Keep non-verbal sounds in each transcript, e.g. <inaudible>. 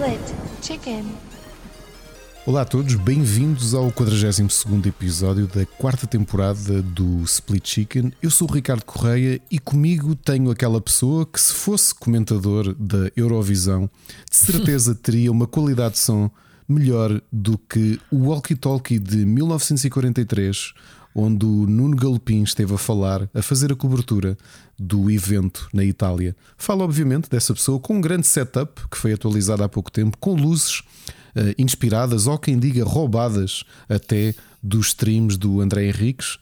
Split Chicken. Olá a todos, bem-vindos ao 42 episódio da quarta temporada do Split Chicken. Eu sou o Ricardo Correia e comigo tenho aquela pessoa que, se fosse comentador da Eurovisão, de certeza <laughs> teria uma qualidade de som melhor do que o Walkie Talkie de 1943, onde o Nuno Galopim esteve a falar, a fazer a cobertura do evento na Itália. Fala, obviamente, dessa pessoa com um grande setup que foi atualizado há pouco tempo, com luzes uh, inspiradas ou quem diga roubadas até dos streams do André Henriques,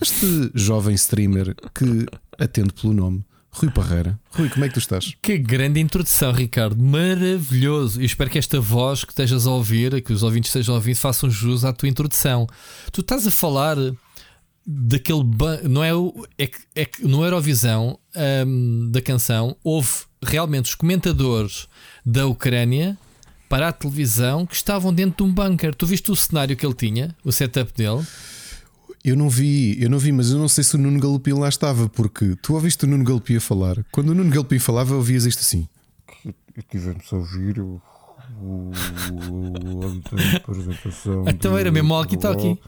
este jovem streamer que atende pelo nome. Rui Parreira. Rui, como é que tu estás? Que grande introdução, Ricardo. Maravilhoso. Eu espero que esta voz que estejas a ouvir, que os ouvintes estejam a ouvir, façam jus à tua introdução. Tu estás a falar daquele. Não é, é, que, é que no Eurovisão um, da canção houve realmente os comentadores da Ucrânia para a televisão que estavam dentro de um bunker. Tu viste o cenário que ele tinha, o setup dele? Eu não vi, eu não vi, mas eu não sei se o Nuno Galopim lá estava, porque tu ouviste o Nuno Galopim a falar. Quando o Nuno Galopim falava, ouvias isto assim. Tivemos a ouvir o, o, a <laughs> apresentação. Então era mesmo walkie-talkie.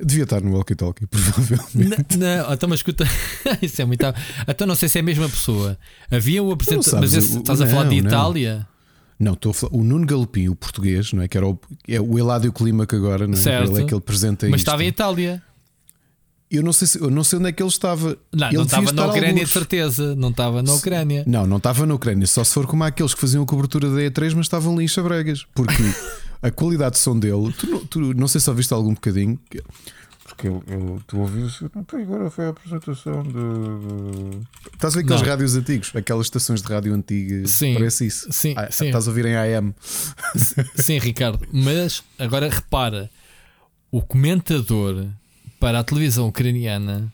Devia estar no walkie talkie, <laughs> provavelmente. Não, não, então, mas escuta, <laughs> isso é muito. Então não sei se é a mesma pessoa. Havia o apresentador. Mas esse, estás a falar de Itália? Não, estou a falar. O Nuno Galopim, o português, não é? Que era o, é o Eládio Clímaco agora, não é? Certo. Ele é que ele apresenta Mas isto. estava em Itália. Eu não sei, se, eu não sei onde é que ele estava. Não, ele não estava na Ucrânia, de certeza. Não estava na Ucrânia. Não, não estava na Ucrânia. Só se for como aqueles que faziam a cobertura da E3, mas estavam ali em Chabregas. Porque <laughs> a qualidade de som dele, tu, não- tu não sei se ouviste algum bocadinho. Porque ele, ele, tu pá, agora foi a apresentação de. Estás a ver aqueles Não. rádios antigos, aquelas estações de rádio antigas? Sim. Parece isso. Sim, Ah, sim. Estás a ouvir em AM. Sim, Ricardo. Mas agora repara: o comentador para a televisão ucraniana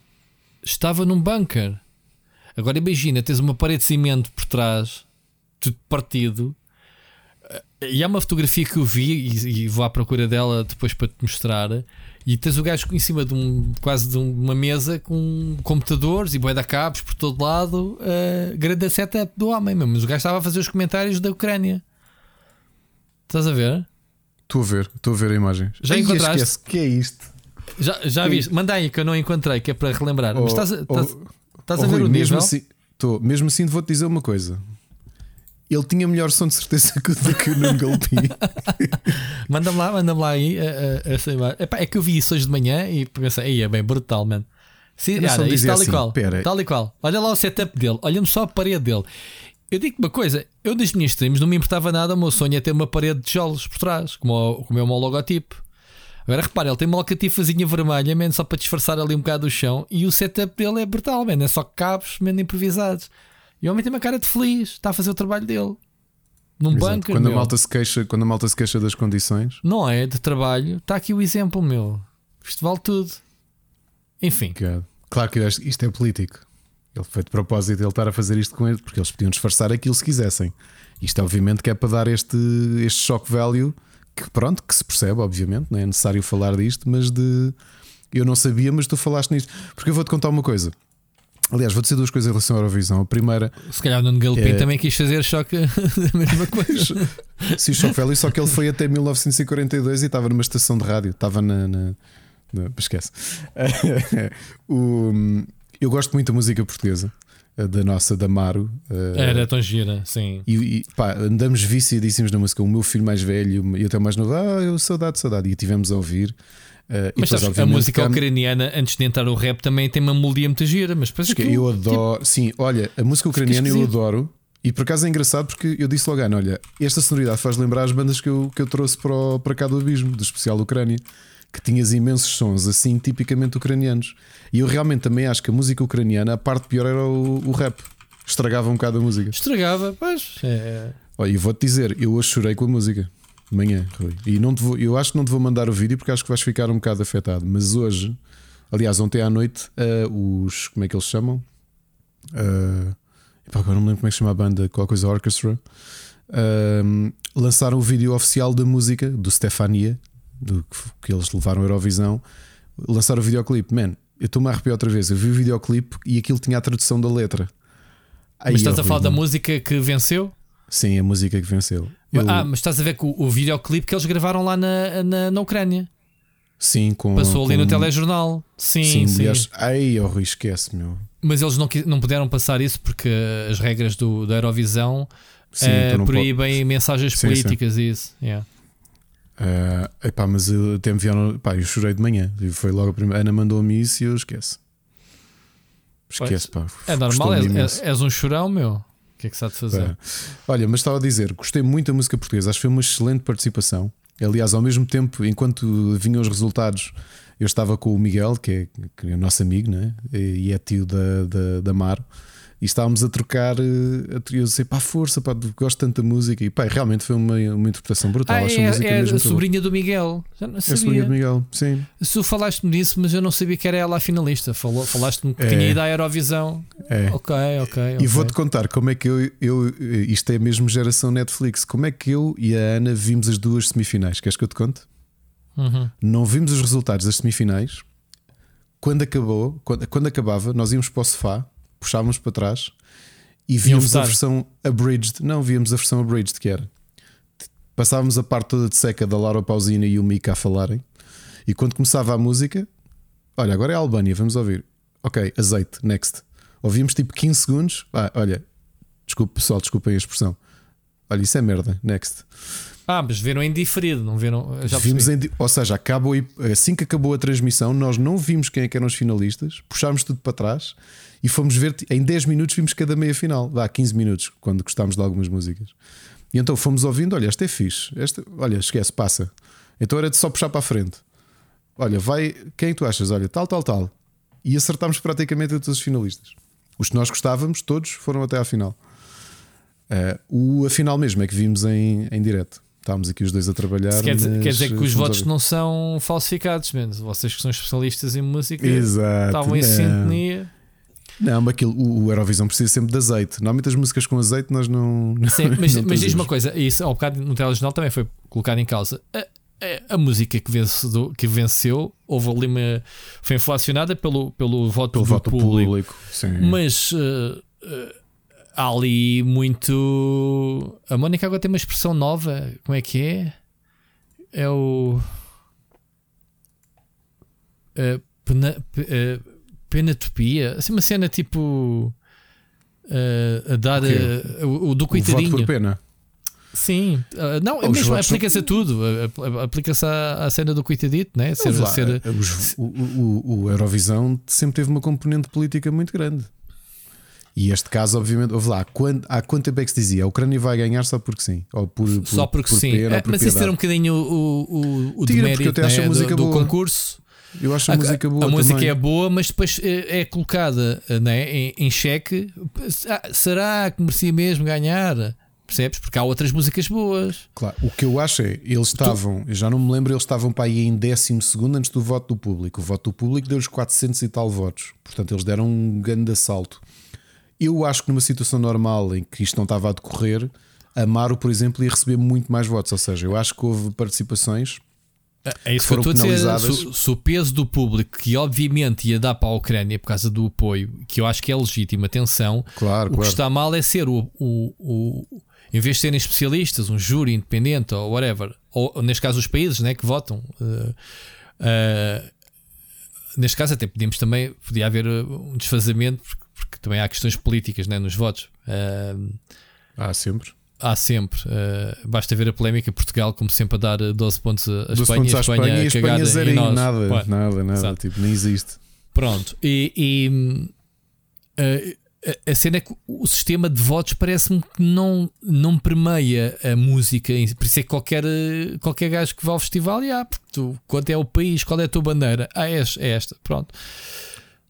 estava num bunker. Agora imagina, tens uma parede de cimento por trás, tudo partido. E há uma fotografia que eu vi e, e vou à procura dela depois para te mostrar. E tens o gajo em cima de um quase de uma mesa com computadores e de cabos por todo lado. Uh, grande setup do homem mesmo. Mas o gajo estava a fazer os comentários da Ucrânia. Estás a ver? Estou a ver, estou a ver a imagem. Já encontraste? esquece, que é isto? Já, já viste? Manda aí que eu não encontrei, que é para relembrar. Mas Oh, estás, a- estás, oh, estás Oh, a ver Rui, o mesmo nível? assim, estou, mesmo assim vou-te dizer uma coisa. Ele tinha melhor som de certeza <laughs> que o do que o Nuno Galopim. <laughs> Manda-me lá, manda-me lá aí. eh, eh, é que eu vi isso hoje de manhã e pensei, aí é bem brutal, mano. Sim, olha, isso tal e assim, qual. pera. Tal e qual. Olha lá o setup dele, olha-me só a parede dele. Eu digo uma coisa, eu das minhas streams não me importava nada, o meu sonho é ter uma parede de tijolos por trás, como, como é o meu logotipo. Agora repara, ele tem uma alcatifazinha vermelha, man, só para disfarçar ali um bocado o chão, e o setup dele é brutal, man, é só cabos man, improvisados. E o homem tem uma cara de feliz, está a fazer o trabalho dele. Num Exato. bunker. quando, a malta se queixa, quando a malta se queixa das condições, Não é de trabalho, está aqui o exemplo, meu. Isto vale tudo. Enfim, claro que isto isto é político. Ele foi de propósito ele estar a fazer isto com ele, porque eles podiam disfarçar aquilo se quisessem. Isto, obviamente, que é para dar este, este shock value que, pronto, que se percebe, obviamente, não é necessário falar disto, mas de. Eu não sabia, mas tu falaste nisto. Porque eu vou-te contar uma coisa. Aliás, vou dizer duas coisas em relação à Eurovisão. A primeira, se calhar o Nuno Galopim É. também quis fazer choque <laughs> da mesma coisa. se o value, só que ele foi até 1942 e estava numa estação de rádio, estava na. na, na esquece. <laughs> O- eu gosto muito da música portuguesa, da nossa, da Maro. eh, Era tão gira, sim. E, e, pá, andamos viciadíssimos na música. O meu filho mais velho e até mais novo, ah, eu saudade, saudade. E tivemos a ouvir. Eh, e Mas depois, sabes, a música cá- ucraniana, antes de entrar o rap, também tem uma melodia muito gira. Mas depois que eu adoro. Sim, olha, a música ucraniana eu adoro. E por acaso é engraçado porque eu disse logo, olha, esta sonoridade faz lembrar as bandas que eu, que eu trouxe para, o- para cá do Abismo, do especial Ucrânia, que tinhas imensos sons assim tipicamente ucranianos. E eu realmente também acho que a música ucraniana, a parte pior era o, o rap. Estragava um bocado a música. estragava, pois. É, Olha, e vou-te dizer, eu hoje chorei com a música. De manhã, Rui. E não te vou, eu acho que não te vou mandar o vídeo porque acho que vais ficar um bocado afetado. Mas hoje, aliás, ontem à noite, ah, os. Como é que eles chamam? Epá, agora não me lembro como é que se chama a banda, qual coisa Orchestra. ah, lançaram o vídeo oficial da música do Stefania, do, que, eles levaram à Eurovisão. Lançaram o videoclipe. Man, eu estou-me a arrepiar outra vez. Eu vi o videoclipe e aquilo tinha a tradução da letra. Aí, Mas estás a falar da música que venceu? Sim, a música que venceu. Eu- Ah, mas estás a ver que o, o videoclipe que eles gravaram lá na, na, na Ucrânia sim, com. passou ali com- no telejornal. Sim, Sim, sim. mulheres. Ai, oh, esquece, meu. Mas eles não, não puderam passar isso porque as regras do, da Eurovisão Sim, eh, não pode- proíbem mensagens Sim, sim. políticas e isso. Yeah. Ah, epá, mas eu até me vieram. Pá, eu chorei de manhã. E Foi logo a primeira. Ana mandou-me isso e eu esquece. Esquece, pá. É normal, és, és, um chorão, meu. O que é que de fazer? Pá. Olha, mas estava a dizer, gostei muito da música portuguesa, acho que foi uma excelente participação. Aliás, ao mesmo tempo, enquanto vinham os resultados, eu estava com o Miguel, que é, que é nosso amigo, né? e é tio da, da, da Mar, e estávamos a trocar. eh, A, eu sei, pá, força, pá, gosto tanto da música. E pá, realmente foi uma, uma interpretação brutal. Ah, acho a é, música é mesmo a muito boa. sobrinha do Miguel. Já não É a sobrinha sabia. do Miguel, sim. Se tu falaste-me disso, mas eu não sabia que era ela a finalista. Falou, Falaste-me que É. tinha ido à Eurovisão. É. Ok, ok. E ok. vou-te contar como é que eu, eu. Isto é mesmo geração Netflix. Como é que eu e a Ana vimos as duas semifinais? Queres que eu te conte? Uhum. não vimos os resultados das semifinais. Quando acabou, quando, quando acabava, nós íamos para o sofá, puxávamos para trás e víamos a versão abridged. Não, víamos a versão abridged que era. Passávamos a parte toda de seca da Laura Pausina e o Mika a falarem. E quando começava a música, olha, agora é a Albânia, vamos ouvir. Ok, azeite, next. Ouvimos tipo 15 segundos. Ah, olha, desculpe pessoal, desculpem a expressão. Olha, isso é merda, next. Ah, mas viram em diferido, não viram? Já Vimos em, ou seja, acabou, assim que acabou a transmissão, nós não vimos quem é que eram os finalistas, puxámos tudo para trás e fomos ver em 10 minutos vimos cada meia final, dá 15 minutos, quando gostámos de algumas músicas. E então fomos ouvindo, olha, esta é fixe, esta, olha, esquece, passa. Então era de só puxar para a frente. Olha, vai, quem que tu achas? Olha, tal, tal, tal. E acertámos praticamente a todos os finalistas. Os que nós gostávamos, todos foram até à final. Eh, o a final mesmo é que vimos em, em direto. Estávamos aqui os dois a trabalhar. Quer, dizer, quer dizer que os votos não são falsificados, menos. Vocês que são especialistas em música Exato. estavam em sintonia. Não, mas aquilo, o o Eurovisão precisa sempre de azeite. Normalmente as músicas com azeite nós não. Sim, <laughs> mas, não mas diz uma coisa, isso ao bocado no telejornal também foi colocado em causa. A, a- a música que venceu, que venceu houve ali uma. foi inflacionada pelo, pelo voto Pelo voto público. público. Mas eh, eh, há ali muito. A Mónica agora tem uma expressão nova. Como é que é? É o. eh, pena- pe- eh, penatopia. Assim, uma cena tipo. eh, a dar O eh, o, o do o voto por coitadinho. pena. Sim, eh, não, é Os mesmo, aplica-se a tudo. Aplica-se à, à cena do coitadito, né? Ser, lá, ser- os- o, o- o Eurovisão sempre teve uma componente política muito grande. E este caso, obviamente, houve lá, há quanto, há quanto tempo é que se dizia? A Ucrânia vai ganhar só porque sim? Ou por, por- só porque por sim. pena Eh, por mas isso era um bocadinho o, o, o Tira, porque demérito eu até acho a né, música do, do boa. concurso. Eu acho a, música boa. a música também. é boa, mas depois é, é colocada né, em, em xeque. Ah, Será que merecia mesmo ganhar? Percebes? Porque há outras músicas boas. Claro, o que eu acho é, eles estavam, eu já não me lembro, eles estavam para aí em 12 antes do voto do público. O voto do público deu-lhes 400 e tal votos, portanto, eles deram um grande assalto. Eu acho que numa situação normal em que isto não estava a decorrer, Amaro, por exemplo, ia receber muito mais votos. Ou seja, eu acho que houve participações. É isso que foram eu estou a dizer. Se, se o peso do público, que obviamente ia dar para a Ucrânia por causa do apoio, que eu acho que é legítimo, atenção, Claro, o que claro. está mal é ser o, o, o- em vez de serem especialistas, um júri independente ou whatever, ou neste caso os países né, que votam. eh, eh, neste caso, até podíamos também, podia haver eh, um desfazamento, porque, porque também há questões políticas né, nos votos. Eh, Há sempre. Há sempre. eh, basta ver a polémica Portugal, como sempre, a dar eh, 12 pontos a a 12 Espanha, pontos à a Espanha, e a Espanha em em nós. nada, Pá, nada, nada. Tipo, nem existe. Pronto, e, e, hum, a- a, a cena é que o sistema de votos parece-me que não, não permeia a música. Por isso é que qualquer, eh, qualquer gajo que vá ao festival, e ah, porque tu, quanto é o país, qual é a tua bandeira? Ah, é, é esta. Pronto.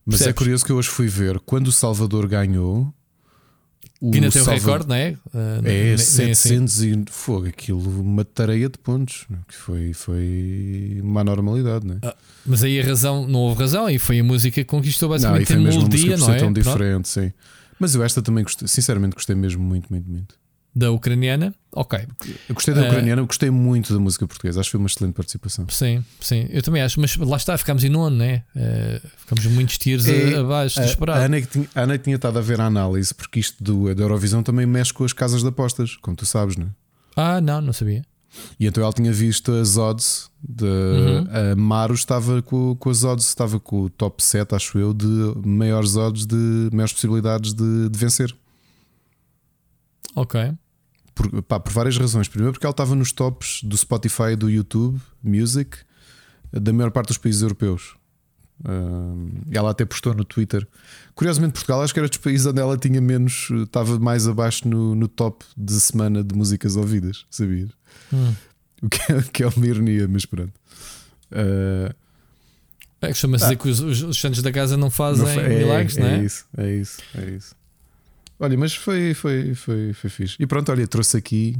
Mas é Percebes? curioso que eu hoje fui ver quando o Salvador ganhou. O Que ainda tem o Salva- recorde, não é? Nem- É nem- nem 700 e fogo, aquilo, uma tareia de pontos. Que foi, foi uma anormalidade, não é? Ah, Mas aí a razão, não houve razão, e foi a música que conquistou Não, e basicamente foi a melodia, não é? tão Pronto. diferente, sim. Mas eu esta também gostei, sinceramente gostei mesmo muito, muito, muito. Da ucraniana. Ok. Eu gostei da Eh, ucraniana, eu gostei muito da música portuguesa. Acho que foi uma excelente participação. Sim, sim, eu também acho, mas lá está, ficámos em nono, né? Eh, ficamos muitos tiros É, abaixo do A, a esperado. Ana, que tinha, a Ana tinha estado a ver a análise, porque isto do, da Eurovisão também mexe com as casas de apostas, como tu sabes, não é? Ah, não, não sabia. E então ela tinha visto as odds de Uhum. a Maro estava com, com as odds, estava com o top 7, acho eu, de maiores odds de maiores possibilidades de, de vencer. Ok. Por, pá, por várias razões. Primeiro, porque ela estava nos tops do Spotify e do YouTube Music da maior parte dos países europeus. E ela até postou no Twitter. Curiosamente, Portugal acho que era dos países onde ela tinha menos, estava mais abaixo no, no top de semana de músicas ouvidas, sabias? Hum. O que é, que é uma ironia, mas pronto. Ah, É, Costuma-se Ah. dizer que os, os, os santos da casa não fazem não foi- milagres, não é? É isso, é isso, é isso. Olha, mas foi, foi, foi, foi fixe. E pronto, olha, trouxe aqui.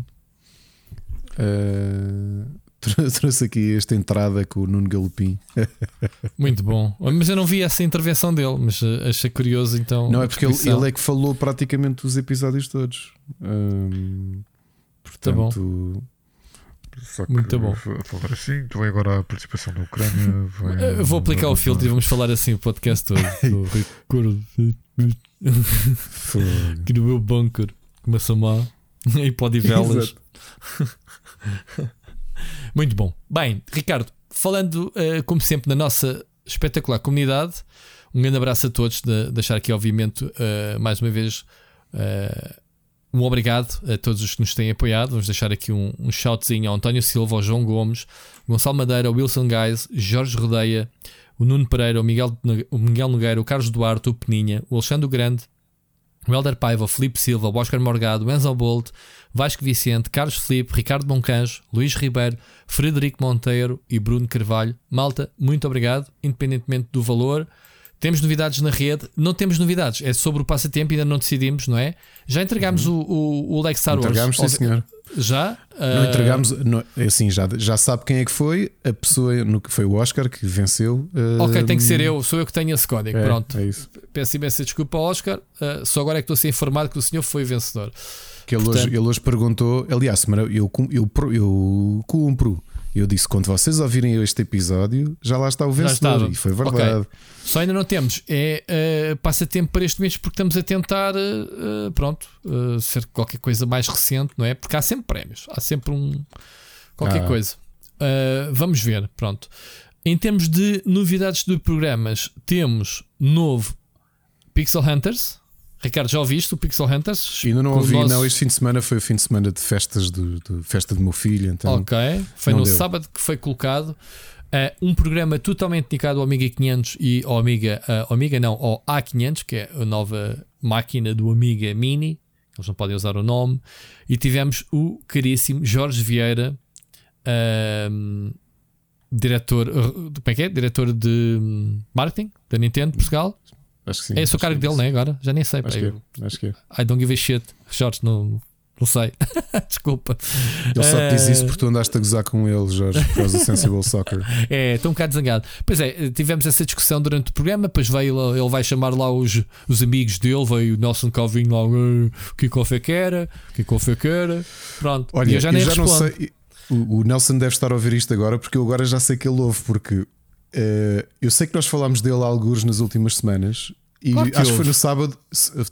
<laughs> trou- trouxe aqui esta entrada com o Nuno Galopim. <laughs> Muito bom. Mas eu não vi essa intervenção dele, mas eh, achei curioso então. Não é porque ele, ele é que falou praticamente os episódios todos. Tá bom. portanto, Só que Muito bom. f- Agora sim, tu vai agora a participação da Ucrânia. <laughs> vai- vou aplicar o filtro e vamos falar assim o podcast todo. Aqui no meu bunker. Começa mal. E pode velas. <laughs> Muito bom. Bem, Ricardo, falando eh, como sempre na nossa espetacular comunidade, um grande abraço a todos. De, deixar aqui, obviamente, eh, mais uma vez, eh, um obrigado a todos os que nos têm apoiado. Vamos deixar aqui um, um shoutzinho ao António Silva, ao João Gomes, Gonçalo Madeira, ao Wilson Guys, Jorge Rodeia, o Nuno Pereira, o Miguel, o Miguel Nogueira, o Carlos Duarte, o Peninha, o Alexandre Grande, o Helder Paiva, o Felipe Silva, o Oscar Morgado, o Enzo Bolt, Vasco Vicente, Carlos Felipe, Ricardo Moncanjo, Luís Ribeiro, Frederico Monteiro e Bruno Carvalho. Malta, muito obrigado, independentemente do valor. Temos novidades na rede, não temos novidades, é sobre o passatempo, ainda não decidimos, não é? Já entregámos o, o, o Lego Star Wars. Entregámos, sim, senhor. Já? Não Ah, entregámos, não, é assim, já, já sabe quem é que foi. A pessoa no que foi o Oscar que venceu. Ok, tem que ser ahm, eu, sou eu que tenho esse código. É, Pronto. é isso. Peço imensa desculpa ao Oscar, ah, só agora é que estou a ser informado que o senhor foi vencedor. Que ele, Portanto- hoje, ele hoje perguntou, aliás, eu, eu, pro- eu cumpro. Eu disse: quando vocês ouvirem este episódio, já lá está o vencedor. E foi verdade. Só ainda não temos é ah, passatempo para este mês porque estamos a tentar, ah, pronto, ah, ser qualquer coisa mais recente, não é? Porque há sempre prémios, há sempre um qualquer Ah. coisa. Ah, vamos ver, pronto. Em termos de novidades de programas, temos novo Pixel Hunters. Ricardo, já ouviste o Pixel Hunters? Ainda não ouvi, nosso- não. Este fim de semana foi o fim de semana de festas do, de festa do meu filho. Então, Ok, foi no deu. sábado que foi colocado eh, um programa totalmente dedicado ao Amiga 500 e ao Amiga, ao Amiga não, ao A500, que é a nova máquina do Amiga Mini. Eles não podem usar o nome. E tivemos o caríssimo Jorge Vieira, ahm, diretor, eh, como é que é? Diretor de marketing da Nintendo de Portugal. Acho que sim. é esse o cargo dele, não é? Agora já nem sei. Acho que, eu- é, acho que é. I don't give a shit. Jorge, não, não sei. <laughs> Desculpa. Ele só te diz Eh, isso porque tu andaste a gozar com ele, Jorge, por causa do Sensible Soccer. <laughs> É, estou um bocado zangado. Pois é, tivemos essa discussão durante o programa. Depois veio lá- ele vai chamar lá os, os amigos dele. Veio o Nelson Calvinho lá, "Eh, que café que era, que café que era. Pronto, Olha, e eu já nem não respondo. sei. O, o Nelson deve estar a ouvir isto agora porque eu agora já sei que ele ouve. Porque eh, eu sei que nós falámos dele há alguns nas últimas semanas e Claro que acho que foi no sábado.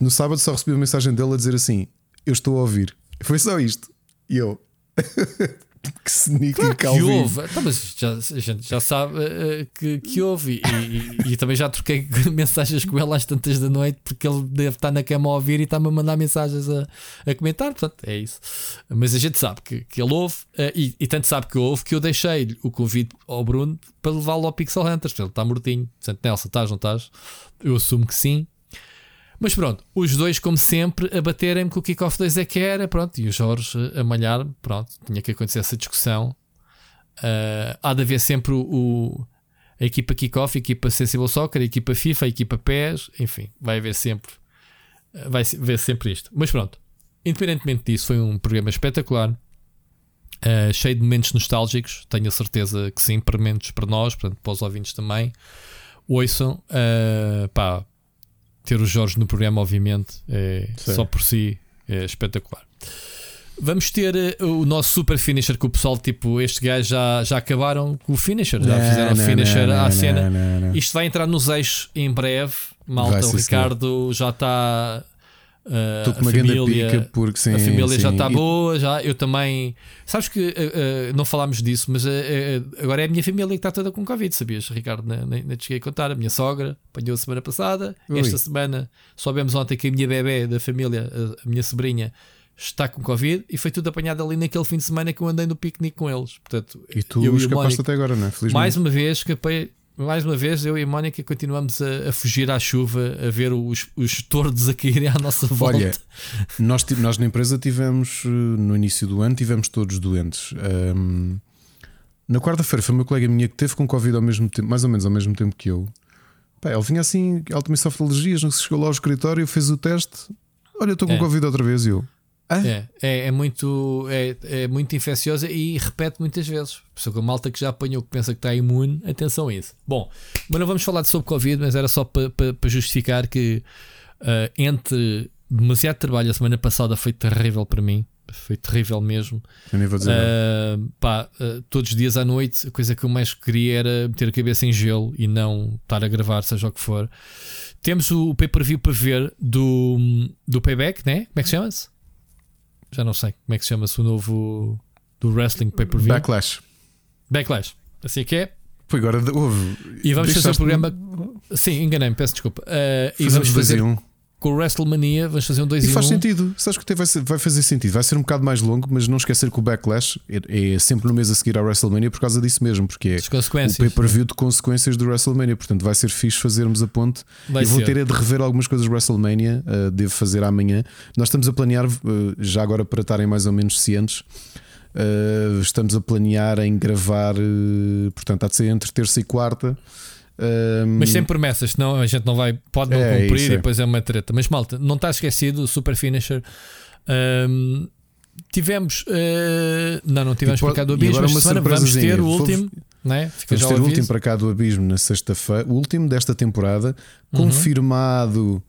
No sábado só recebi uma mensagem dele a dizer assim: Eu estou a ouvir. Foi só isto. E eu. <laughs> que sneaky Claro que Calvin. houve. Mas já, a gente já sabe eh, que, que houve. E, e- e também já troquei <laughs> mensagens com ele às tantas da noite, porque ele deve estar na cama a ouvir e está-me a mandar mensagens a, a comentar. Portanto, é isso. Mas a gente sabe que, que ele ouve, eh, e, e tanto sabe que houve, que eu deixei-lhe o convite ao Bruno para levá-lo ao Pixel Hunters. Ele está mortinho. Portanto, Nelson, estás, não estás? Eu assumo que sim. Mas pronto, os dois, como sempre, a baterem-me que o kickoff 2 é que era, pronto, e o Jorge a malhar, pronto, tinha que acontecer essa discussão. Ah, há de haver sempre o, o- a equipa kickoff, a equipa Sensible Soccer, a equipa FIFA, a equipa PES, enfim, vai haver sempre, ah, vai haver sempre isto. Mas pronto, independentemente disso, foi um programa espetacular. ah, cheio de momentos nostálgicos, tenho a certeza que sim, para momentos para nós, portanto, para os ouvintes também. Ouçam, ah, pá, ter o Jorge no programa, obviamente, é Sim. só por si é espetacular. Vamos ter uh, o nosso super finisher que o pessoal, tipo, este gajo já, já acabaram com o finisher, já Não, fizeram o não, finisher não, à cena. Isto vai entrar nos eixos em breve. Malta, Vai, o sim, Ricardo já está. Uh, Estou com a uma grande família, pica porque sim, a família já sim. está E- boa, já. Eu também. Sabes que uh, uh, não falámos disso, mas agora é a minha família que está toda com Covid, sabias, Ricardo? Nem, nem, nem te cheguei a contar. A minha sogra apanhou a semana passada. Ui. Esta semana soubemos ontem que a minha bebê da família, a, a minha sobrinha, está com Covid e foi tudo apanhado ali naquele fim de semana que eu andei no piquenique com eles. Portanto, E tu eu e o escapaste Mónica, até agora, não é? Felizmente. mais uma vez escapei. Mais uma vez, eu e a Mónica continuamos a, a fugir à chuva, a ver os, os tordos a caírem à nossa volta. Olha, nós, nós na empresa tivemos, eh, no início do ano, tivemos todos doentes. Ahm, na quarta-feira foi uma colega minha que teve com Covid ao mesmo tempo, mais ou menos ao mesmo tempo que eu. Pá, ele vinha assim, altamente sofre de alergias, não se chegou lá ao escritório, fez o teste. Olha, eu estou com É. Covid outra vez. E eu, É, é, é muito, é, é muito infecciosa e repete muitas vezes. Pessoa com malta que já apanhou que pensa que está imune, atenção a isso. Bom, mas não vamos falar sobre Covid, mas era só para pa, pa justificar que ah, entre demasiado trabalho, a semana passada foi terrível para mim. Foi terrível mesmo. eu nem vou dizer nada. Ah, pá, ah, todos os dias à noite, a coisa que eu mais queria era meter a cabeça em gelo e não estar a gravar, seja o que for. Temos o pay-per-view para ver do, do Payback, né? Como é que se chama-se? Já não sei como é que se chama-se o novo do Wrestling pay-per-view. Backlash. Backlash. Assim que é. Foi agora, houve. E vamos fazer o Deixaste- programa. Sim, enganei-me, peço desculpa. Ah, e vamos fazer um. Com o WrestleMania, vamos fazer um 2 E faz 1. sentido. Sabes que vai, fazer sentido. Vai ser um bocado mais longo, mas não esquecer que o Backlash é, é sempre no mês a seguir à WrestleMania por causa disso mesmo, porque é o pay-per-view de consequências do WrestleMania. Portanto, vai ser fixe fazermos a ponte. Vai Eu vou ser. ter é de rever algumas coisas do WrestleMania, uh, devo fazer amanhã. Nós estamos a planear, uh, já agora para estarem mais ou menos cientes, uh, estamos a planear em gravar, portanto, há de ser entre terça e quarta. Um, Mas sem promessas, senão a gente não vai, pode não É, cumprir e é. depois é uma treta. Mas malta, não está esquecido o Super Finisher. Ahm, tivemos, eh, não, não tivemos para cá do Abismo, semana vamos ter o último, né? Fica Vamos ter o último para cá do Abismo na sexta-feira, o último desta temporada, Uhum. confirmado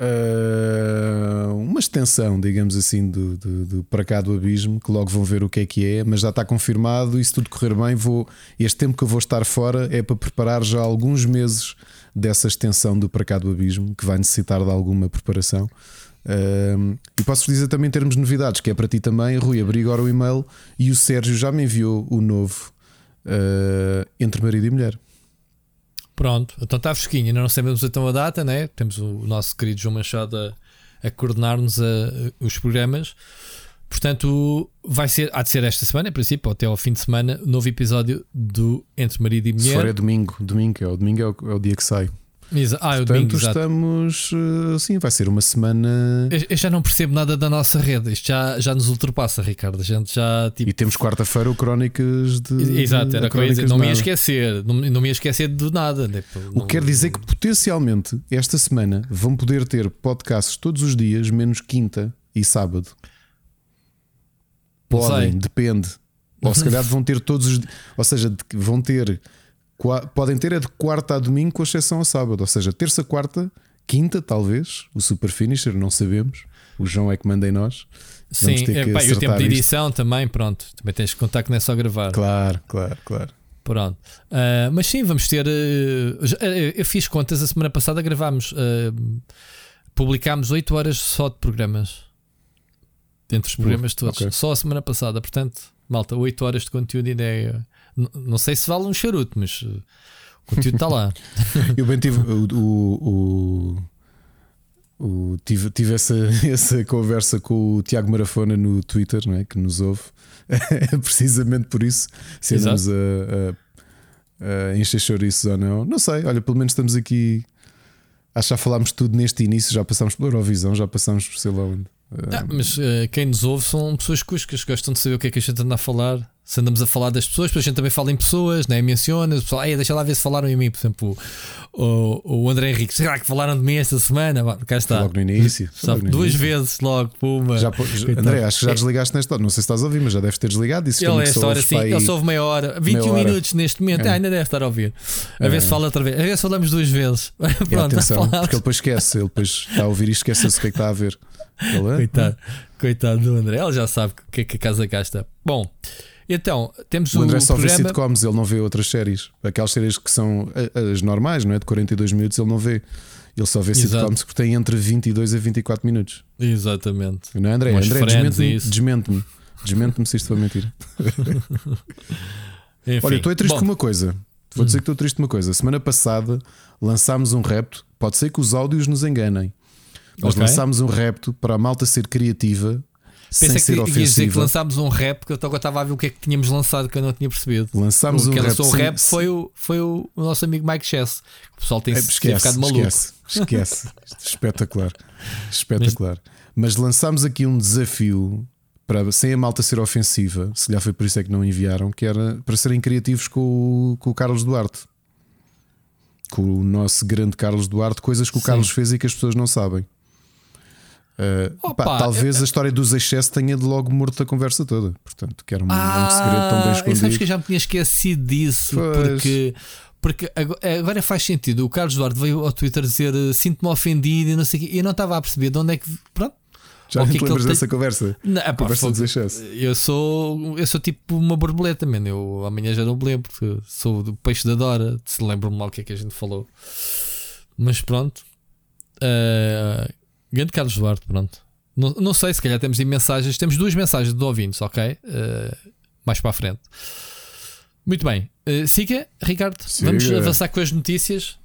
uh, uma extensão, digamos assim, do, do, do para cá do Abismo, que logo vão ver o que é que é, mas já está confirmado. E se tudo correr bem, vou este tempo que eu vou estar fora é para preparar já alguns meses dessa extensão do para cá do Abismo, que vai necessitar de alguma preparação. Um, e posso dizer também em termos de novidades, que é para ti também, Rui, abri agora o e-mail e o Sérgio já me enviou o novo uh, Entre Marido e Mulher. Pronto, então está fresquinho, ainda não sabemos então a data, né? Temos o nosso querido João Machado a, a coordenar-nos os programas. Portanto, vai ser, há de ser esta semana, em princípio, ou até ao fim de semana, novo episódio do Entre Marido e Se for é Mulher. domingo, domingo é o domingo é o, é o dia que sai. Exa- ah, Portanto, domingo, estamos uh, sim, vai ser uma semana Eu, eu já não percebo nada da nossa rede. Isto já, já nos ultrapassa, Ricardo. A gente já tipo. e temos quarta-feira o Crónicas de Exato, era coisa. Não me ia esquecer. Não, não me ia esquecer de nada. tipo, O que quer dizer que potencialmente esta semana vão poder ter podcasts todos os dias, menos quinta e sábado. Podem, depende. Ou se calhar <laughs> vão ter todos os. Ou seja, vão ter. Podem ter é de quarta a domingo, com exceção a sábado. Ou seja, terça, quarta, quinta, talvez. O Super Finisher, não sabemos. O João é que manda em nós. Sim, Vamos ter é, pá, e o tempo de isto. edição também, pronto. Também tens que contar que não é só gravar. Claro, claro, claro. Pronto. Ah, mas sim, vamos ter. eh, eu fiz contas a semana passada, gravámos. eh, publicámos 8 horas só de programas. Dentre os Uh, programas todos. ok. Só a semana passada. Portanto, malta, 8 horas de conteúdo ainda é. Não sei se vale um charuto, mas eh, o conteúdo está lá. <laughs> Eu bem tive o, o, o- o- tive, tive essa, <laughs> essa conversa com o Tiago Marafona no Twitter, não é? Que nos ouve, <laughs> precisamente por isso, se andamos a, a, a encher chouriços ou não. Não sei, olha, pelo menos estamos aqui. Acho que já falámos tudo neste início, já passámos pela Eurovisão, já passámos por sei lá onde. Ah, mas eh, quem nos ouve são pessoas cuscas, gostam de saber o que é que a gente anda a falar Se andamos a falar das pessoas, depois a gente também fala em pessoas, né? menciona, o pessoal, deixa lá ver se falaram em mim, por exemplo, o, o André Henrique, será que falaram de mim esta semana? Cá está. Logo no início. <laughs> Sabe, logo duas início. vezes logo, puma. Já, André, acho que já desligaste nesta hora. Não sei se estás a ouvir, mas já deves ter desligado. Disse Ele, que esta hora sim, ele só ouve meia hora, 21 meia hora. minutos neste momento, É. ah, ainda deve estar a ouvir. A ver É. se fala outra vez, a ver se falamos duas vezes. <laughs> Pronto, atenção, porque ele depois esquece. Ele depois está a ouvir e esquece-se o que é que está a ver. <laughs> Ele, "Ah, Coitado, coitado do André, ele já sabe o que é que a casa gasta. Bom, então temos O o, André só vê programa. sitcoms, ele não vê outras séries. Aquelas séries que são a- as normais, não é? De 42 minutos, ele não vê. Ele só vê Exato. sitcoms que têm entre 22 a 24 minutos. Exatamente. Não é, André? Umas André, Friends desmente-me. Desmente-me. Desmente-me se isto for mentira. <laughs> Enfim, Olha, estou é triste bom, com uma coisa. Vou dizer que estou triste com uma coisa. Semana passada lançámos um repto. Pode ser que os áudios nos enganem. Mas Ok. lançámos um repto para a malta ser criativa sem Pensei ser que ias dizer que ofensiva. lançámos um rap, que eu agora estava a ver o que é que tínhamos lançado que eu não tinha percebido. Lançámos o um que rap. lançou o sem- rap foi o, foi o, o nosso amigo Mike Chess. O pessoal tem É, esquece, ficado maluco. esquece, esquece. <laughs> Espetacular. Espetacular. Mas lançámos aqui um desafio para, sem a malta ser ofensiva, se calhar foi por isso é que não enviaram, que era para serem criativos com o, com o Carlos Duarte. Com o nosso grande Carlos Duarte, coisas que o Sim. Carlos fez e que as pessoas não sabem. Uh, Opa, pá, talvez a história dos excessos tenha de logo morto a conversa toda. Portanto, que era um, um segredo tão bem Ah, e sabes escondido. que eu já me tinha esquecido disso Pois. porque, porque ago- agora faz sentido. O Carlos Duarte veio ao Twitter dizer eh, sinto-me ofendido e não sei o quê. E eu não estava a perceber de onde é que. Pronto. Já que te é que lembras dessa conversa? Não, epá, conversa dos excessos. Eu sou, eu sou tipo uma borboleta, mano. Eu amanhã já não me lembro. porque Sou do peixe da Dora. Se lembro-me lá o que é que a gente falou. Mas pronto. Uh, grande Carlos Duarte, pronto. Não, não sei, se calhar temos aí mensagens. Temos duas mensagens de ouvintes, ok? Uh, mais para a frente. Muito bem. Uh, siga, Ricardo. Siga. Vamos avançar com as notícias.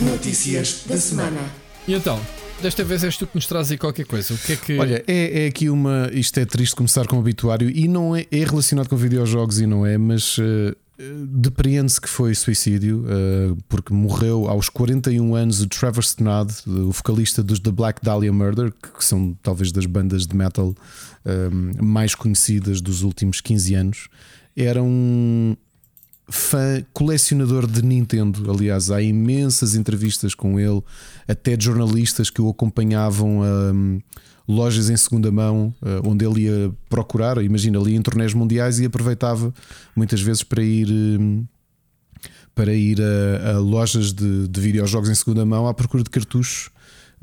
Notícias da semana. E então, desta vez és tu que nos traz aí qualquer coisa. O que é que. Olha, é, é aqui uma. Isto é triste começar com o obituário e não é, é relacionado com videojogos e não é, mas eh, depreende-se que foi suicídio eh, porque morreu aos 41 anos o Trevor Stannard, o vocalista dos The Black Dahlia Murder, que, são talvez das bandas de metal eh, mais conhecidas dos últimos 15 anos. Era um fã colecionador de Nintendo. Aliás, há imensas entrevistas com ele, até jornalistas que o acompanhavam a hum, lojas em segunda mão, eh, onde ele ia procurar. Imagina, ali em torneios mundiais e aproveitava muitas vezes para ir. hum, Para ir a, a lojas de, de videojogos em segunda mão à procura de cartuchos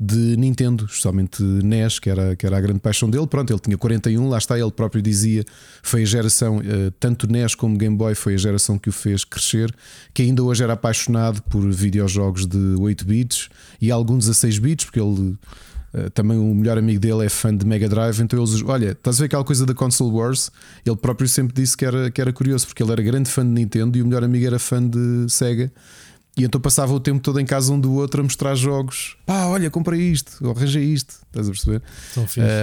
de Nintendo, especialmente NES, que era, que era a grande paixão dele. Pronto, ele tinha 41, lá está, ele próprio dizia, foi a geração, eh, tanto NES como Game Boy, foi a geração que o fez crescer, que ainda hoje era apaixonado por videojogos de 8 bits e alguns 16 bits, porque ele eh, também o melhor amigo dele é fã de Mega Drive, então eles, olha, estás a ver aquela coisa da Console Wars? Ele próprio sempre disse que era, que era curioso, porque ele era grande fã de Nintendo e o melhor amigo era fã de Sega. E então passava o tempo todo em casa um do outro a mostrar jogos. Pá, olha, comprei isto, ou arranjei isto. Estás a perceber?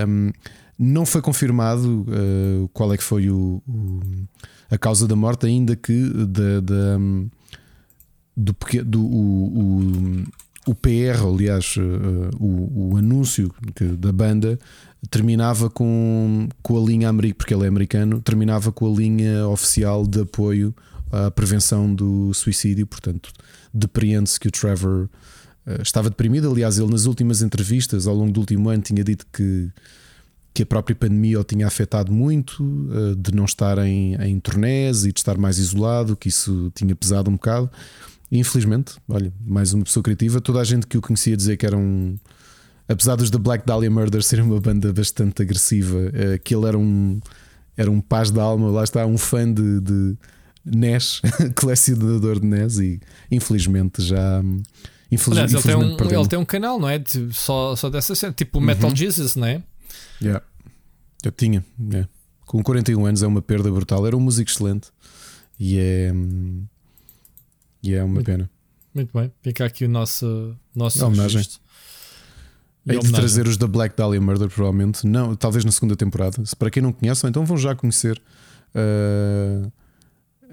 Um, não foi confirmado uh, qual é que foi o, o- a causa da morte, ainda que da, da, do, peque- do o, o, o PR, aliás, uh, o, o anúncio que- da banda terminava com, com a linha americana, porque ele é americano, terminava com a linha oficial de apoio à prevenção do suicídio. Portanto, depreende-se que o Trevor uh, estava deprimido. Aliás, ele nas últimas entrevistas ao longo do último ano tinha dito que, que a própria pandemia o tinha afetado muito, uh, de não estar em, em turnés e de estar mais isolado, que isso tinha pesado um bocado. Infelizmente, olha, mais uma pessoa criativa. Toda a gente que o conhecia dizia que era um. Apesar dos The Black Dahlia Murder serem uma banda bastante agressiva, uh, que ele era um, era um paz da alma, lá está, um fã de, de NES, <laughs> colecionador de NES, e infelizmente já. Infeliz, Aliás, ele tem, infelizmente um, ele tem um canal, não é? De- só, só dessa cena, tipo o Metal Uhum. Jesus, não é? Yeah. Eu tinha, yeah. com 41 anos é uma perda brutal. Era um músico excelente e é, hum, e é uma Muito pena. Muito bem, fica aqui o nosso, nosso É homenagem. registro. E Hei de trazer os da Black Dahlia Murder, provavelmente. Não, talvez na segunda temporada. Se para quem não conhece, então vão já conhecer. Uh,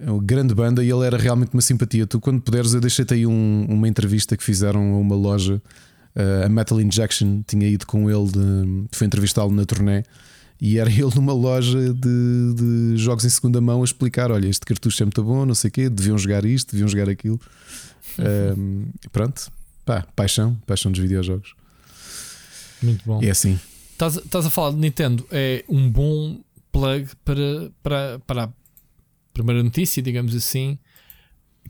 é uma grande banda e ele era realmente uma simpatia. Tu, quando puderes, eu deixei-te aí um- uma entrevista que fizeram a uma loja. uh, a Metal Injection tinha ido com ele, de, foi entrevistá-lo na turnê. E era <laughs> ele numa loja de, de jogos em segunda mão a explicar: olha, este cartucho é muito bom, não sei o quê, deviam jogar isto, deviam jogar aquilo. Um, pronto, pá, paixão, paixão dos videojogos. Muito bom. É assim. Estás a falar de Nintendo, é um bom plug para, para, para a primeira notícia, digamos assim,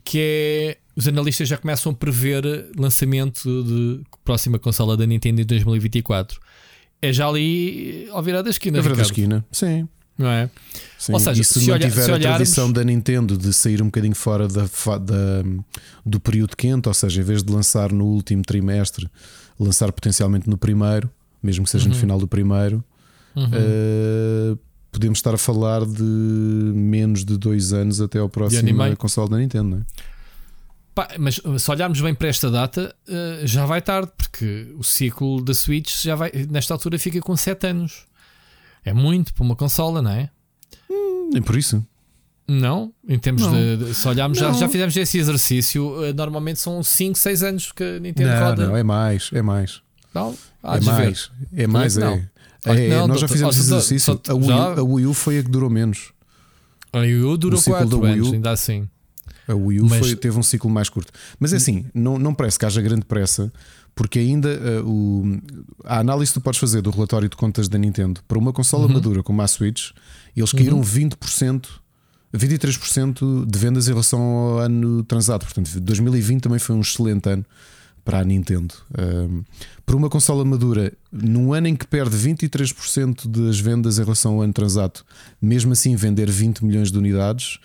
que é os analistas já começam a prever lançamento de próxima consola da Nintendo em 2024. É já ali ao virar da esquina. É virar da esquina, sim. Não é? Sim. Ou seja, e se, se não olha- tiver se a olharmos- tradição da Nintendo de sair um bocadinho fora da, da- do período quente, ou seja, em vez de lançar no último trimestre, lançar potencialmente no primeiro, mesmo que seja no Uhum. final do primeiro, Uhum. eh, podemos estar a falar de menos de dois anos até ao próximo console da Nintendo. Não é? Pá, mas se olharmos bem para esta data, eh, já vai tarde, porque o ciclo da Switch já vai, nesta altura fica com 7 anos. É muito para uma consola, não é? Nem por isso. Não, em termos Não. de, de- Se olharmos, já, Não. já fizemos esse exercício. eh, Normalmente são 5, 6 anos que a Nintendo Não, roda. não, é mais, é mais. Não? É ver. mais, é mais, é. Claro que É, não, nós já fizemos esse exercício. só- A Wii, U, já- a Wii U foi a que durou menos. A Wii U durou O ciclo 4 da Wii anos, ainda assim. A Wii U Mas- foi- teve um ciclo mais curto. Mas é assim, não, não parece que haja grande pressa, porque ainda eh, o, a análise que tu podes fazer do relatório de contas da Nintendo para uma consola Uhum. madura como a Switch, eles caíram 20%, 23% de vendas em relação ao ano transado. Portanto, 2020 também foi um excelente ano para a Nintendo. Um, para uma consola madura, num ano em que perde 23% das vendas em relação ao ano transato, mesmo assim vender 20 milhões de unidades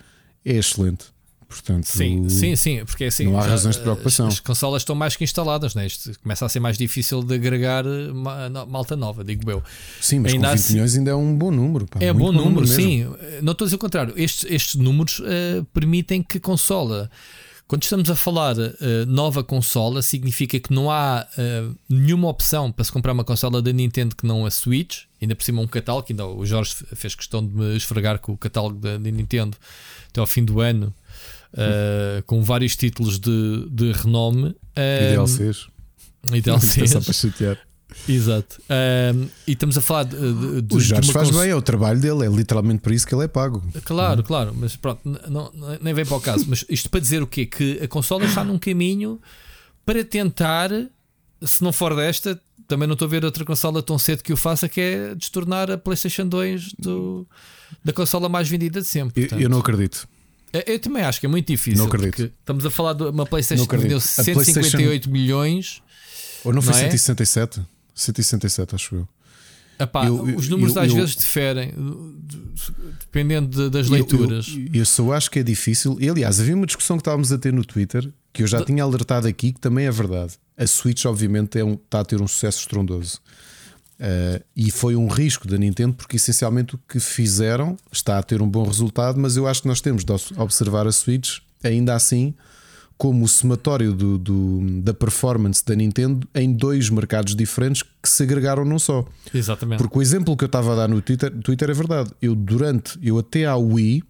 é excelente. Portanto, Sim, sim, sim, porque é assim. Não há já, razões de eh, preocupação. As, as consolas estão mais que instaladas, né? Isto começa a ser mais difícil de agregar eh, malta nova, digo eu. Sim, mas Ainda com 20 assim- milhões ainda é um bom número. pá, É muito bom número, mesmo. sim. Eh, Não estou a dizer o contrário. Estes, estes números eh, permitem que consola. Quando estamos a falar eh, nova consola, significa que não há eh, nenhuma opção para se comprar uma consola da Nintendo que não a Switch, ainda por cima um catálogo, ainda o Jorge fez questão de me esfregar com o catálogo da, da Nintendo até ao fim do ano, eh, com vários títulos de, de renome. eh, Ideal seres. e DLCs. Só para chatear. Exato. Um, e estamos a falar de, de, de O Jorge faz cons- bem, é o trabalho dele, é literalmente por isso que ele é pago. Claro, claro, mas pronto, não, nem vem para o caso. Mas isto para dizer o quê? Que a consola está num caminho para tentar, se não for desta, também não estou a ver outra consola tão cedo que o faça, que é destornar a PlayStation 2 do, da consola mais vendida de sempre. Eu, eu não acredito. Eu, eu também acho que é muito difícil. Não acredito. Estamos a falar de uma PlayStation que vendeu acredito. A 158 milhões. Ou não foi Não é? 167? 167, acho eu. Epá, Eu- os números eu- às eu- vezes diferem, dependendo de- das leituras. Eu, só acho que é difícil. E, aliás, havia uma discussão que estávamos a ter no Twitter que eu já tinha alertado aqui, que também é verdade. A Switch, obviamente, é um- está a ter um sucesso estrondoso. Uh, e foi um risco da Nintendo, porque essencialmente o que fizeram está a ter um bom resultado, mas eu acho que nós temos de observar a Switch ainda assim como o somatório do, do- da performance da Nintendo em dois mercados diferentes que se agregaram num só. Exatamente. Porque o exemplo que eu estava a dar no Twitter, Twitter é verdade. Eu, durante, eu até à Wii,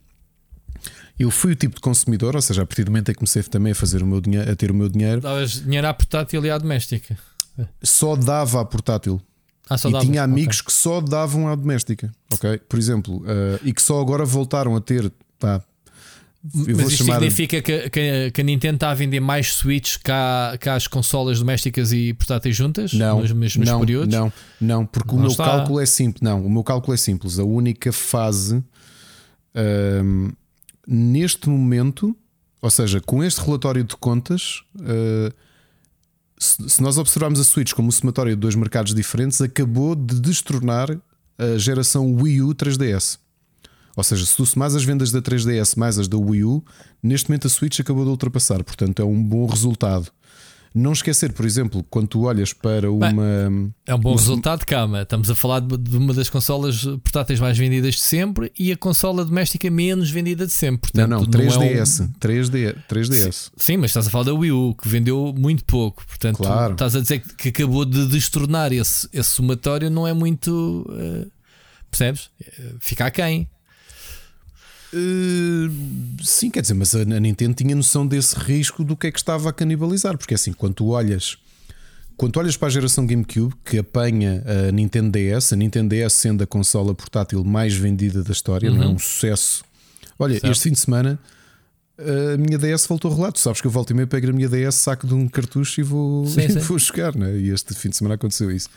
eu fui o tipo de consumidor, ou seja, a partir do momento em que comecei também a fazer o meu dinheiro, a ter o meu dinheiro, Davas dinheiro à portátil e à doméstica. só dava a portátil. Ah, e tinha amigos que só davam à doméstica, ok? Por exemplo, eh, e que só agora voltaram a ter. Pá, eu Mas isto chamar. significa que, que- que a Nintendo está a vender mais Switch que, há- que as consolas domésticas e portáteis juntas Não, nos mesmos não, períodos? não, não, porque o Lá meu está. cálculo é simples. Não, o meu cálculo é simples. A única fase ahm, neste momento, ou seja, com este relatório de contas, ah, se, nós observarmos a Switch como somatório de dois mercados diferentes, acabou de destronar a geração Wii U 3DS. Ou seja, se tu somares as vendas da 3DS mais as da Wii U, neste momento a Switch acabou de ultrapassar. Portanto, é um bom resultado. Não esquecer, por exemplo, quando tu olhas para uma. É um bom resultado, calma. Estamos a falar de, uma das consolas portáteis mais vendidas de sempre e a consola doméstica menos vendida de sempre. Não, Portanto, não, é um- 3DS. 3D, 3DS. Sim, mas estás a falar da Wii U, que vendeu muito pouco. Portanto, Claro. estás a dizer que, acabou de destornar esse, esse somatório, não é muito. eh, percebes? Eh, Fica a quem? Uh, sim, quer dizer, mas a Nintendo tinha noção desse risco do que é que estava a canibalizar, porque assim, quando tu olhas quando olhas para a geração GameCube, que apanha a Nintendo DS, a Nintendo DS sendo a consola portátil mais vendida da história, uhum. não é um sucesso. Olha, certo. este fim de semana a minha DS voltou a rolar. Tu sabes que eu volto e meio pego a minha DS, saco de um cartucho e vou, sim, <laughs> sim. vou jogar, né? E este fim de semana aconteceu isso.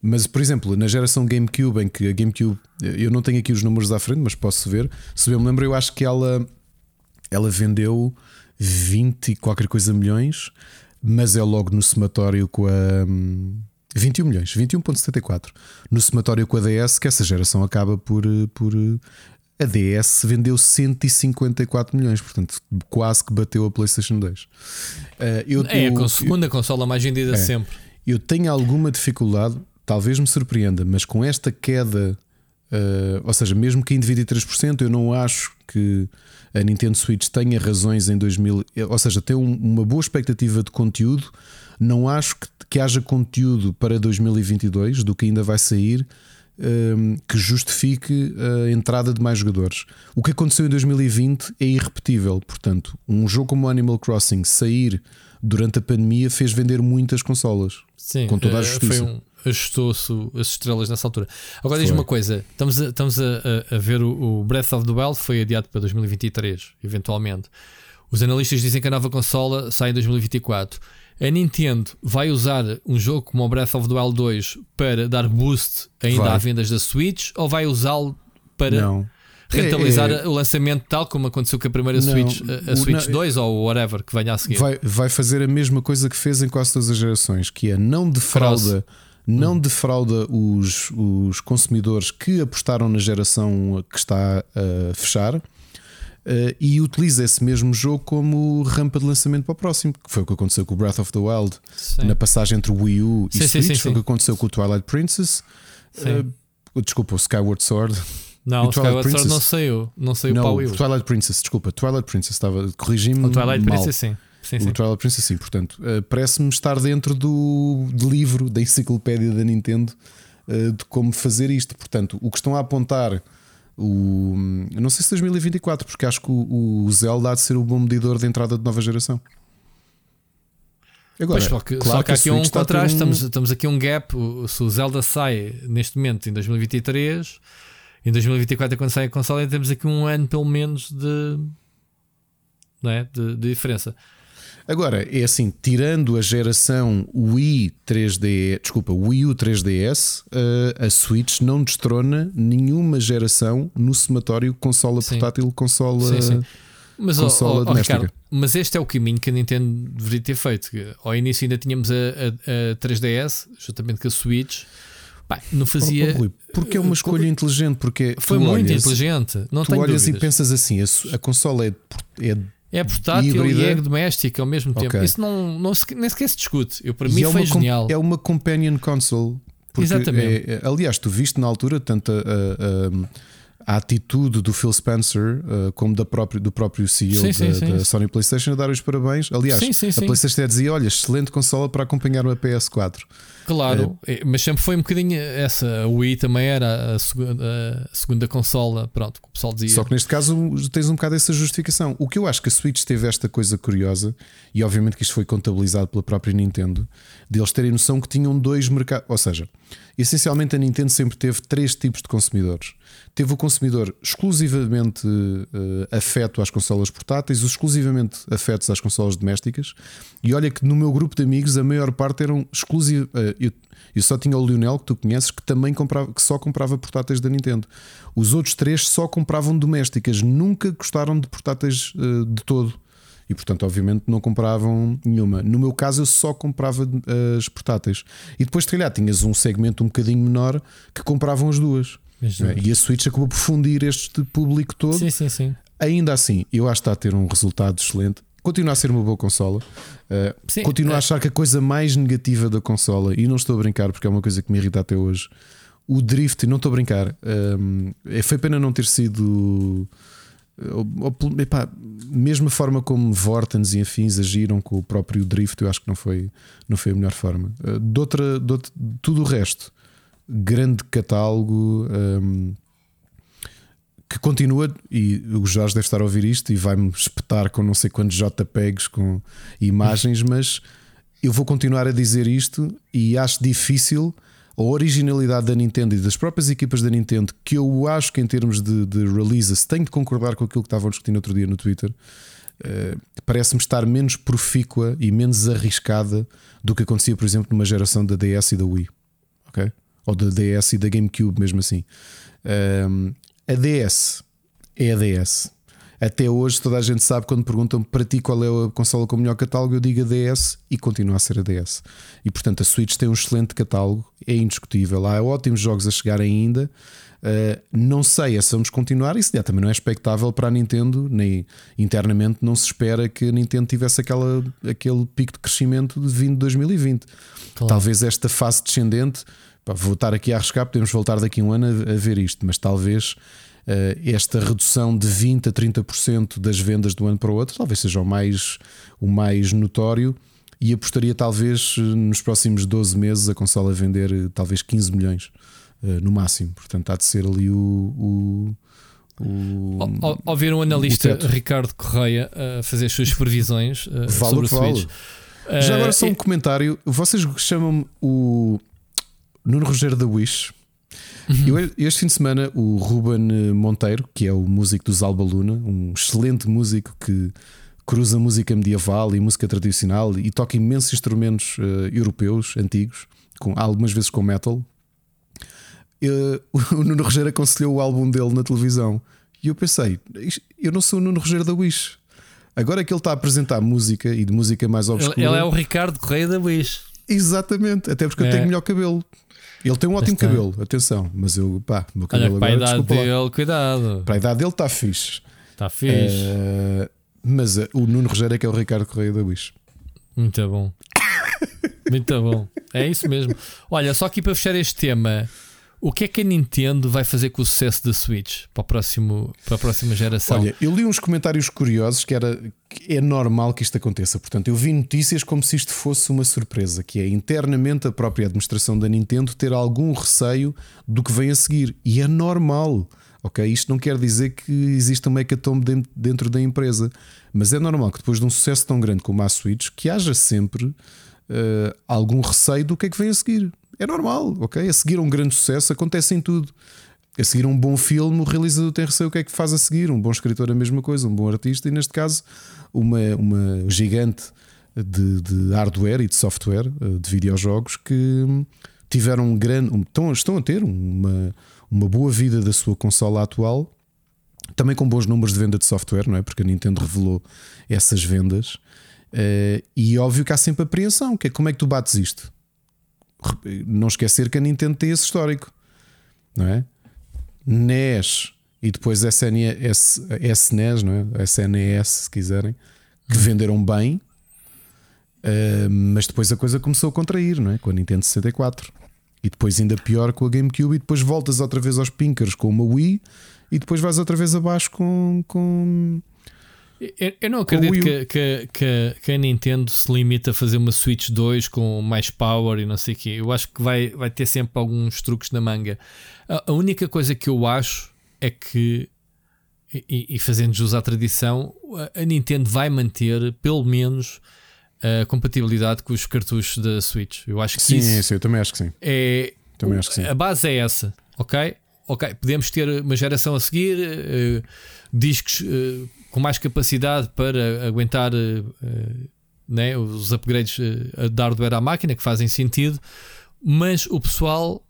Mas, por exemplo, na geração GameCube, em que a GameCube, eu não tenho aqui os números à frente, mas posso ver. Se eu me lembro, eu acho que ela, ela vendeu 20 e qualquer coisa milhões, mas é logo no somatório com a. 21 milhões, 21,74 no somatório com a DS, que essa geração acaba por, por a DS vendeu 154 milhões, portanto, quase que bateu a PlayStation 2. Uh, eh, eu, é a segunda eu, consola mais vendida é, sempre. Eu tenho alguma dificuldade, talvez me surpreenda, mas com esta queda, uh, ou seja, mesmo que em 23%, eu não acho que a Nintendo Switch tenha razões em 2000, ou seja, tem um, uma boa expectativa de conteúdo. Não acho que, que haja conteúdo para 2022 do que ainda vai sair Ehm, que justifique a entrada de mais jogadores. O que aconteceu em 2020 é irrepetível. Portanto, um jogo como Animal Crossing sair durante a pandemia fez vender muitas consolas. Sim, com toda a eh, justiça. Um, ajustou-se as estrelas nessa altura. Agora diz uma coisa: estamos a, estamos a, a ver o, o, Breath of the Wild foi adiado para 2023, eventualmente. Os analistas dizem que a nova consola sai em 2024 a Nintendo vai usar um jogo como o Breath of the Wild 2 para dar boost ainda vai. à vendas da Switch ou vai usá-lo para não. rentabilizar é, é... o lançamento tal como aconteceu com a primeira não, Switch, a, a Switch não, 2 ou whatever que venha a seguir? Vai, vai fazer a mesma coisa que fez em quase todas as gerações, que é não defrauda. Não hum. defrauda os, os consumidores que apostaram na geração que está a fechar, Uh, e utiliza esse mesmo jogo como rampa de lançamento para o próximo, que foi o que aconteceu com o Breath of the Wild sim. na passagem entre o Wii U e sim, Switch, sim, foi o que aconteceu com o Twilight Princess. Uh, desculpa, o Skyward Sword. Não, o Skyward Princess, Sword não saiu, não saiu não, para o Wii U. Twilight Princess, desculpa, Twilight Princess estava corrigindo. O Twilight mal. Princess, sim. Sim, sim. O Twilight Princess, sim. Portanto, uh, parece-me estar dentro do, do livro da enciclopédia da Nintendo de como fazer isto. Portanto, o que estão a apontar o, não sei se 2024, porque acho que o, o Zelda há de ser o bom medidor de entrada de nova geração. Agora, pois, só que, claro só que há aqui um contraste, um... estamos, estamos aqui um gap. Se o Zelda sai neste momento em 2023, em 2024 é quando sai a console, temos aqui um ano pelo menos de, não é? de, de diferença. Agora, é assim, tirando a geração Wii 3D, desculpa, Wii U 3DS, eh, a Switch não destrona nenhuma geração no somatório consola sim. portátil, consola. Sim, sim. Mas, consola oh, oh, Ricardo, mas este é o caminho que a Nintendo deveria ter feito. Ao início ainda tínhamos a, a, a 3DS, juntamente com a Switch. Pá, não fazia. Oh, oh, porque é uma escolha inteligente. Porque foi muito olhas, inteligente. Não tu olhas dúvidas. e pensas assim: a, a consola é, é é portátil híbrida. e é doméstica ao mesmo tempo. Okay. Isso não, não se, nem sequer se discute. Eu, para e mim é foi genial. É uma companion console. Exatamente. É, é, aliás, tu viste na altura tanto a, a, a atitude do Phil Spencer uh, como da próprio, do próprio CEO sim, da, sim, da Sony PlayStation a dar os parabéns. Aliás, a PlayStation dizia: Olha, excelente consola para acompanhar uma PS4. Claro, é. mas sempre foi um bocadinho essa. A Wii também era a segunda, a segunda consola, pronto, o pessoal dizia. Só que neste caso tens um bocado essa justificação. O que eu acho que a Switch teve esta coisa curiosa, e obviamente que isto foi contabilizado pela própria Nintendo, de eles terem noção que tinham dois mercados. Ou seja, essencialmente a Nintendo sempre teve três tipos de consumidores. Teve o consumidor exclusivamente uh, afeto às consolas portáteis, os exclusivamente afetos às consolas domésticas, e olha que no meu grupo de amigos a maior parte eram exclusivos. Uh, eu, eu só tinha o Lionel, que tu conheces, que também comprava, que só comprava portáteis da Nintendo. Os outros três só compravam domésticas, nunca gostaram de portáteis uh, de todo. E portanto, obviamente, não compravam nenhuma. No meu caso, eu só comprava as portáteis. E depois, se calhar, tinhas um segmento um bocadinho menor que compravam as duas. É? E a Switch acabou por fundir este público todo. Sim, sim, sim. Ainda assim, eu acho que está a ter um resultado excelente. Continua a ser uma boa consola. Uh, sim, continuo é... a achar que a coisa mais negativa da consola, e não estou a brincar porque é uma coisa que me irrita até hoje, o drift, não estou a brincar, um, é, foi pena não ter sido. epá, mesmo a forma como Vortens e afins agiram com o próprio drift, eu acho que não foi, não foi a melhor forma. Uh, de outra, de outra, tudo o resto, grande catálogo. Um, que continua, e o Jorge deve estar a ouvir isto e vai-me espetar com não sei quantos JPEGs com imagens, <laughs> mas eu vou continuar a dizer isto e acho difícil a originalidade da Nintendo e das próprias equipas da Nintendo, que eu acho que em termos de, de releases tenho de concordar com aquilo que estavam discutindo outro dia no Twitter. Uh, parece-me estar menos profícua e menos arriscada do que acontecia, por exemplo, numa geração da DS e da Wii, ok? Ou da DS e da GameCube, mesmo assim. Uh, a DS é a DS. Até hoje, toda a gente sabe quando perguntam para ti qual é a consola com o melhor catálogo, eu digo a DS e continua a ser a DS. E portanto, a Switch tem um excelente catálogo, é indiscutível. Há ótimos jogos a chegar ainda. Uh, não sei se vamos continuar. Isso já também não é expectável para a Nintendo, nem internamente não se espera que a Nintendo tivesse aquela, aquele pico de crescimento de vindo de 2020. Claro. Talvez esta fase descendente, pá, vou estar aqui a arriscar, podemos voltar daqui a um ano a, a ver isto, mas talvez eh, esta redução de 20% a 30% das vendas de um ano para o outro talvez seja o mais, o mais notório. E apostaria, talvez, eh, nos próximos 12 meses, a consola vender eh, talvez 15 milhões no máximo. Portanto, há de ser ali o. o, o ao, ao ver um analista Ricardo Correia a fazer as suas previsões vale sobre o Switch. Vale. Já agora, só um comentário. Vocês chamam-me o Nuno Rogério da Wish Uhum. Eu, este fim de semana, o Ruben Monteiro, que é o músico dos Alba Luna, um excelente músico que cruza música medieval e música tradicional e toca imensos instrumentos uh, europeus antigos, com, algumas vezes com metal. Uh, <laughs> o Nuno Rogério aconselhou o álbum dele na televisão e eu pensei: eu não sou o Nuno Rogério da Wish. Agora que ele está a apresentar música e de música mais obscura. Ele é o Ricardo Correia da Wish. Exatamente, até porque é. eu tenho melhor cabelo. Ele tem um ótimo cabelo, atenção, mas eu, pá, meu cabelo Olha, agora. Para a idade dele, lá. cuidado. Para a idade dele está fixe. Está fixe. Uh, mas uh, o Nuno Rogério é que é o Ricardo Correia da Wish. Muito bom. Muito bom. É isso mesmo. Olha, só aqui para fechar este tema. O que é que a Nintendo vai fazer com o sucesso da Switch para, o próximo, para a próxima geração? Olha, eu li uns comentários curiosos que era que é normal que isto aconteça. Portanto, eu vi notícias como se isto fosse uma surpresa, que é internamente a própria administração da Nintendo ter algum receio do que vem a seguir. E é normal. Ok, isto não quer dizer que exista uma hecatombe dentro da empresa, mas é normal que depois de um sucesso tão grande como a Switch, que haja sempre uh, algum receio do que é que vem a seguir. É normal, ok? A seguir um grande sucesso acontece em tudo. A seguir um bom filme, o realizador tem receio o que é que faz a seguir. Um bom escritor, a mesma coisa. Um bom artista, e neste caso, uma, uma gigante de, de hardware e de software eh, de videojogos que tiveram um grande. estão, estão a ter uma, uma boa vida da sua consola atual. Também com bons números de venda de software, não é? Porque a Nintendo revelou essas vendas. Uh, e óbvio que há sempre apreensão. Que é, como é que tu bates isto? Não esquecer que a Nintendo tem esse histórico, não é? NES e depois SNS, SNES, não é? SNES, se quiserem, que uhum. venderam bem, uh, mas depois a coisa começou a contrair, não é? Com a Nintendo 64 e depois ainda pior com a GameCube, e depois voltas outra vez aos pinkers com uma Wii e depois vais outra vez abaixo com, com eu, eu não acredito que, que, que, que, a Nintendo se limite a fazer uma Switch 2 com mais power e não sei o quê. Eu acho que vai, vai ter sempre alguns truques na manga. A, a única coisa que eu acho é que, e, e fazendo jus à tradição, a, a Nintendo vai manter pelo menos a compatibilidade com os cartuchos da Switch. Eu acho que sim, isso sim, eu também acho que sim. É, também acho que sim. A base é essa, ok? Ok, podemos ter uma geração a seguir, uh, discos. Uh, com mais capacidade para aguentar uh, né, os upgrades uh, de hardware à máquina que fazem sentido, mas o pessoal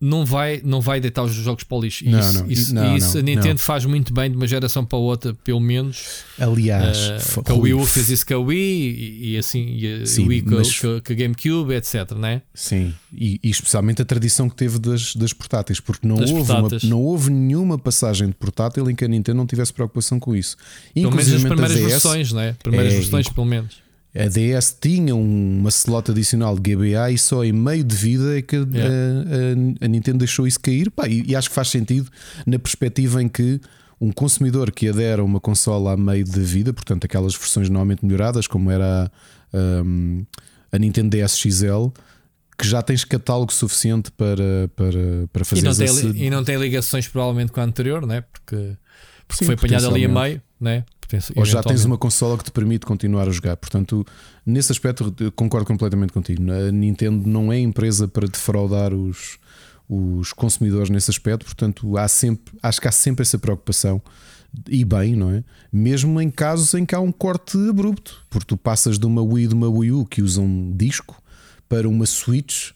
não vai, não vai deitar os jogos para o lixo. Não, isso, não, isso, não, isso a Nintendo faz muito bem de uma geração para outra, pelo menos. Aliás, uh, a Wii U fez isso com a Wii e, e assim e a Sim, Wii com, mas... com, a GameCube, etc. Né? Sim, e, e, especialmente a tradição que teve das, das portáteis, porque não houve, uma, não houve nenhuma passagem de portátil em que a Nintendo não tivesse preocupação com isso. Pelo menos as primeiras versões, né? primeiras é, versões, pelo menos. A DS tinha uma slot adicional de GBA e só em meio de vida é que yeah. a, a, a, Nintendo deixou isso cair. Pá, e, e, acho que faz sentido na perspectiva em que um consumidor que adera a uma consola a meio de vida, portanto, aquelas versões normalmente melhoradas, como era a, um, a Nintendo DS XL, que já tens catálogo suficiente para, para, para fazer e não, tem, esse... e não tem ligações provavelmente com a anterior, né? porque, porque Sim, foi apanhado ali a meio, né? Ou já tens uma consola que te permite continuar a jogar. Portanto, nesse aspecto, concordo completamente contigo. A Nintendo não é empresa para defraudar os, os consumidores nesse aspecto, portanto, há sempre, acho que há sempre essa preocupação. E bem, não é? Mesmo em casos em que há um corte abrupto, porque tu passas de uma Wii de uma Wii U que usam disco para uma Switch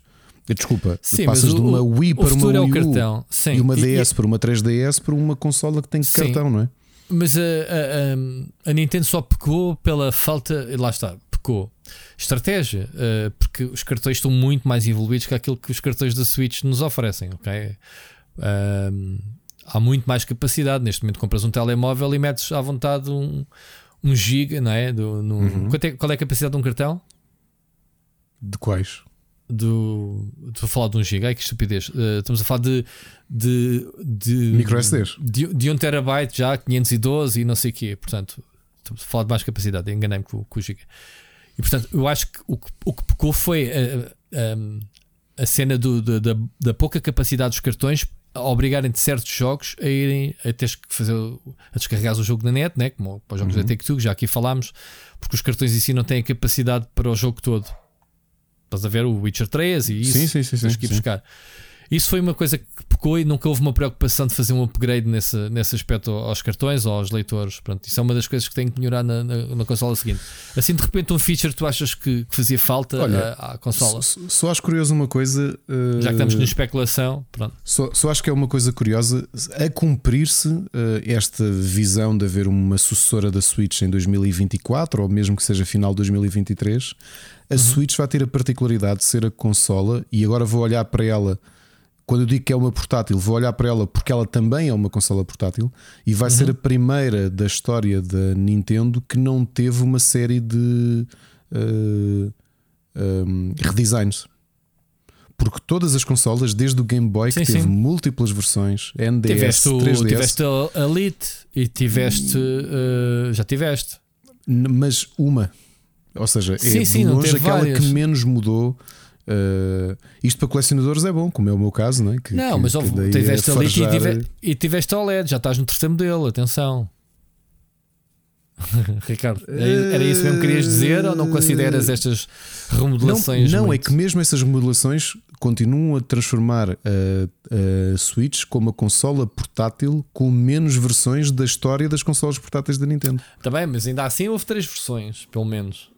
Desculpa, Sim, passas o, de uma Wii para uma é Wii U e uma DS e, para uma 3DS para uma consola que tem Sim. cartão, não é? Mas a, a, a, Nintendo só pecou pela falta, lá está, pecou. Estratégia, uh, porque os cartões estão muito mais evoluídos que aquilo que os cartões da Switch nos oferecem, ok? Uh, há muito mais capacidade. Neste momento compras um telemóvel e metes à vontade um, um giga, não é? Do, no, uhum. é? Qual é a capacidade de um cartão? De quais? do. Estou a falar de um giga, ai que estupidez. Uh, estamos a falar de. De, de Micro SDs. De, de 1 terabyte já, 512 e não sei o quê. Portanto, estamos a falar de mais capacidade. Enganei-me com, com, o giga. E portanto, eu acho que o, o que pecou foi a, a, a cena do, da, da, da pouca capacidade dos cartões a obrigarem-te certos jogos a irem a teres que fazer a descarregar o jogo na net, né? como para os jogos uhum. da Take-Two, já aqui falámos, porque os cartões em si não têm a capacidade para o jogo todo. Estás a ver o Witcher 3 e isso. Sim, sim, sim. Tens que ir buscar. Isso foi uma coisa que pecou e nunca houve uma preocupação de fazer um upgrade nesse, nesse aspecto aos cartões ou aos leitores. Pronto, isso é uma das coisas que tem que melhorar na, na, na consola seguinte. Assim, de repente, um feature tu achas que, que fazia falta Olha, à, à consola? Só, só, acho curioso uma coisa. Uh, Já que estamos na especulação, pronto. Só, só acho que é uma coisa curiosa a cumprir-se uh, esta visão de haver uma sucessora da Switch em 2024 ou mesmo que seja final de 2023. A uhum. Switch vai ter a particularidade de ser a consola, e agora vou olhar para ela quando eu digo que é uma portátil, vou olhar para ela porque ela também é uma consola portátil e vai uhum. ser a primeira da história da Nintendo que não teve uma série de uh, um, redesigns. Porque todas as consolas, desde o Game Boy, sim, que teve sim. múltiplas versões, NDS, tiveste 3DS. Tiveste a Elite e tiveste. Uh, já tiveste. Mas uma. Ou seja, sim, é de longe aquela várias. que menos mudou Uh, isto para colecionadores é bom, como é o meu caso, não é? Que, não, que, mas que tiveste e, tive, e tiveste OLED, já estás no terceiro modelo, atenção. <laughs> Ricardo, era isso mesmo que querias dizer ou não consideras estas remodelações? Não, não é que mesmo essas remodelações continuam a transformar a, a Switch como uma consola portátil com menos versões da história das consolas portáteis da Nintendo. Também, mas ainda assim houve três versões, pelo menos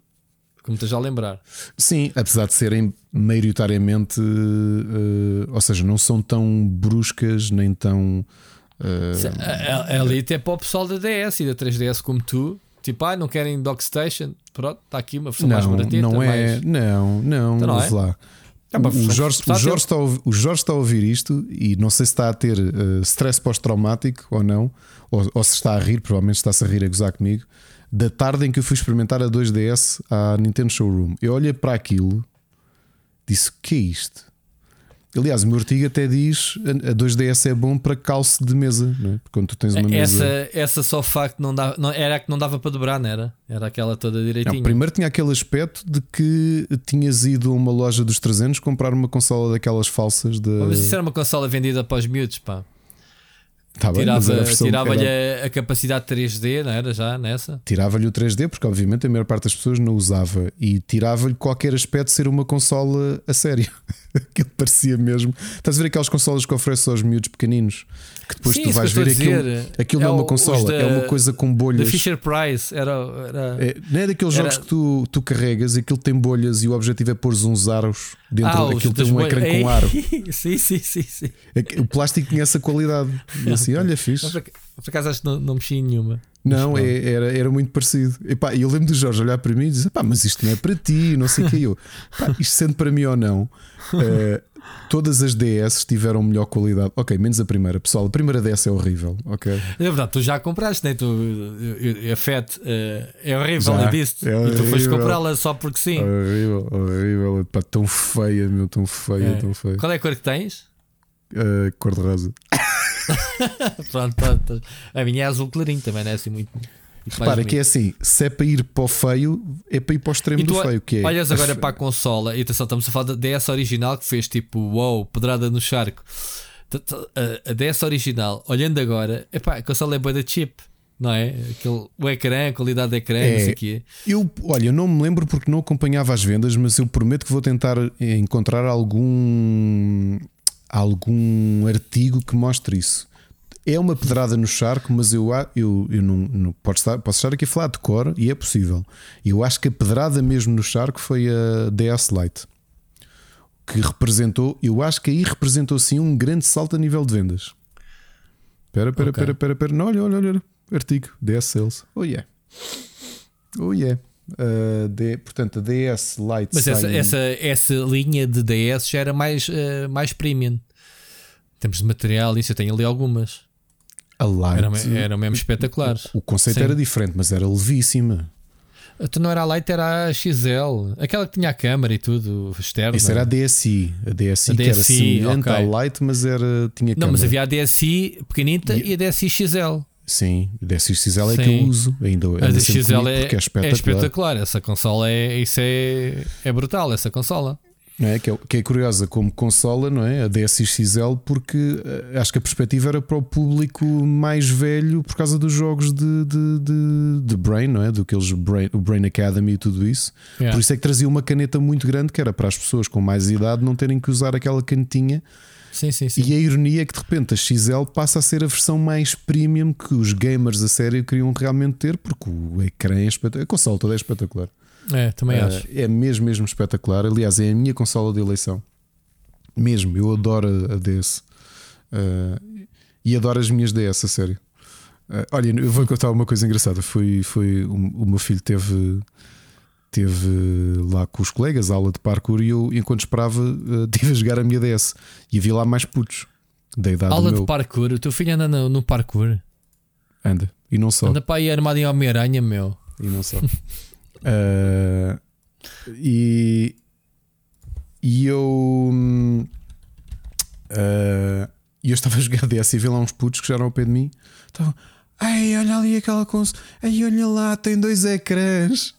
como estás a lembrar. Sim, apesar de serem maioritariamente, uh, ou seja, não são tão bruscas nem tão. Uh, a, a Elite é para o pessoal da DS e da 3DS como tu. Tipo, ah, não querem Dockstation? Pronto, está aqui uma versão não, mais baratita. Não é, mais... não, não, então não é? lá. É o, Jorge, o, Jorge está a ouvir, o Jorge está a ouvir isto e não sei se está a ter uh, stress pós-traumático ou não, ou, ou, se está a rir, provavelmente está-se a rir a gozar comigo da tarde em que eu fui experimentar a 2DS à Nintendo Showroom. Eu olhei para aquilo, disse: que é isto? Aliás, o meu artigo até diz a 2DS é bom para calço de mesa, não é? Quando tu tens uma essa, mesa. Essa só facto não, dava, não era a que não dava para dobrar, não era? Era aquela toda direitinha. Não, primeiro tinha aquele aspecto de que tinhas ido a uma loja dos 300 comprar uma consola daquelas falsas de. Mas isso era uma consola vendida para os miúdos, pá. Tá tirava-lhe tirava a, a, capacidade 3D, não era já nessa? Tirava-lhe o 3D, porque obviamente a maior parte das pessoas não usava, e tirava-lhe qualquer aspecto de ser uma consola a sério. <laughs> <laughs> Aquilo parecia mesmo. Estás a ver aquelas consolas que oferecem aos miúdos pequeninos que depois Sim, tu vais ver aquilo, aquilo é não é uma consola, da, é uma coisa com bolhas. Da Fisher Price era. era é, não é daqueles era, jogos que tu, tu carregas, aquilo tem bolhas e o objetivo é pôr uns aros dentro, ah, aquilo tem um ecrã com aro. <laughs> sim, sim, sim, sim. É o plástico tinha essa qualidade. E assim, olha, fixe. Por, por acaso acho que não, não mexi em nenhuma. Não, é, era, era muito parecido. E eu lembro do Jorge olhar para mim e dizer: pá, mas isto não é para ti, não sei o que. Eu, pá, isto sendo para mim ou não, uh, todas as DS tiveram melhor qualidade. Ok, menos a primeira. Pessoal, a primeira DS é horrível. Ok. É verdade, tu já compraste, né? Tu, a FET uh, é horrível, já, disse. É e tu foste comprá-la só porque sim. Horrível, horrível. Pá, tão feia, meu, tão feia, é. tão feia. Qual é a cor que tens? Uh, cor de rosa. <laughs> pronto, pronto. A minha é azul clarinho também, não é assim muito. Repara que é assim: se é para ir para o feio, é para ir para o extremo do feio. Que é olhas agora <laughs> para a consola e atenção, estamos a falar da DS original que fez tipo wow, pedrada no charco. A DS original, olhando agora, epá, a consola é boa da chip. não é? Aquele, o ecrã, a qualidade de ecrã, É. não sei o quê. Eu, olha, eu não me lembro porque não acompanhava as vendas, mas eu prometo que vou tentar encontrar algum algum artigo que mostre isso. É uma pedrada no charco, mas eu, eu, eu não, não posso, estar, posso estar aqui a falar de cor e é possível. Eu acho que a pedrada mesmo no charco foi a DS Lite que representou, eu acho que aí representou sim um grande salto a nível de vendas. Espera, espera, espera, espera, espera. Não, olha, olha, olha. Artigo DS Sales. Oh yeah. Oh yeah. Uh, D- portanto, a DS Lite Mas essa, em- essa, essa linha de DS já era mais, eh, mais premium. Em termos de material, isso eu tenho ali algumas. a Lite. Eram, eram mesmo espetaculares. O conceito Sim. era diferente, mas era levíssima. Então não era a Lite, era a XL. Aquela que tinha a câmara e tudo, externa. Isso era a DSi. A DSi, A que era DSi, semelhante ok. à Lite, mas era, tinha Não, mas câmara. havia a DSi pequenita E- e a DSi XL. Sim, a DSi XL é que eu uso. Ainda, A anda da sempre XL comigo é, porque é é espetacular. espetacular. Essa consola é, isso é, é brutal, essa consola. É? Que, é, que é curiosa como consola, não é? A DSi-XL, porque eh, acho que a perspectiva era para o público mais velho por causa dos jogos de, de, de, de Brain, não é? Do que eles, Brain, o Brain Academy e tudo isso. Yeah. Por isso é que trazia uma caneta muito grande que era para as pessoas com mais idade não terem que usar aquela canetinha. Sim, sim, sim. E a ironia é que de repente a XL passa a ser a versão mais premium que os gamers a sério queriam realmente ter, porque o ecrã é espetacular. A consola toda é espetacular. É, também Ah, acho. é mesmo, mesmo espetacular. Aliás, é a minha consola de eleição. Mesmo, eu adoro a DS. Ah, e adoro as minhas DS, a sério. Ah, olha, eu vou contar uma coisa engraçada. Foi, foi o, o meu filho teve, teve lá com os colegas, aula de parkour, e eu, enquanto esperava, ah, <laughs> tive a jogar a minha DS. E havia lá mais putos da idade Aula de parkour, o teu filho anda no, no parkour. Anda, e não só. Anda para aí armado em Homem-Aranha, meu. E não só. Ah, <laughs> e, e eu. e eu estava a jogar DS e vi lá uns putos que já eram ao pé de mim. Estavam. Ai, olha ali aquela console. Ai, olha lá, tem dois ecrãs.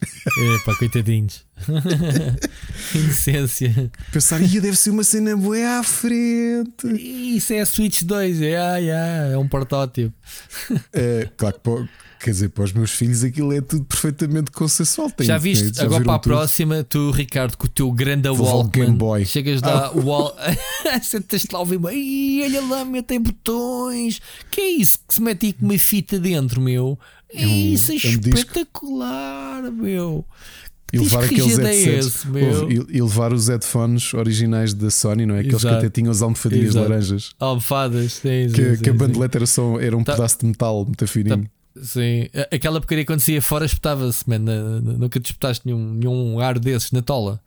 Epá, coitadinhos. <laughs> Inocência. Pensar, ia deve ser uma cena boa à frente. Isso é a Switch 2, é, yeah, é um protótipo. Ah, claro que, quer dizer, para os meus filhos aquilo é tudo perfeitamente consensual. Tem- já viste? já Agora para a tudo. próxima, tu, Ricardo, com o teu grande Vou Walkman. Game Boy. Chegas lá, o wall. <laughs> Sentas-te lá a ouvir. Ai, olha lá, meu, tem botões. Que é isso que se mete aí com uma fita dentro, meu? um- isso é, é um disco. espetacular, meu. E levar Disco aqueles é headsets. esse, meu? Ouve, E, levar os headphones originais da Sony, não é? Aqueles Exato. que até tinham as almofadinhas Exato. laranjas. Almofadas, sim, sim, Que, sim, que a bandeleta era, só, era um Tá- pedaço de metal muito fininho. Sim, aquela porcaria quando saía fora espetava-se, man. Na- na- Nunca te espetaste nenhum, nenhum ar desses na tola.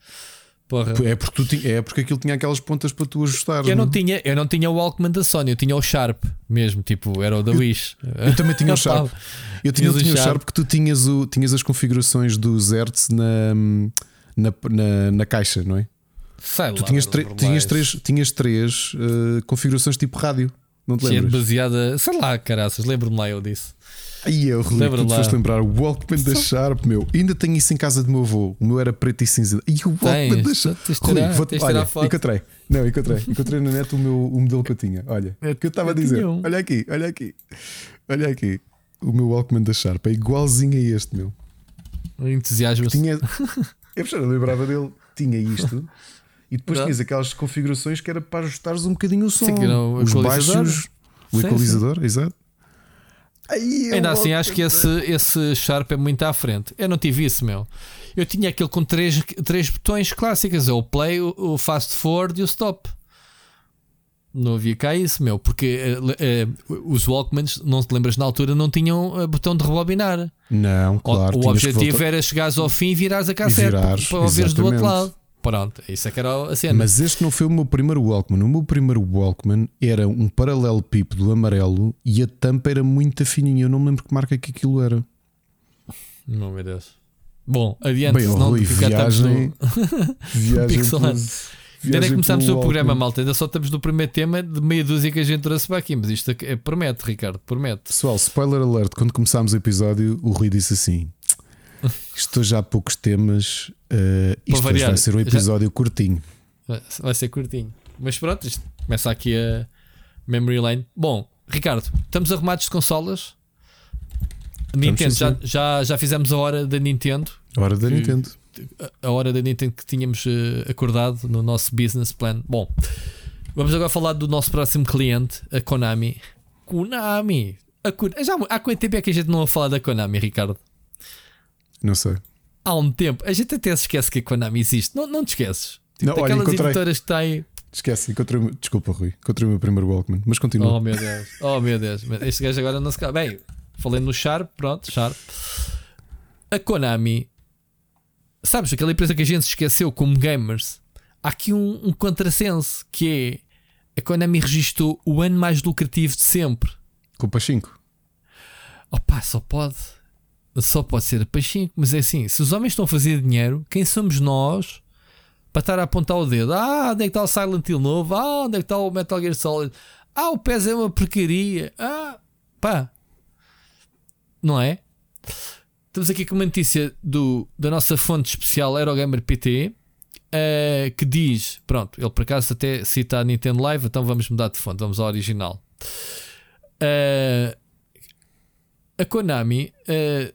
Porra. É, porque tu é porque aquilo tinha aquelas pontas para tu ajustar. Eu não, não? tinha, eu não tinha o Walkman da Sony, eu tinha o Sharp mesmo, tipo, era o da Wish. Eu também tinha o <laughs> Sharp. Eu tinha, tinha o Sharp. Sharp que tu tinhas, o, tinhas as configurações dos Hertz na, na, na, na caixa, não é? Sei Tu lá, tinhas, tinhas três, tinhas três eh, configurações tipo rádio. Não te lembras? baseada, sei lá, caraças, lembro-me lá eu disse. Aí eu relembro, Lembra tu foste lembrar o Walkman da Sharp, meu. Ainda tenho isso em casa do meu avô. O meu era preto e cinza. E o Walkman da Sharp. Rui, vou- olha, encontrei. Não, encontrei. Encontrei na net o, meu, o modelo que eu tinha. Olha, Eu- o que eu estava a eu dizer. um. Olha aqui, olha aqui. Olha aqui. O meu Walkman da Sharp é igualzinho a este, meu. Entusiasmo. Tinha. <laughs> eu já não lembrava dele. Tinha isto. E depois Não. tinhas aquelas configurações que era para ajustares um bocadinho o som. Sim, que era o Os baixos. O Sim, equalizador, exato. Aí eu Ainda assim, acho que esse, esse Sharp é muito à frente. Eu não tive isso, meu. Eu tinha aquele com três, três botões clássicas: é o play, o, o fast forward e o stop. Não havia cá isso, meu, porque eh, eh, os Walkmans, não te lembras na altura, não tinham eh, botão de rebobinar. Não, O- claro. o que objetivo voltar- era chegares ao fim e virares a cassete virares, para ouvires do outro lado. Pronto, isso é que era a cena. Mas este não foi o meu primeiro Walkman. O meu primeiro Walkman era um paralelepípedo amarelo e a tampa era muito fininha. Eu não me lembro que marca que aquilo era. Não, meu Deus. Bom, adiante, Bem, senão Rui, viagem, no- <laughs> viagem Pixelado. pelo- Ainda nem começámos o programa, malta. Ainda só estamos no primeiro tema de meia dúzia que a gente trouxe para aqui. Mas isto é, promete, Ricardo, promete. Pessoal, spoiler alert: quando começámos o episódio, o Rui disse assim: Estou já há poucos temas. eh, isto variar. vai ser um Já- episódio curtinho. Vai- Vai ser curtinho. Mas pronto, isto começa aqui a Memory Lane. Bom, Ricardo, estamos arrumados de consolas? Nintendo, já, já, já fizemos a hora da Nintendo. Hora da Que- Nintendo. a- a hora da Nintendo que tínhamos eh, acordado no nosso business plan. Bom, vamos agora falar do nosso próximo cliente, a Konami. Konami! A Já, há quanto tempo é que a gente não a falar da Konami, Ricardo? Não sei. Há um tempo. A gente até se esquece que a Konami existe. Não, não te esqueces. Tipo, Não, olha, encontrei. editoras que têm. Esquece, encontrei. o- Desculpa, Rui. Encontrei o meu primeiro Walkman. Mas continua. Oh meu Deus, oh meu Deus. Este gajo agora não se cala. Bem, falei no Sharp, pronto, Sharp. A Konami, sabes, aquela empresa que a gente se esqueceu como gamers, há aqui um, um contrassenso que é a Konami registou o ano mais lucrativo de sempre. O Pachinko. Opa, só pode. Só pode ser Pachinko, mas é assim: se os homens estão a fazer dinheiro, quem somos nós para estar a apontar o dedo? Ah, onde é que está o Silent Hill novo? Ah, onde é que está o Metal Gear Solid? Ah, o PES é uma porcaria. Ah, pá, não é? Estamos aqui com uma notícia do, da nossa fonte especial Aerogamer PT eh, que diz: pronto, ele por acaso até cita a Nintendo Live, então vamos mudar de fonte, vamos ao original. Eh, a Konami eh,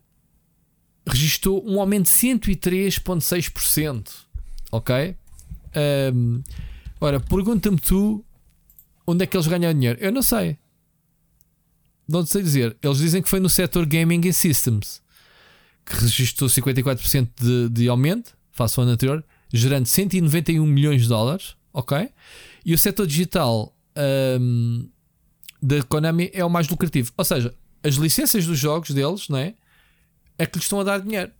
registrou um aumento de 103,6%. Ok? Ahm, ora, pergunta-me tu onde é que eles ganham dinheiro. Eu não sei. Não sei dizer. Eles dizem que foi no setor Gaming and Systems que registrou 54% de, de aumento face ao ano anterior, gerando 191 milhões de dólares. Ok? E o setor digital ahm, da Konami é o mais lucrativo. Ou seja, as licenças dos jogos deles, não é? É que lhes estão a dar dinheiro.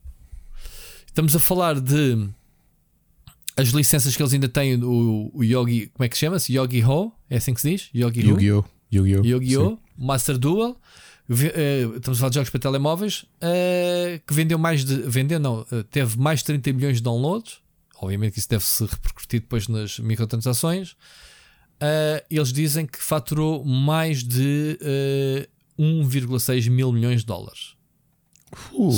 Estamos a falar de as licenças que eles ainda têm, o, o Yogi, como é que chama-se? Yogi Ho? É assim que se diz? Yogi Ho? Yu-Gi-Oh! Yu-Gi-Oh! Yu-Gi-Oh! Master Duel. Eh, estamos a falar de jogos para telemóveis eh, que vendeu mais de. Vendeu, não, eh, teve mais de 30 milhões de downloads. Obviamente que isso deve se repercutir depois nas microtransações. Eles dizem que faturou mais de eh, 1,6 mil milhões de dólares. Uh,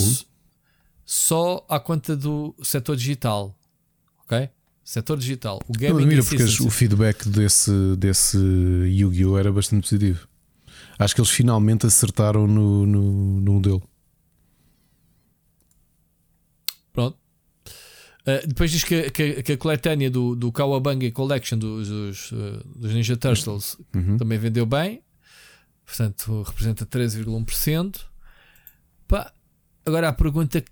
Só à conta do setor digital. Ok? Setor digital. O gaming porque o feedback desse, desse Yu-Gi-Oh! era bastante positivo. Acho que eles finalmente acertaram no, no, no modelo. Pronto. Uh, depois diz que, que, que a coletânea do, do Kawabanga Collection dos, dos, uh, dos Ninja Turtles Uhum. também vendeu bem, portanto representa 13,1%. Pá, agora a pergunta que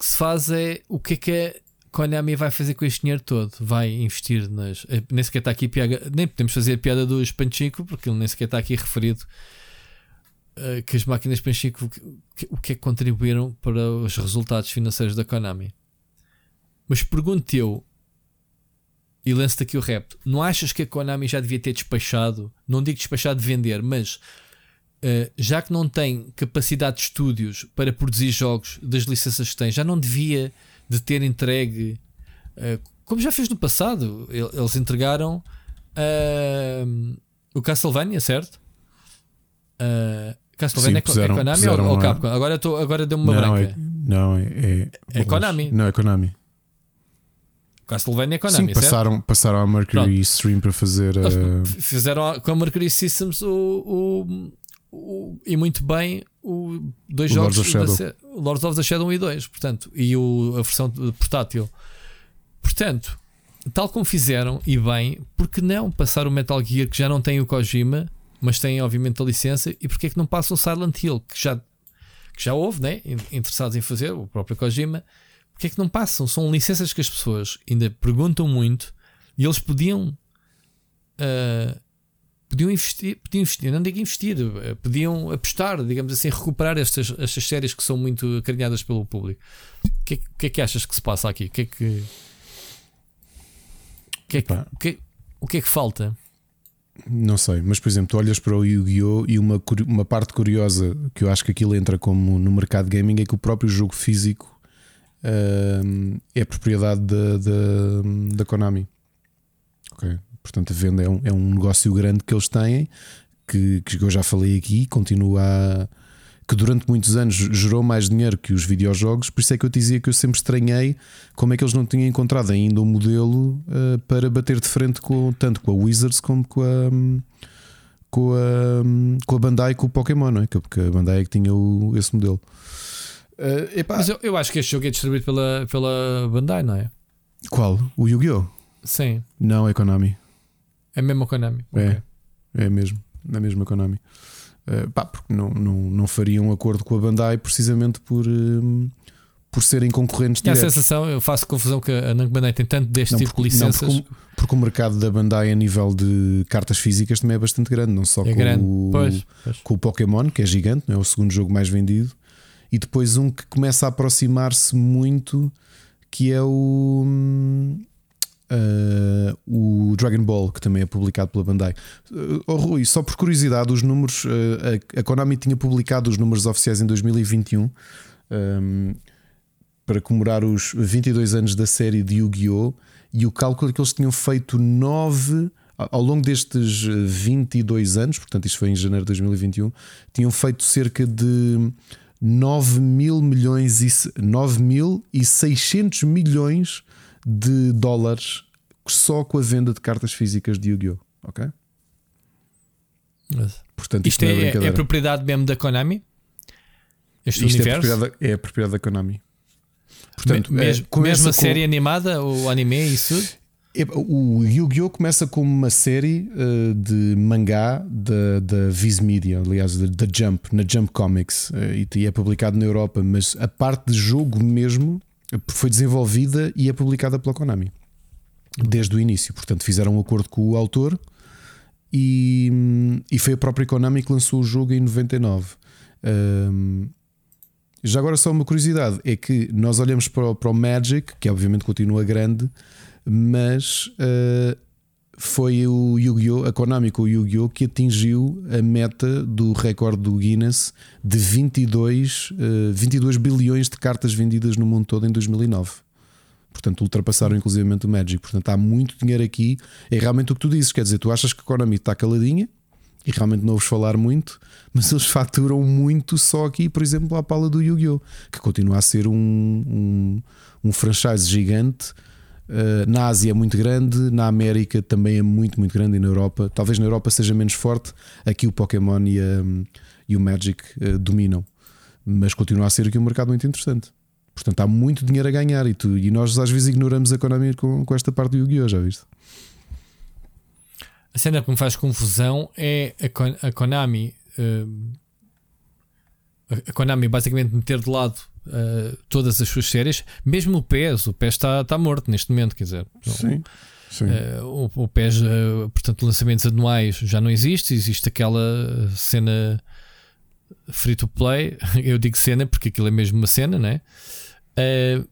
se faz é o que é que a Konami vai fazer com este dinheiro todo? Vai investir nas. eh, Nem sequer está aqui piada, nem podemos fazer a piada do Panchico, porque ele nem sequer está aqui referido uh, que as máquinas Panchico o que, o que é que contribuíram para os resultados financeiros da Konami. Mas pergunto eu, e lanço-te aqui o repto: não achas que a Konami já devia ter despachado? Não digo despachado de vender, mas eh, já que não tem capacidade de estúdios para produzir jogos das licenças que tem, já não devia de ter entregue, eh, como já fez no passado. El- Eles entregaram eh, o Castlevania, certo? Castlevania Sim, é Co- puseram- é Konami puseram ou, ou Capcom? Agora, agora deu-me uma não, branca. é, não, é, é, É Konami. Não, é Konami. Castlevania é Konami, Sim, certo? passaram, passaram a Mercury Stream para fazer. Fizeram com a Mercury Systems o, o- o- e muito bem o dois O jogos Lords of da Lords of the Shadow 1 e 2 portanto, e o, a versão portátil portanto tal como fizeram e bem porque não passar o Metal Gear que já não tem o Kojima mas tem obviamente a licença e porque é que não passa o Silent Hill que já, que já houve né? in- interessados em fazer o próprio Kojima porque é que não passam? São licenças que as pessoas ainda perguntam muito e eles podiam ah, podiam investir, podiam investir, não digo investir, eh, podiam apostar, digamos assim, recuperar estas, estas séries que são muito acarinhadas pelo público. O que, é, que- é que achas que se passa aqui? O que é que. O que é que, o que, é- o que é que falta? Não sei, mas por exemplo, tu olhas para o Yu-Gi-Oh! e uma, uma parte curiosa que eu acho que aquilo entra como no mercado gaming é que o próprio jogo físico ahm, é propriedade da, da, da Konami. Ok? Portanto, a venda é um, é um negócio grande que eles têm, que, que eu já falei aqui, continua a. que durante muitos anos gerou mais dinheiro que os videojogos, por isso é que eu dizia que eu sempre estranhei como é que eles não tinham encontrado ainda um modelo uh, para bater de frente com, tanto com a Wizards como com a, com a, com a Bandai com o Pokémon, não é? Porque a Bandai é que tinha o, esse modelo. Uh, Mas eu, eu, acho que este jogo é distribuído pela, pela Bandai, não é? Qual? O Yu-Gi-Oh! Sim. Não, é Konami. É mesmo a Konami. É, okay. é mesmo. É mesmo a Konami. Uh, pá, porque não, não, não fariam um acordo com a Bandai precisamente por, uh, por serem concorrentes diretos. a sensação, eu faço confusão que a Namco Bandai tem tanto deste não, tipo porque, de licenças. Não, porque, porque, o mercado da Bandai a nível de cartas físicas também é bastante grande, não só é com, grande. O, pois, pois. com o Pokémon, que é gigante, é o segundo jogo mais vendido, e depois um que começa a aproximar-se muito, que é o. Uh, o Dragon Ball, que também é publicado pela Bandai. Uh, oh, Rui, só por curiosidade, os números. Uh, a, a, Konami tinha publicado os números oficiais em 2021 um, para comemorar os 22 anos da série de Yu-Gi-Oh! E o cálculo é que eles tinham feito 9 ao longo destes 22 anos, portanto, isto foi em janeiro de 2021, tinham feito cerca de 9 mil milhões e 9 mil e 600 milhões de dólares só com a venda de cartas físicas de Yu-Gi-Oh! Ok? Mas, Portanto, isto, isto é, é, é, propriedade mesmo da Konami? Este isto universo? É propriedade, é a propriedade da Konami. Portanto, Me, mesmo, é, mesmo a com... série animada, o anime e isso O Yu-Gi-Oh! começa como uma série uh, de mangá da, da Viz Media, aliás, da Jump, na Jump Comics, uh, e é publicado na Europa, mas a parte de jogo mesmo foi desenvolvida e é publicada pela Konami desde o início. Portanto, fizeram um acordo com o autor e, e foi a própria Konami que lançou o jogo em 99. Um, já agora, só uma curiosidade: é que nós olhamos para o, para o Magic, que obviamente continua grande, mas uh, foi o Yu-Gi-Oh! a Konami com o Yu-Gi-Oh! que atingiu a meta do recorde do Guinness de 22, uh, 22 bilhões de cartas vendidas no mundo todo em 2009. Portanto, ultrapassaram inclusivamente o Magic. Portanto, há muito dinheiro aqui. É realmente o que tu dizes. Quer dizer, tu achas que a Konami está caladinha e realmente não ouves falar muito, mas eles faturam muito só aqui, por exemplo, à pala do Yu-Gi-Oh! que continua a ser um, um, um franchise gigante na Ásia é muito grande, na América também é muito, muito grande e na Europa, talvez na Europa seja menos forte. Aqui o Pokémon e, a, e o Magic uh, dominam, mas continua a ser aqui um mercado muito interessante. Portanto, há muito dinheiro a ganhar e, tu, e nós às vezes ignoramos a economia com, com esta parte do Yu-Gi-Oh! Já viste? A cena que me faz confusão é a, Konami. Uh, a Konami basicamente meter de lado uh, todas as suas séries, mesmo o PES, o PES está tá morto neste momento, quer dizer. Sim. Sim. Uh, o, o PES, uh, portanto, lançamentos anuais já não existe, existe aquela cena free to play. <laughs> Eu digo cena porque aquilo é mesmo uma cena, né? Uh,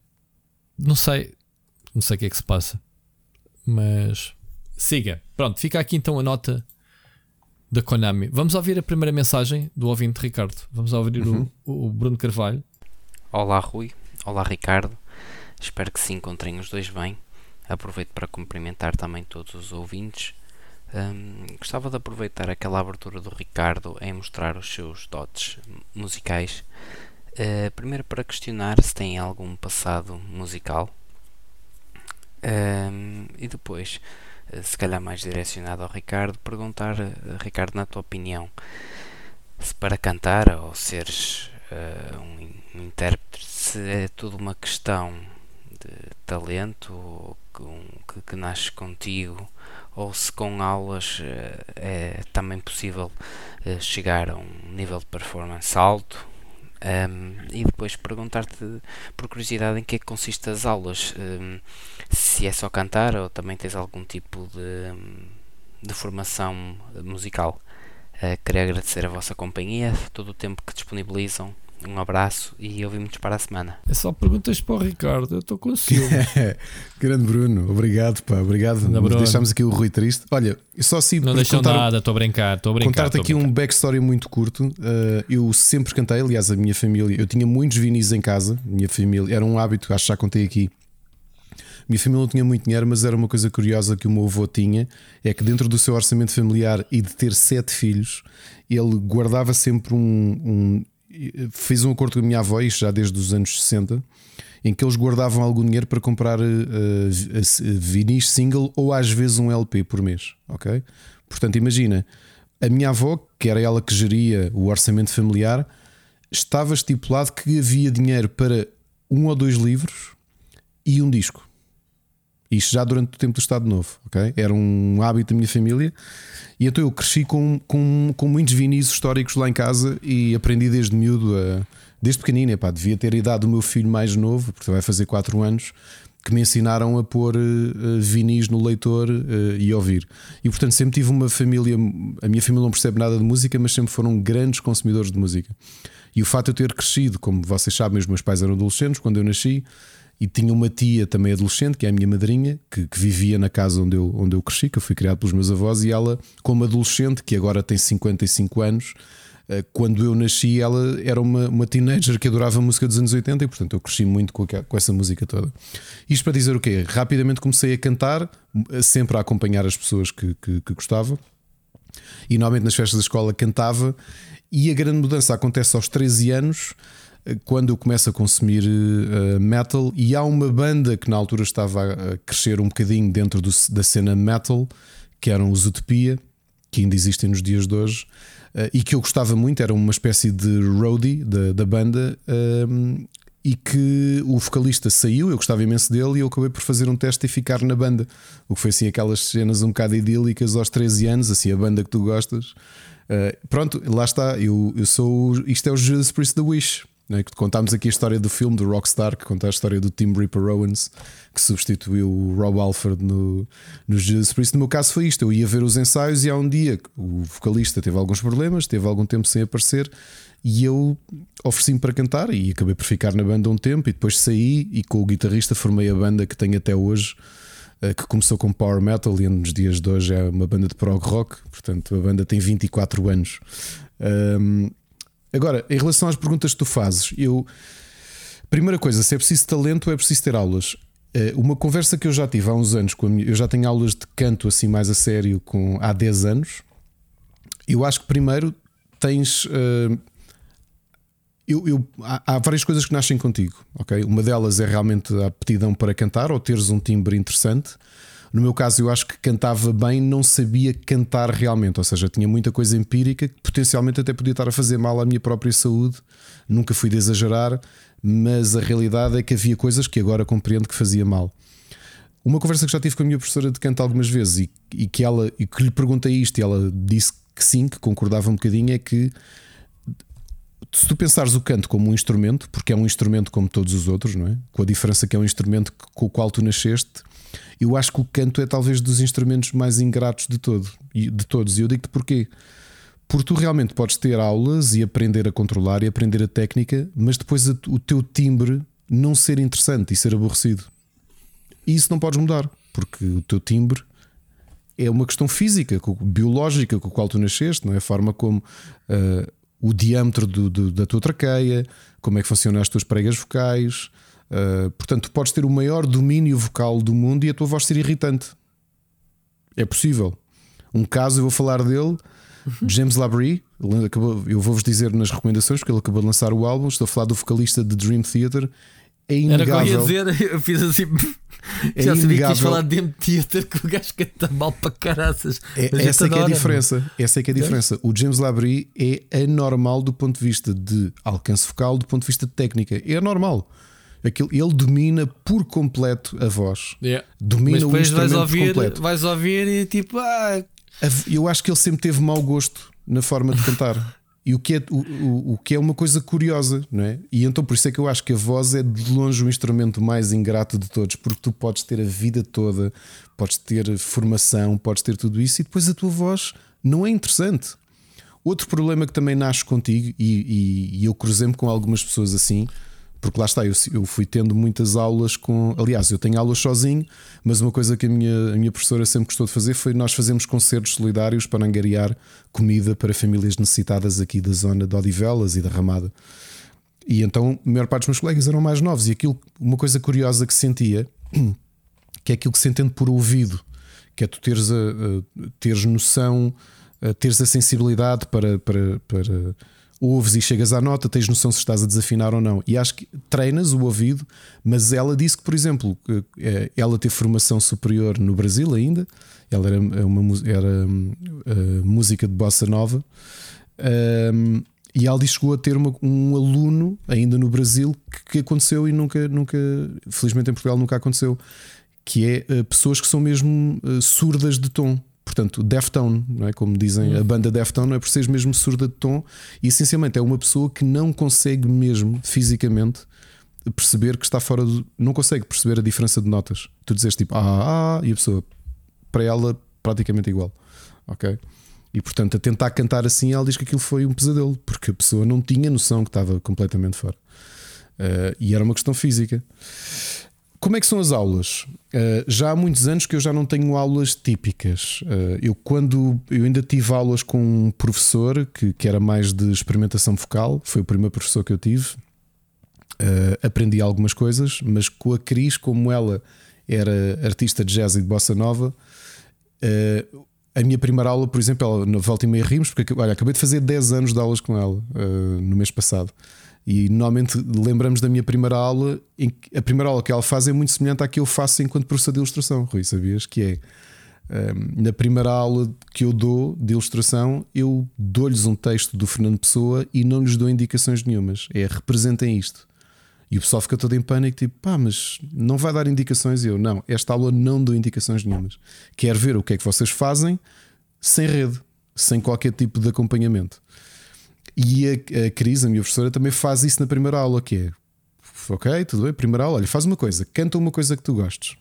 não sei, não sei o que é que se passa, mas siga. Pronto, fica aqui então a nota da Konami. Vamos ouvir a primeira mensagem do ouvinte Ricardo. Vamos ouvir uhum. o, o Bruno Carvalho. Olá Rui, olá Ricardo, espero que se encontrem os dois bem. Aproveito para cumprimentar também todos os ouvintes. Um, gostava de aproveitar aquela abertura do Ricardo em mostrar os seus dotes musicais. Uh, primeiro para questionar se tem algum passado musical. Um, e depois, uh, se calhar mais direcionado ao Ricardo, perguntar, uh, Ricardo, na tua opinião, se para cantar ou seres um um intérprete se é tudo uma questão de talento que, que nasce contigo ou se com aulas eh, é também possível eh, chegar a um nível de performance alto. Um, e depois perguntar-te por curiosidade em que é que consiste as aulas? Um, se é só cantar ou também tens algum tipo de, de formação musical uh, queria agradecer a vossa companhia todo o tempo que disponibilizam um abraço e ouvimos para a semana. É só perguntas para o Ricardo, eu estou com ciúme. <laughs> Grande Bruno, obrigado, pá, obrigado. Deixámos aqui o Rui triste. Olha, só assim Não deixou contar, nada, estou a brincar, estou a brincar. Contar-te aqui brincar. um backstory muito curto. Uh, eu sempre cantei, aliás, a minha família, eu tinha muitos vinis em casa, minha família, era um hábito, acho que já contei aqui. Minha família não tinha muito dinheiro, mas era uma coisa curiosa que o meu avô tinha: é que dentro do seu orçamento familiar e de ter sete filhos, ele guardava sempre um, um fiz um acordo com a minha avó, isto já desde os anos 60, em que eles guardavam algum dinheiro para comprar uh, vinis single ou às vezes um LP por mês, ok? Portanto, imagina, a minha avó, que era ela que geria o orçamento familiar, estava estipulado que havia dinheiro para um ou dois livros e um disco. Isto já durante o tempo do Estado Novo, ok? Era um hábito da minha família. E então eu cresci com, com, com muitos vinis históricos lá em casa e aprendi desde miúdo, a, desde pequenino. Epá, devia ter idade do meu filho mais novo, porque vai fazer 4 anos, que me ensinaram a pôr uh, vinis no leitor uh, e ouvir. E portanto sempre tive uma família. A minha família não percebe nada de música, mas sempre foram grandes consumidores de música. E o fato de eu ter crescido, como vocês sabem, os meus pais eram adolescentes quando eu nasci e tinha uma tia também adolescente, que é a minha madrinha, que, que, vivia na casa onde eu, onde eu cresci, que eu fui criado pelos meus avós, e ela, como adolescente, que agora tem 55 anos, eh, quando eu nasci, ela era uma, uma teenager que adorava música dos anos 80 e, portanto, eu cresci muito com, com essa música toda. Isto para dizer o quê? Rapidamente comecei a cantar, sempre a acompanhar as pessoas que, que, que gostava, e normalmente nas festas da escola cantava. E a grande mudança acontece aos 13 anos quando eu começo a consumir uh, metal e há uma banda que na altura estava a crescer um bocadinho dentro do, da cena metal, que eram os Utopia, que ainda existem nos dias de hoje, uh, e que eu gostava muito, era uma espécie de roadie da, da banda. Uh, e que o vocalista saiu, eu gostava imenso dele e eu acabei por fazer um teste e ficar na banda. O que foi assim aquelas cenas um bocado idílicas aos 13 anos, assim, a banda que tu gostas. Uh, pronto, lá está. Eu, eu sou. Isto é o Jesus Priest the Wish. Né? Contámos aqui a história do filme do Rockstar, que conta a história do Tim Ripper Owens, que substituiu o Rob Alford no, no Jesus Priest. No meu caso foi isto: eu ia ver os ensaios e há um dia o vocalista teve alguns problemas, teve algum tempo sem aparecer. E eu ofereci-me para cantar e acabei por ficar na banda um tempo. E depois saí e com o guitarrista formei a banda que tenho até hoje, eh, que começou com power metal e nos dias de hoje é uma banda de prog rock. Portanto, a banda tem 24 anos. Um, Agora, em relação às perguntas que tu fazes, eu. Primeira coisa, se é preciso talento, é preciso ter aulas. Eh, uma conversa que eu já tive há uns anos com minha, eu já tenho aulas de canto assim mais a sério com há 10 anos. Eu acho que primeiro tens uh, eu, eu há, há, várias coisas que nascem contigo, ok? Uma delas é realmente a aptidão para cantar ou teres um timbre interessante. No meu caso, eu acho que cantava bem, não sabia cantar realmente, ou seja, tinha muita coisa empírica que potencialmente até podia estar a fazer mal à minha própria saúde. Nunca fui de exagerar, mas a realidade é que havia coisas que agora compreendo que fazia mal. Uma conversa que já tive com a minha professora de canto algumas vezes e, e que ela e que lhe perguntei isto e ela disse que sim, que concordava um bocadinho, é que se tu pensares o canto como um instrumento, porque é um instrumento como todos os outros, não é? Com a diferença que é um instrumento com o qual tu nasceste, eu acho que o canto é talvez dos instrumentos mais ingratos de, todo, de todos. E eu digo-te porquê. Porque tu realmente podes ter aulas e aprender a controlar e aprender a técnica, mas depois o teu timbre não ser interessante e ser aborrecido. E isso não podes mudar, porque o teu timbre é uma questão física, biológica com a qual tu nasceste, não é? A forma como uh, o diâmetro do, do, da tua traqueia, como é que funcionam as tuas pregas vocais, Uh, portanto, tu podes ter o maior domínio vocal do mundo e a tua voz ser irritante. É possível. Um caso, eu vou falar dele, James Labrie. Eu vou-vos dizer nas recomendações, porque ele acabou de lançar o álbum. Estou a falar do vocalista de Dream Theater. É inegável. Era o que eu ia dizer, eu fiz assim. É <laughs> já sabia que ias falar de Dream Theater, que o gajo canta mal para caraças. É, essa é que é a diferença. Essa é que é a diferença. O James Labrie é anormal do ponto de vista de alcance vocal, do ponto de vista de técnica. É anormal. Aquilo, ele domina por completo a voz. Yeah. Domina o instrumento vais ouvir, completo. Vais ouvir e tipo, ah. Eu acho que ele sempre teve mau gosto na forma de cantar. E o que, é, o, o, o, que é uma coisa curiosa, não é? E então por isso é que eu acho que a voz é de longe o instrumento mais ingrato de todos, porque tu podes ter a vida toda, podes ter formação, podes ter tudo isso, e depois a tua voz não é interessante. Outro problema que também nasce contigo, e, e, e eu cruzei-me com algumas pessoas assim, porque lá está, eu, eu, fui tendo muitas aulas com. Aliás, eu tenho aulas sozinho, mas uma coisa que a minha, a minha professora sempre gostou de fazer foi nós fazemos concertos solidários para angariar comida para famílias necessitadas aqui da zona de Odivelas e da Ramada. E então a maior parte dos meus colegas eram mais novos, e aquilo, uma coisa curiosa que sentia, <clears throat> que é aquilo que se entende por ouvido, que é tu teres, a, a teres noção, a teres a sensibilidade para, para, para ouves e chegas à nota, tens noção se estás a desafinar ou não. E acho que treinas o ouvido, mas ela disse que, por exemplo, eh, ela teve formação superior no Brasil ainda, ela era uma era, uh, música de bossa nova. Um, e ela chegou a ter uma, um aluno ainda no Brasil que, que, aconteceu e nunca, nunca, felizmente em Portugal nunca aconteceu, que é pessoas que são mesmo surdas de tom. Portanto, Deftone, não é? como dizem a banda Deftone, é por ser mesmo surda de tom e essencialmente é uma pessoa que não consegue mesmo fisicamente perceber que está fora do. não consegue perceber a diferença de notas. Tu dizes tipo ah, ah, e a pessoa para ela praticamente igual. Ok? E portanto, a tentar cantar assim, ela diz que aquilo foi um pesadelo, porque a pessoa não tinha noção que estava completamente fora. Uh, e era uma questão física. Como é que são as aulas? Uh, já há muitos anos que eu já não tenho aulas típicas. Uh, eu, quando eu ainda tive aulas com um professor que, que era mais de experimentação vocal, foi o primeiro professor que eu tive. aprendi algumas coisas, mas com a Cris, como ela era artista de jazz e de bossa nova, Uh, a minha primeira aula, por exemplo, ela, volta e meia rimos, porque olha, acabei de fazer 10 anos de aulas com ela uh, no mês passado. E normalmente lembramos da minha primeira aula, em que a primeira aula que ela faz é muito semelhante à que eu faço enquanto professor de ilustração, Rui, sabias? Que é um, na primeira aula que eu dou de ilustração, eu dou-lhes um texto do Fernando Pessoa e não lhes dou indicações nenhumas. É representem isto. E o pessoal fica todo em pânico, tipo, pá, mas não vai dar indicações. Eu, não, esta aula não dou indicações nenhumas. Quero ver o que é que vocês fazem sem rede, sem qualquer tipo de acompanhamento. E a, a Cris, a minha professora, também faz isso na primeira aula, que é ok, tudo bem, primeira aula, olha, faz uma coisa, canta uma coisa que tu gostes.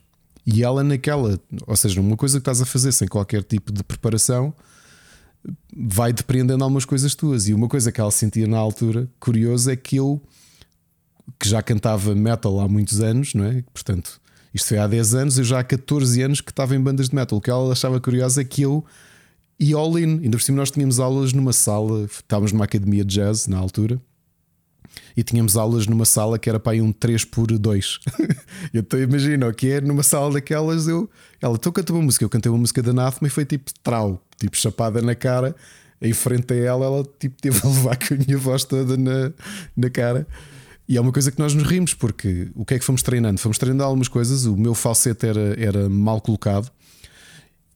E ela naquela, ou seja, uma coisa que estás a fazer sem qualquer tipo de preparação, vai depreendendo algumas coisas tuas. E uma coisa que ela sentia na altura, curioso, é que eu que já cantava metal há muitos anos, não é? Portanto, isto foi há 10 anos, eu já há 14 anos que estava em bandas de metal. O que ela achava curioso é que eu ia all in. Ainda por cima, nós tínhamos aulas numa sala, estávamos numa academia de jazz na altura. E tínhamos aulas numa sala que era para aí um 3 por 2 <laughs> Então imagina o que é numa sala daquelas. Eu, ela, tu cantou uma música, eu cantei uma música da Nathma e foi tipo trau, tipo chapada na cara. Em frente a ela, ela tipo teve a levar <laughs> com a minha voz toda na, na cara. E é uma coisa que nós nos rimos, porque o que é que fomos treinando? Fomos treinando algumas coisas, o meu falsete era, era mal colocado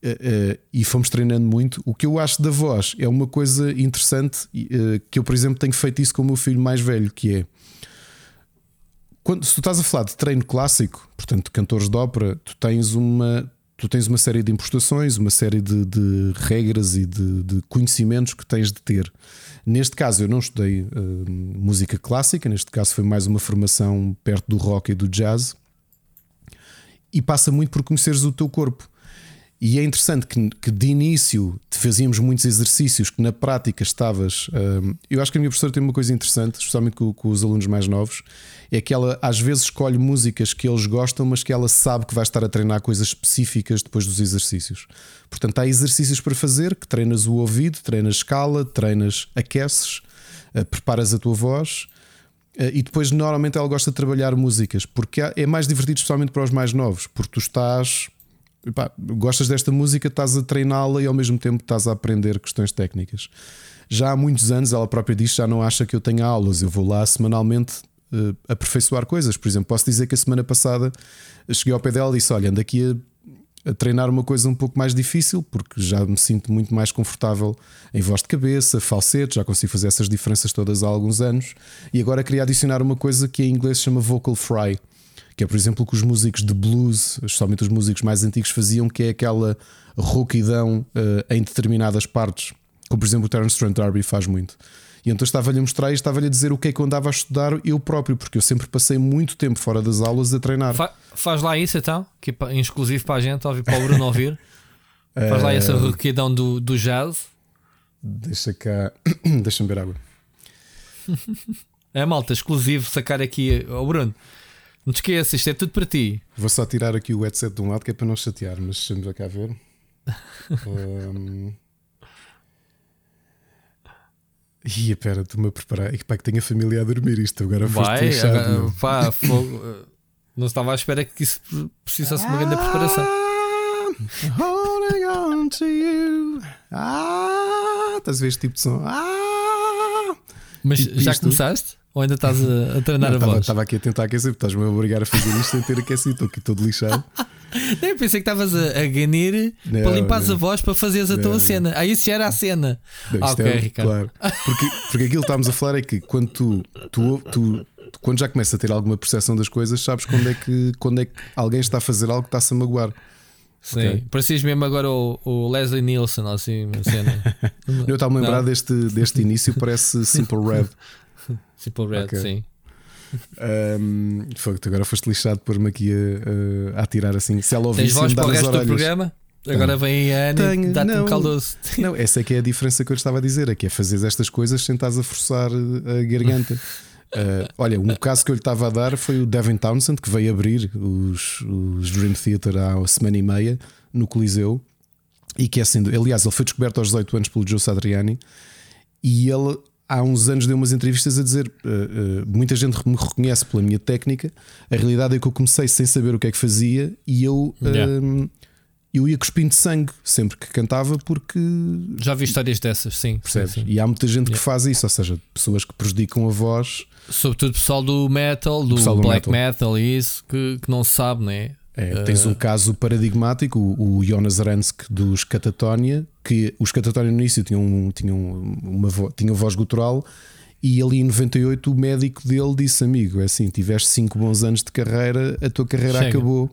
uh, e fomos treinando muito. O que eu acho da voz é uma coisa interessante, uh, que eu, por exemplo, tenho feito isso com o meu filho mais velho, que é quando, se tu estás a falar de treino clássico, portanto, cantores de ópera, tu tens uma. Tu tens uma série de impostações, uma série de, de regras e de, de conhecimentos que tens de ter. Neste caso, eu não estudei música clássica, neste caso foi mais uma formação perto do rock e do jazz. E passa muito por conheceres o teu corpo. E é interessante que, que de início fazíamos muitos exercícios que na prática estavas. Uh, eu acho que a minha professora tem uma coisa interessante, especialmente com, com, os alunos mais novos, é que ela às vezes escolhe músicas que eles gostam, mas que ela sabe que vai estar a treinar coisas específicas depois dos exercícios. Portanto, há exercícios para fazer que treinas o ouvido, treinas escala, treinas, aqueces, uh, preparas a tua voz. Uh, e depois, normalmente, ela gosta de trabalhar músicas porque é mais divertido, especialmente para os mais novos, porque tu estás Epá, gostas desta música, estás a treiná-la e ao mesmo tempo estás a aprender questões técnicas. Já há muitos anos, ela própria diz já não acha que eu tenha aulas, eu vou lá semanalmente uh, aperfeiçoar coisas. Por exemplo, posso dizer que a semana passada cheguei ao pé dela e disse: Olha, ando aqui a, a treinar uma coisa um pouco mais difícil, porque já me sinto muito mais confortável em voz de cabeça, falsete, já consigo fazer essas diferenças todas há alguns anos. E agora queria adicionar uma coisa que em inglês chama vocal fry que é, por exemplo, o que os músicos de blues, especialmente os músicos mais antigos, faziam, que é aquela rouquidão uh, em determinadas partes, como por exemplo o Terence Trent D'Arby faz muito. E então estava-lhe a mostrar e estava-lhe a dizer o que é que eu andava a estudar eu próprio, porque eu sempre passei muito tempo fora das aulas a treinar. Fa faz lá isso então, que é exclusivo para a gente, ouvir, para o Bruno ouvir. <laughs> faz lá essa eh, rouquidão do, do jazz. Deixa cá, <coughs> deixa-me ver água. <laughs> É malta, exclusivo sacar aqui ao Bruno. Não te esqueças, isto é tudo para ti. Vou só tirar aqui o headset de um lado que é para não chatear, mas deixa-me cá ver. um... Ia, pera, estou-me a preparar. Pá, que tenho a família a dormir isto. Agora Vai, foste agora, pá, fogo. Não estava à espera que isso precisasse de uma grande preparação. Holding on to you. Ah, estás a ver este tipo de som? Ah, Mas Tipo já isto. começaste? Ou ainda estás a, a treinar a voz? Estava aqui a tentar aquecer, porque estás-me a obrigar a fazer isto sem ter aquecido. Estou aqui todo lixado. <laughs> Não, eu pensei que estavas a, a ganir Não, para limpares não. a voz para fazeres a Não, tua não. cena. Aí isso já era a cena. Não, isto Ok, é- Ricardo. Claro. Porque, porque aquilo que estávamos a falar é que quando tu, tu, tu- quando já começa a ter alguma percepção das coisas, sabes quando é que, quando é que alguém está a fazer algo que está-se a magoar. Sim. Ok. Parecias mesmo agora o, o Leslie Nielsen, assim, uma cena. <laughs> Eu estava a lembrar deste, deste início, parece <laughs> Simple Red. Simple Red, Ok. sim. Um, agora foste lixado por-me aqui a, a, a atirar assim. Se ela Tens ouvisse, voz me para o resto do programa? Agora vem a Ana e dá-te um caldoso. Não, essa é que é a diferença que eu estava a dizer: é que é fazer estas coisas sem estás a forçar a garganta. <laughs> Uh, olha, um caso que eu lhe estava a dar foi o Devin Townsend, que veio abrir os, os Dream Theater há uma semana e meia no Coliseu. E que é sendo, aliás, ele foi descoberto aos 18 anos pelo Joe Satriani. E ele há uns anos deu umas entrevistas a dizer: uh, uh, muita gente me reconhece pela minha técnica. A realidade é que eu comecei sem saber o que é que fazia e eu. Yeah. um, eu ia cuspindo sangue sempre que cantava porque Já vi histórias dessas, sim. Percebes? sim, sim. E há muita gente que Yeah. faz isso, ou seja, pessoas que prejudicam a voz. Sobretudo pessoal do metal, do, do black metal. metal. e isso, que, que não sabe, né? É, Tens um caso paradigmático, o, Jonas Ransky dos Catatonia, que os Catatonia no início tinham, tinham, uma vo, tinham voz gutural. E ali em 98 o médico dele disse: Amigo, é assim, tiveste 5 bons anos de carreira, a tua carreira Chega. acabou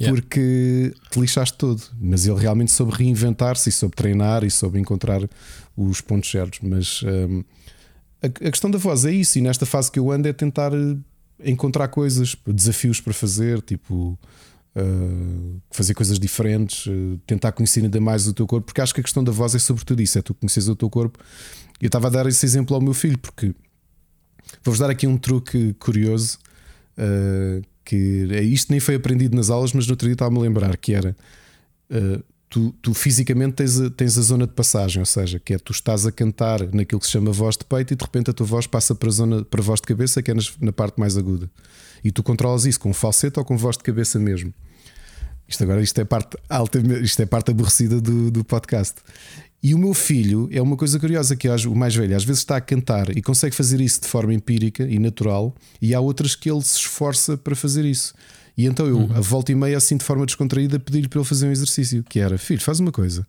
Yeah. porque te lixaste todo. Mas ele realmente soube reinventar-se e soube treinar e soube encontrar os pontos certos. Mas hum, a, a questão da voz é isso, e nesta fase que eu ando é tentar eh, encontrar coisas, desafios para fazer, tipo. uh, fazer coisas diferentes, uh, tentar conhecer ainda mais o teu corpo, porque acho que a questão da voz é sobretudo isso: é tu conheces o teu corpo. Eu estava a dar esse exemplo ao meu filho, porque vou-vos dar aqui um truque curioso. uh, que é- isto nem foi aprendido nas aulas, mas no outro dia estava-me a lembrar que era tu, tu fisicamente tens a, tens a zona de passagem, ou seja, que é tu estás a cantar naquilo que se chama voz de peito e de repente a tua voz passa para a zona para a voz de cabeça, que é nas- na parte mais aguda. E tu controlas isso com falsete ou com voz de cabeça mesmo. Isto agora isto é parte alta, isto é parte aborrecida do, do podcast. E o meu filho é uma coisa curiosa que o mais velho às vezes está a cantar e consegue fazer isso de forma empírica e natural, e há outras que ele se esforça para fazer isso. E então eu, a volta e meia, assim de forma descontraída, pedi-lhe para ele fazer um exercício que era: Filho, faz uma coisa,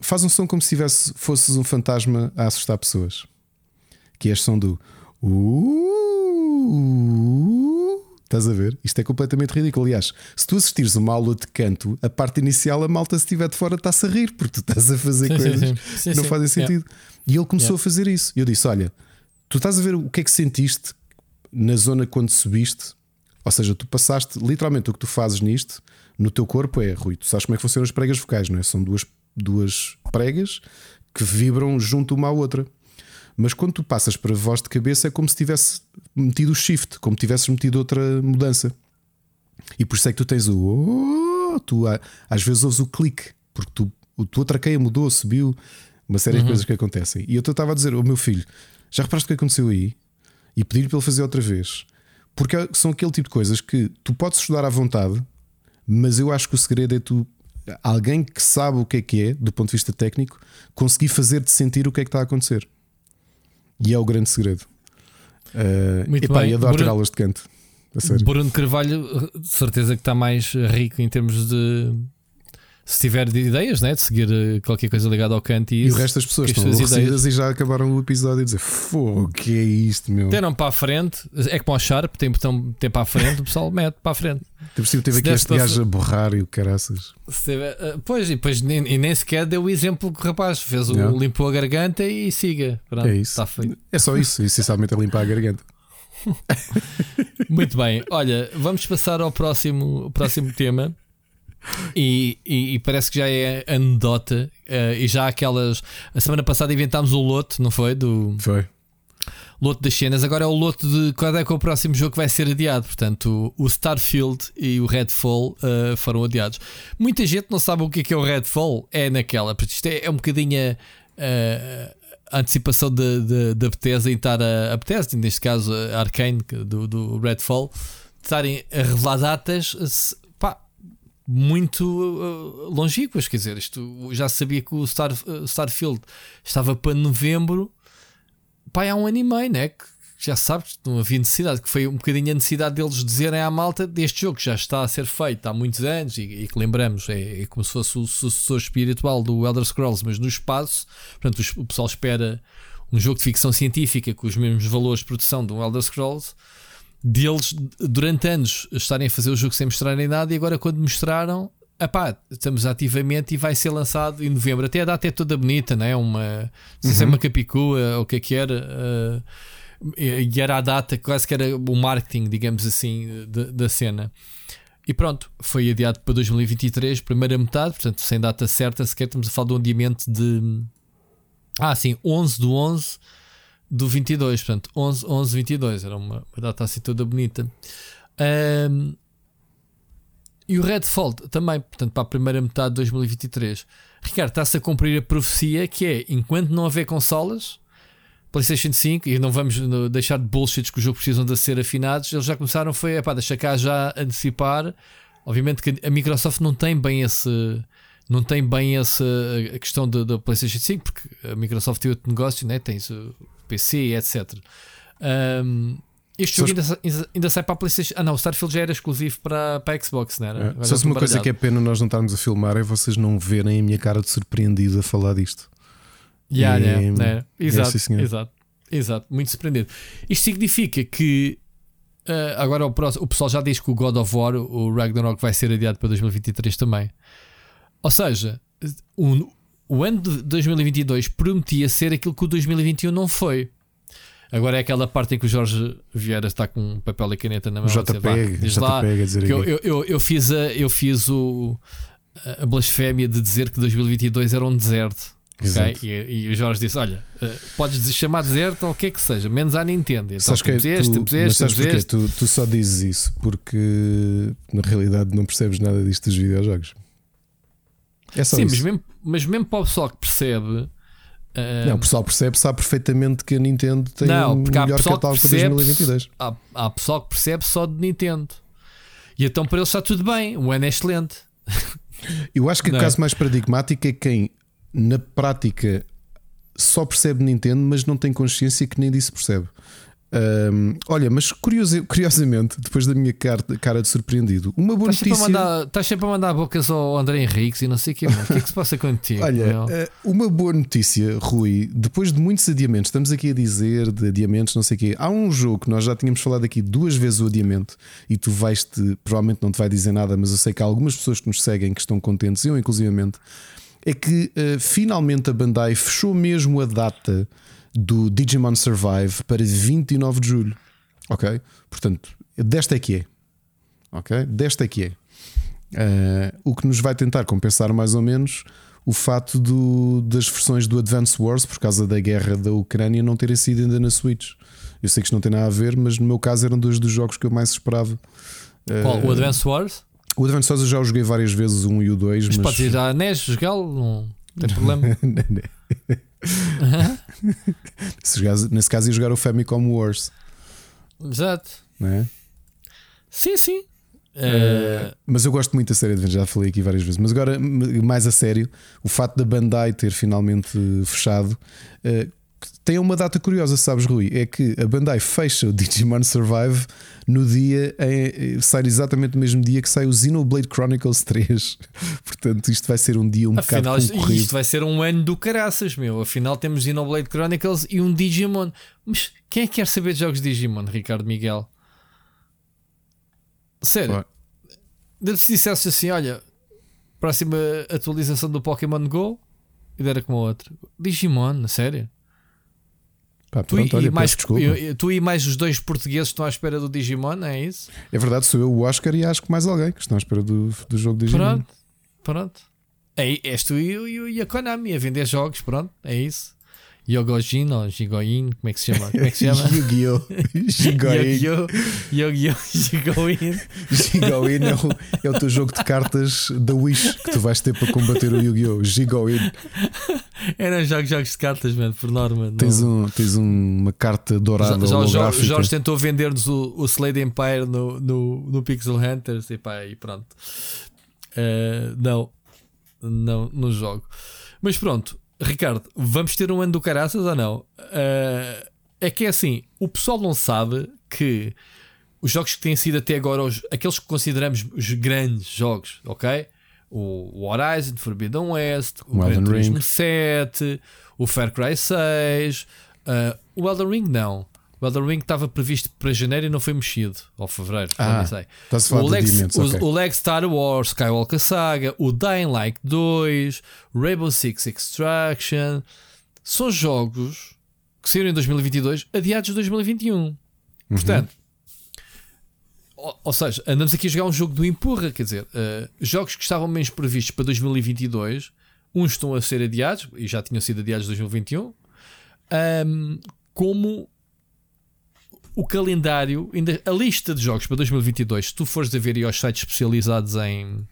faz um som como se tivesse, fosses um fantasma a assustar pessoas, que é este som do uh, Estás a ver? Isto é completamente ridículo. Aliás, se tu assistires uma aula de canto, a parte inicial, a malta, se estiver de fora, está-se a rir, porque tu estás a fazer Sim, coisas sim. Sim, que não fazem sentido. E ele começou a fazer isso. E eu disse: Olha, tu estás a ver o que é que sentiste na zona quando subiste? Ou seja, tu passaste literalmente o que tu fazes nisto no teu corpo é, Rui, tu sabes como é que funcionam as pregas vocais, não é? São duas, duas pregas que vibram junto uma à outra. Mas quando tu passas para voz de cabeça é como se tivesse metido o shift, como tivesses metido outra mudança. E por isso é que tu tens o oh, tu às vezes ouves o clique, porque tu, a tua traqueia mudou, subiu, uma série de coisas que acontecem. E eu estava a dizer ao meu filho: já reparaste o que aconteceu aí? E pedir-lhe para ele fazer outra vez. Porque são aquele tipo de coisas que tu podes estudar à vontade, mas eu acho que o segredo é tu, alguém que sabe o que é que é, do ponto de vista técnico, conseguir fazer-te sentir o que é que está a acontecer. E é o grande segredo. Uh, Muito epá, bem. e adoro ter Bruno- aulas de canto. A sério. Bruno Carvalho, de certeza que está mais rico em termos de. Se tiver de ideias, né? de seguir eh, qualquer coisa ligada ao canto e E isso. o resto das pessoas estão aborrecidas e já acabaram o episódio a dizer fogo, o que é isto, meu? Deram para a frente, é que para o Sharp tem botão tem para a frente, o pessoal mete para a frente. Teve, teve Se aqui desse este para gajo a borrar e o caraças. Tiver- eh, pois, e depois nem, e nem sequer deu o exemplo que o rapaz fez, o, limpou a garganta e siga. Pronto, É isso. Está feito. É só isso, essencialmente a limpar a garganta. <laughs> Muito bem, olha, vamos passar ao próximo, próximo tema. E, e- e parece que já é anedota. eh, e já aquelas. A semana passada inventámos o lote, não foi? Do Foi. lote das cenas. Agora é o lote de qual é que é o próximo jogo que vai ser adiado. Portanto, o, o Starfield e o Redfall eh, foram adiados. Muita gente não sabe o que é, que é o Redfall. É naquela, porque isto é, é um bocadinho a, a antecipação da Bethesda em estar a, a Bethesda, neste caso a Arkane do, do Redfall, estarem a revelar datas. Muito uh, longínquas, quer dizer, isto já sabia que o Star, uh, Starfield estava para novembro, pá, há um ano e meio, né? Que já sabes, não havia necessidade, que foi um bocadinho a necessidade deles dizerem à malta deste jogo que já está a ser feito há muitos anos e, e que lembramos, é, é, como se fosse o sucessor espiritual do Elder Scrolls, mas no espaço. Portanto, o pessoal espera um jogo de ficção científica com os mesmos valores de produção do Elder Scrolls. Deles, durante anos, estarem a fazer o jogo sem mostrarem nada, e agora, quando mostraram, epá, estamos ativamente e vai ser lançado em novembro. Até a data é toda bonita, não é? Uma, não sei se é uma capicua ou o que é que era. Uh, e era a data, quase que era o marketing, digamos assim, de, da cena. E pronto, foi adiado para 2023, primeira metade, portanto, sem data certa, sequer estamos a falar de um adiamento de. Ah, sim, 11 do 11 do 22, portanto, 11, 11 22, era uma, uma data assim toda bonita. Um, e o Redfall também, portanto, para a primeira metade de 2023. Ricardo, está-se a cumprir a profecia que é enquanto não haver consolas, PlayStation 5, e não vamos deixar de bullshits que o jogo precisam de ser afinados, eles já começaram, foi, epá, deixa cá já antecipar. Obviamente que a Microsoft não tem bem esse. Não tem bem essa questão da PlayStation 5, porque a Microsoft tem outro negócio, né? tem PC, etc. Um, este jogo ainda, ainda, sai para a PlayStation. Ah, não, o Starfield já era exclusivo para, para a Xbox, não era? É. Só se uma coisa que é pena nós não estarmos a filmar é vocês não verem a minha cara de surpreendido a falar disto. Yeah, e, yeah, é, exato, é exato, exato, muito surpreendido. Isto significa que uh, agora o, próximo, o pessoal já diz que o God of War, o Ragnarok, vai ser adiado para 2023 também. Ou seja, o, o ano de 2022 prometia ser aquilo que o 2021 não foi. Agora é aquela parte em que o Jorge Vieira está com papel e caneta na mão. JPEG, diz lá, que eu, eu, eu, fiz, a, eu fiz o, a blasfémia de dizer que 2022 era um deserto. Okay? E, e, o Jorge disse: Olha, uh, podes chamar deserto ou o que é que seja, menos à Nintendo. Então, sabes que é, este, tu, temos este, sabes este. Tu, tu só dizes isso porque na realidade não percebes nada disto dos videojogos. É só Sim, isso. Mas, mesmo, mas mesmo para o pessoal que percebe. Uh, não, o pessoal percebe, sabe perfeitamente que a Nintendo tem não, um melhor catálogo para 2022. Há, há pessoal que percebe só de Nintendo. E então para eles está tudo bem, o ano é excelente. <laughs> Eu acho que não o é? caso mais paradigmático é quem na prática só percebe Nintendo, mas não tem consciência que nem disso percebe. Um, olha, mas curiosamente, depois da minha cara, cara de surpreendido, uma boa estás notícia. Mandar, estás sempre a mandar bocas ao André Henriques e não sei o que. O que é que se passa contigo? <laughs> olha? Eh, uma boa notícia, Rui. Depois de muitos adiamentos, estamos aqui a dizer de adiamentos, não sei o quê. Há um jogo que nós já tínhamos falado aqui duas vezes o adiamento e tu vais-te, provavelmente não te vai dizer nada, mas eu sei que há algumas pessoas que nos seguem que estão contentes, eu inclusivamente é que uh, finalmente a Bandai fechou mesmo a data do Digimon Survive para 29 de julho. Ok? Portanto, desta é que é. Ok? Desta é que é. Uh, o que nos vai tentar compensar mais ou menos o fato do, das versões do Advance Wars, por causa da guerra da Ucrânia, não terem sido ainda na Switch. Eu sei que isto não tem nada a ver, mas no meu caso eram dois dos jogos que eu mais esperava. Qual? Uh, o Advance Wars? O Advance Wars eu já o joguei várias vezes, o 1 e o 2. Mas, mas... podes ir à NES jogá-lo, não tem <laughs> problema. Nesse caso ia jogar o Famicom Wars. Exato. É? Sim, sim. Uh, mas eu gosto muito da série de já falei aqui várias vezes. Mas agora, mais a sério, o fato da Bandai ter finalmente fechado uh, tem uma data curiosa, sabes, Rui? É que a Bandai fecha o Digimon Survive no dia, em, sai exatamente no mesmo dia que sai o Xenoblade Chronicles <laughs> 3. Portanto, isto vai ser um dia um Afinal, bocado concorrido. Isto vai ser um ano do caraças, meu. Afinal, temos Xenoblade Chronicles e um Digimon. Mas quem é que quer saber de jogos de Digimon, Ricardo Miguel? Sério? Se dissesse assim: olha, próxima atualização do Pokémon Go, e dera como outro. Digimon, sério? Pá, pronto, tu, olha, e mais, eu, tu e mais os dois portugueses estão à espera do Digimon, é isso? É verdade, sou eu, o Oscar e acho que mais alguém que estão à espera do, do jogo Digimon. Pronto, pronto. É, és tu e, e a Konami a vender jogos, pronto, é isso. Yogojin ou Gigoin, como é que se chama? Como é que se chama? <laughs> Yu-Gi-Oh! Gigoin. Gigoin é o, é o teu jogo de cartas da Wish que tu vais ter para combater o Yu-Gi-Oh! Gigoin. Eram jogos, jogos de cartas, mano, por norma. Tens, um, tens uma carta dourada. Já, Jorge, Jorge tentou vender-nos o, o Slade Empire no, no, no Pixel Hunters e pá, e pronto. Uh, não, não, no jogo. Mas pronto, Ricardo, vamos ter um ano do caraças ou não? Uh, é que é assim: o pessoal não sabe que os jogos que têm sido até agora, os, aqueles que consideramos os grandes jogos, ok? O, o Horizon, Forbidden West, o, Gran Turismo Ring. 7, o Far Cry 6, uh, o Elden Ring não. O Elden Ring estava previsto para janeiro e não foi mexido, ou fevereiro, Ah, não sei. O Lex, o, ok. o Lex Star Wars, Skywalker Saga, o Dying Light 2, Rainbow Six Extraction são jogos que saíram em 2022, adiados de 2021. Uhum. Portanto, ou, ou seja, andamos aqui a jogar um jogo do empurra, quer dizer, eh, jogos que estavam menos previstos para 2022, uns estão a ser adiados e já tinham sido adiados de 2021, ahm, como o calendário, ainda, a lista de jogos para 2022, se tu fores a ver aí aos sites especializados em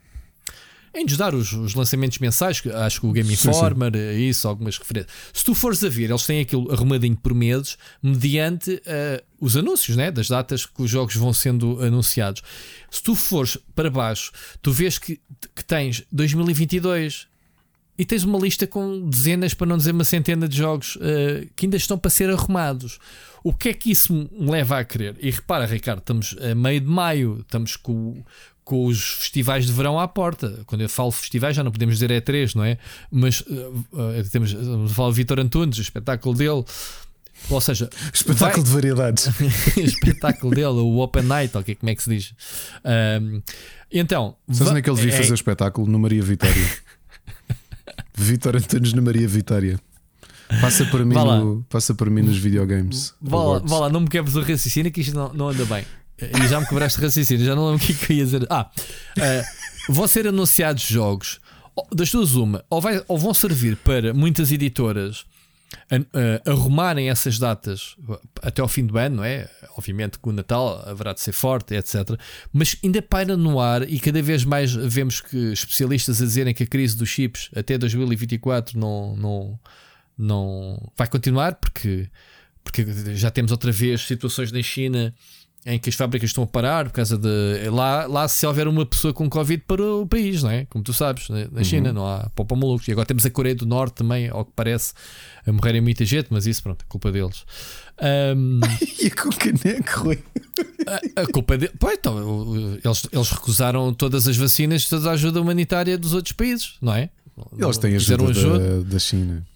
em nos dar os, os lançamentos mensais, acho que o Game Sim, sim. Informer, eh, isso, algumas referências. Se tu fores a ver, eles têm aquilo arrumadinho por meses, mediante eh, os anúncios, né? das datas que os jogos vão sendo anunciados. Se tu fores para baixo, tu vês que, que tens 2022 e tens uma lista com dezenas, para não dizer uma centena de jogos eh, que ainda estão para ser arrumados. O que é que isso me leva a querer? E repara, Ricardo, estamos a meio de maio, estamos com, com os festivais de verão à porta. Quando eu falo festivais, já não podemos dizer E3, não é? Mas eh, eh, temos, estamos a falar Vitor Antunes, o espetáculo dele. Ou seja, Espetáculo de variedades. <laughs> espetáculo dele, o Open Night, ou que- como é que se diz? Ahm, então, Sabes onde é que ele devia é- fazer o espetáculo? No Maria Vitória. <laughs> Vitor Antunes no Maria Vitória. Passa para mim, no, passa para mim nos videogames. Vá vá lá, não me quebres o raciocínio que isto não, não anda bem. E já me quebraste o raciocínio, já não lembro o que é que eu ia dizer. Ah, eh, vão ser anunciados jogos das duas, uma, ou, vai- ou vão servir para muitas editoras a- arrumarem essas datas até ao fim do ano, não é? Obviamente que o Natal haverá de ser forte, etc. Mas ainda paira no ar e cada vez mais vemos que especialistas a dizerem que a crise dos chips até 2024 não, não, não vai continuar porque, porque já temos outra vez situações na China em que as fábricas estão a parar por causa de lá, lá se houver uma pessoa com Covid para o país, não é? Como tu sabes, na na China não há pau para malucos. E agora temos a Coreia do Norte também, ao que parece, a morrerem muita gente, mas isso pronto, é culpa deles. Ahm, <laughs> E com caneco, Rui. a culpa de... Pois, então, eles, eles recusaram todas as vacinas, toda a ajuda humanitária dos outros países, não é? Eles têm Fizeram ajuda da, da China.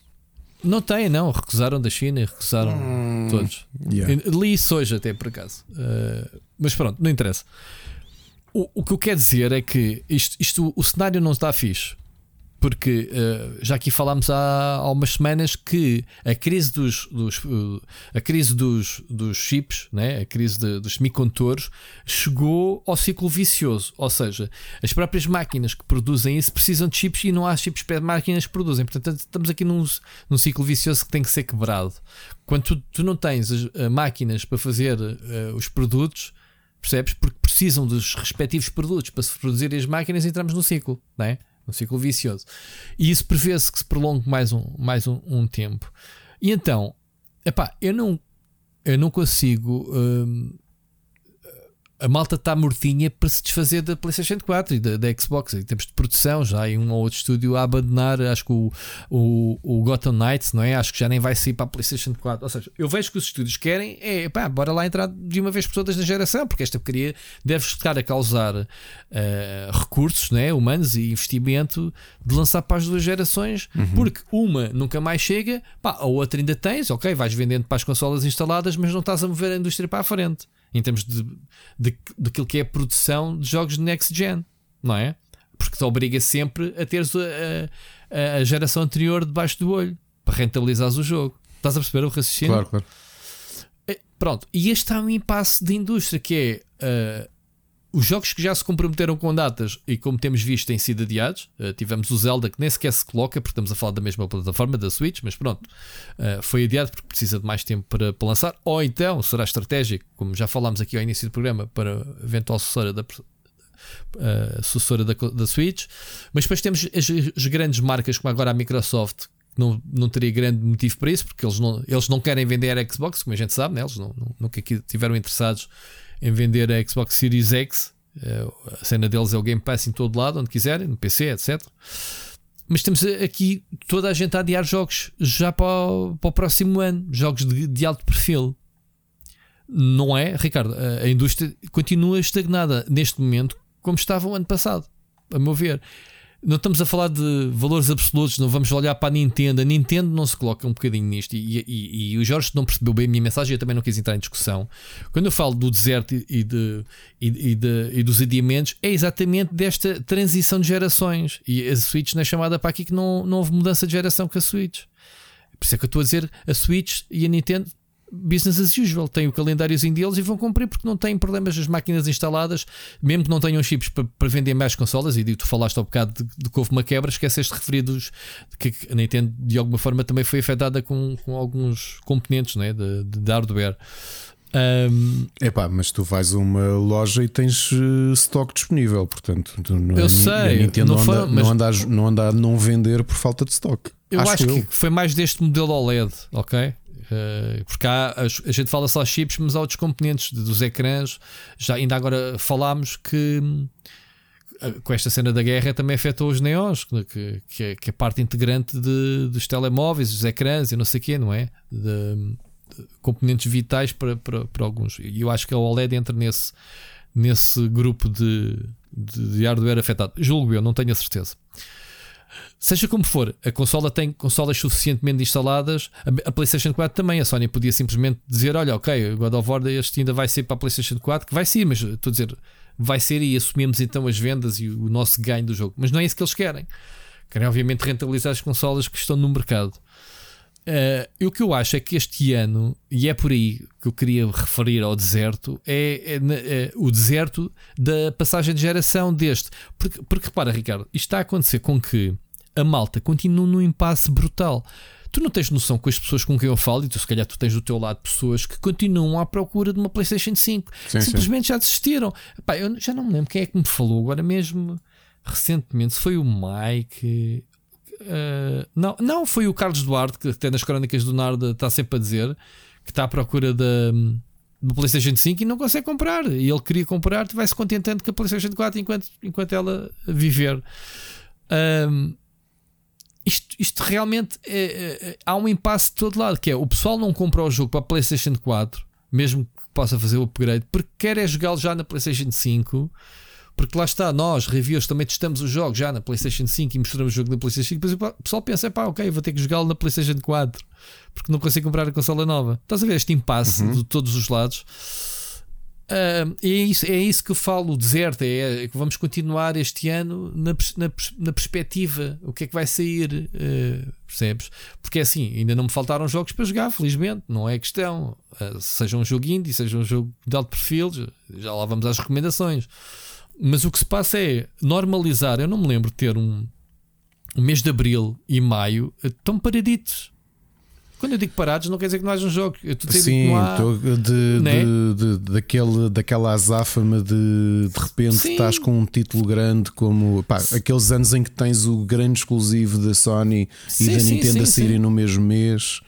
Não têm, não. Recusaram da China e recusaram todos. Yeah. Li isso hoje, até por acaso. Uh, mas pronto, não interessa. O, o que eu quero dizer é que isto, isto o cenário não está fixe. Porque uh, já aqui falámos há, há umas semanas que a crise dos, dos, uh, a crise dos, dos chips, né? a crise de- dos semicondutores, chegou ao ciclo vicioso. Ou seja, as próprias máquinas que produzem isso precisam de chips e não há chips para máquinas que produzem. Portanto, estamos aqui num, num ciclo vicioso que tem que ser quebrado. Quando tu, tu não tens as, uh, máquinas para fazer uh, os produtos, percebes? Porque precisam dos respectivos produtos para se produzirem as máquinas, entramos no ciclo, não é? Um ciclo vicioso. E isso prevê-se que se prolongue mais um, mais um, um tempo. E então, epá, eu não, eu não consigo. hum, a malta está mortinha para se desfazer da PlayStation 4 e da, da Xbox. Em termos de produção, já há um ou outro estúdio a abandonar. Acho que o, o, o Gotham Knights, não é? Acho que já nem vai sair para a PlayStation 4. Ou seja, eu vejo que os estúdios querem é pá, bora lá entrar de uma vez por todas na geração, porque esta porcaria deve estar a causar eh, recursos né, humanos e investimento de lançar para as duas gerações, porque uma nunca mais chega, pá, a outra ainda tens, ok, vais vendendo para as consolas instaladas, mas não estás a mover a indústria para a frente em termos de, de, daquilo que é a produção de jogos de next gen, não é? Porque te obriga sempre a teres a, a, a geração anterior debaixo do olho para rentabilizares o jogo. Estás a perceber o raciocínio? Claro, claro. É, Pronto, e este é um impasse de indústria que é ah, os jogos que já se comprometeram com datas e como temos visto têm sido adiados. Ah, tivemos o Zelda que nem sequer se coloca, porque estamos a falar da mesma plataforma da Switch, mas pronto, ah, foi adiado porque precisa de mais tempo para, para lançar. Ou então será estratégico, como já falámos aqui ao início do programa, para eventual sucessora da, ah, sucessora da, da Switch. Mas depois temos as, as grandes marcas, como agora a Microsoft, não, não teria grande motivo para isso, porque eles não, eles não querem vender a Xbox, como a gente sabe, né? eles não, não- nunca estiveram interessados em vender a Xbox Series X. Eh, a cena deles é o Game Pass em todo lado, onde quiserem, no PC, etc. mas temos aqui toda a gente a adiar jogos já para o, para o próximo ano, jogos de, de, alto perfil. Não é, Ricardo? A, indústria continua estagnada neste momento, como estava o ano passado, a meu ver não estamos a falar de valores absolutos, não vamos olhar para a Nintendo. A Nintendo não se coloca um bocadinho nisto. E, e, e o Jorge não percebeu bem a minha mensagem, eu também não quis entrar em discussão. Quando eu falo do deserto e, de, e, de, e dos adiamentos, é exatamente desta transição de gerações. E a Switch não é chamada para aqui que não, não houve mudança de geração com a Switch. Por isso é que eu estou a dizer a Switch e a Nintendo business as usual, têm o calendáriozinho deles e vão cumprir porque não têm problemas as máquinas instaladas, mesmo que não tenham chips para, para vender mais consolas. E tu falaste ao bocado de, de que houve uma quebra, esqueceste de referir dos, que a Nintendo de alguma forma também foi afetada com, com alguns componentes né, de, de hardware. Um, Epá, mas tu vais a uma loja e tens uh, stock disponível, portanto, não, eu sei, a Nintendo não, anda, foi, não, anda não anda a não vender por falta de stock. Eu acho, acho que foi mais deste modelo OLED, ok? Eh, porque há, a, gente fala só chips, mas há outros componentes dos ecrãs. Já ainda agora falámos que eh, com esta cena da guerra também afetou os neons, que, que, é, que é parte integrante de, dos telemóveis, dos ecrãs e não sei o quê, não é? De, de componentes vitais para, para, para, alguns. E eu acho que a OLED entra nesse, nesse grupo de, de, de hardware afetado. Julgo eu, não tenho a certeza. Seja como for, a consola tem consolas suficientemente instaladas, a, PlayStation 4 também. A Sony podia simplesmente dizer: Olha, ok, God of War este ainda vai ser para a PlayStation 4, que vai ser, mas estou a dizer, vai ser e assumimos então as vendas e o nosso ganho do jogo. Mas não é isso que eles querem. Querem, obviamente, rentabilizar as consolas que estão no mercado. Uh, o que eu acho é que este ano, e é por aí que eu queria referir ao deserto, é, é, é o deserto da passagem de geração deste. Porque, porque repara, Ricardo, isto está a acontecer com que a malta continua num impasse brutal. Tu não tens noção com as pessoas com quem eu falo, e tu se calhar tu tens do teu lado pessoas que continuam à procura de uma PlayStation 5. Sim, Simplesmente sim. já desistiram. Epá, eu já não me lembro quem é que me falou agora mesmo recentemente. Se foi o Mike. Uh, não, não, foi o Carlos Duarte, que até nas crónicas do Narda está sempre a dizer que está à procura da, do PlayStation 5 e não consegue comprar. E ele queria comprar, vai-se contentando com a PlayStation 4 enquanto, enquanto ela viver. Um, isto, isto realmente é, é, é, há um impasse de todo lado, que é o pessoal não compra o jogo para a PlayStation 4, mesmo que possa fazer o upgrade, porque quer é jogá-lo já na PlayStation 5. Porque lá está, nós, reviews, também testamos o jogo já na PlayStation 5 e mostramos o jogo na PlayStation 5. Depois o pessoal pensa, pá, ok, vou ter que jogá-lo na PlayStation 4 porque não consigo comprar a consola nova. Estás a ver este impasse uhum. de todos os lados? Uh, é, isso, é isso que eu falo, o deserto. É, é, que vamos continuar este ano na, na, na perspectiva. O que é que vai sair? Uh, percebes? Porque assim, ainda não me faltaram jogos para jogar, felizmente. Não é questão. Uh, seja um jogo indie, seja um jogo de alto perfil, já lá vamos às recomendações. Mas o que se passa é normalizar. Eu não me lembro de ter um, um mês de abril e maio tão paraditos. Quando eu digo parados, não quer dizer que não haja um jogo. Eu estou Sim, há, de, né? de, de, daquele, daquela azáfama de de repente Sim. estás com um título grande como pá, aqueles anos em que tens o grande exclusivo da Sony sim, e da sim, Nintendo a saírem no mesmo mês.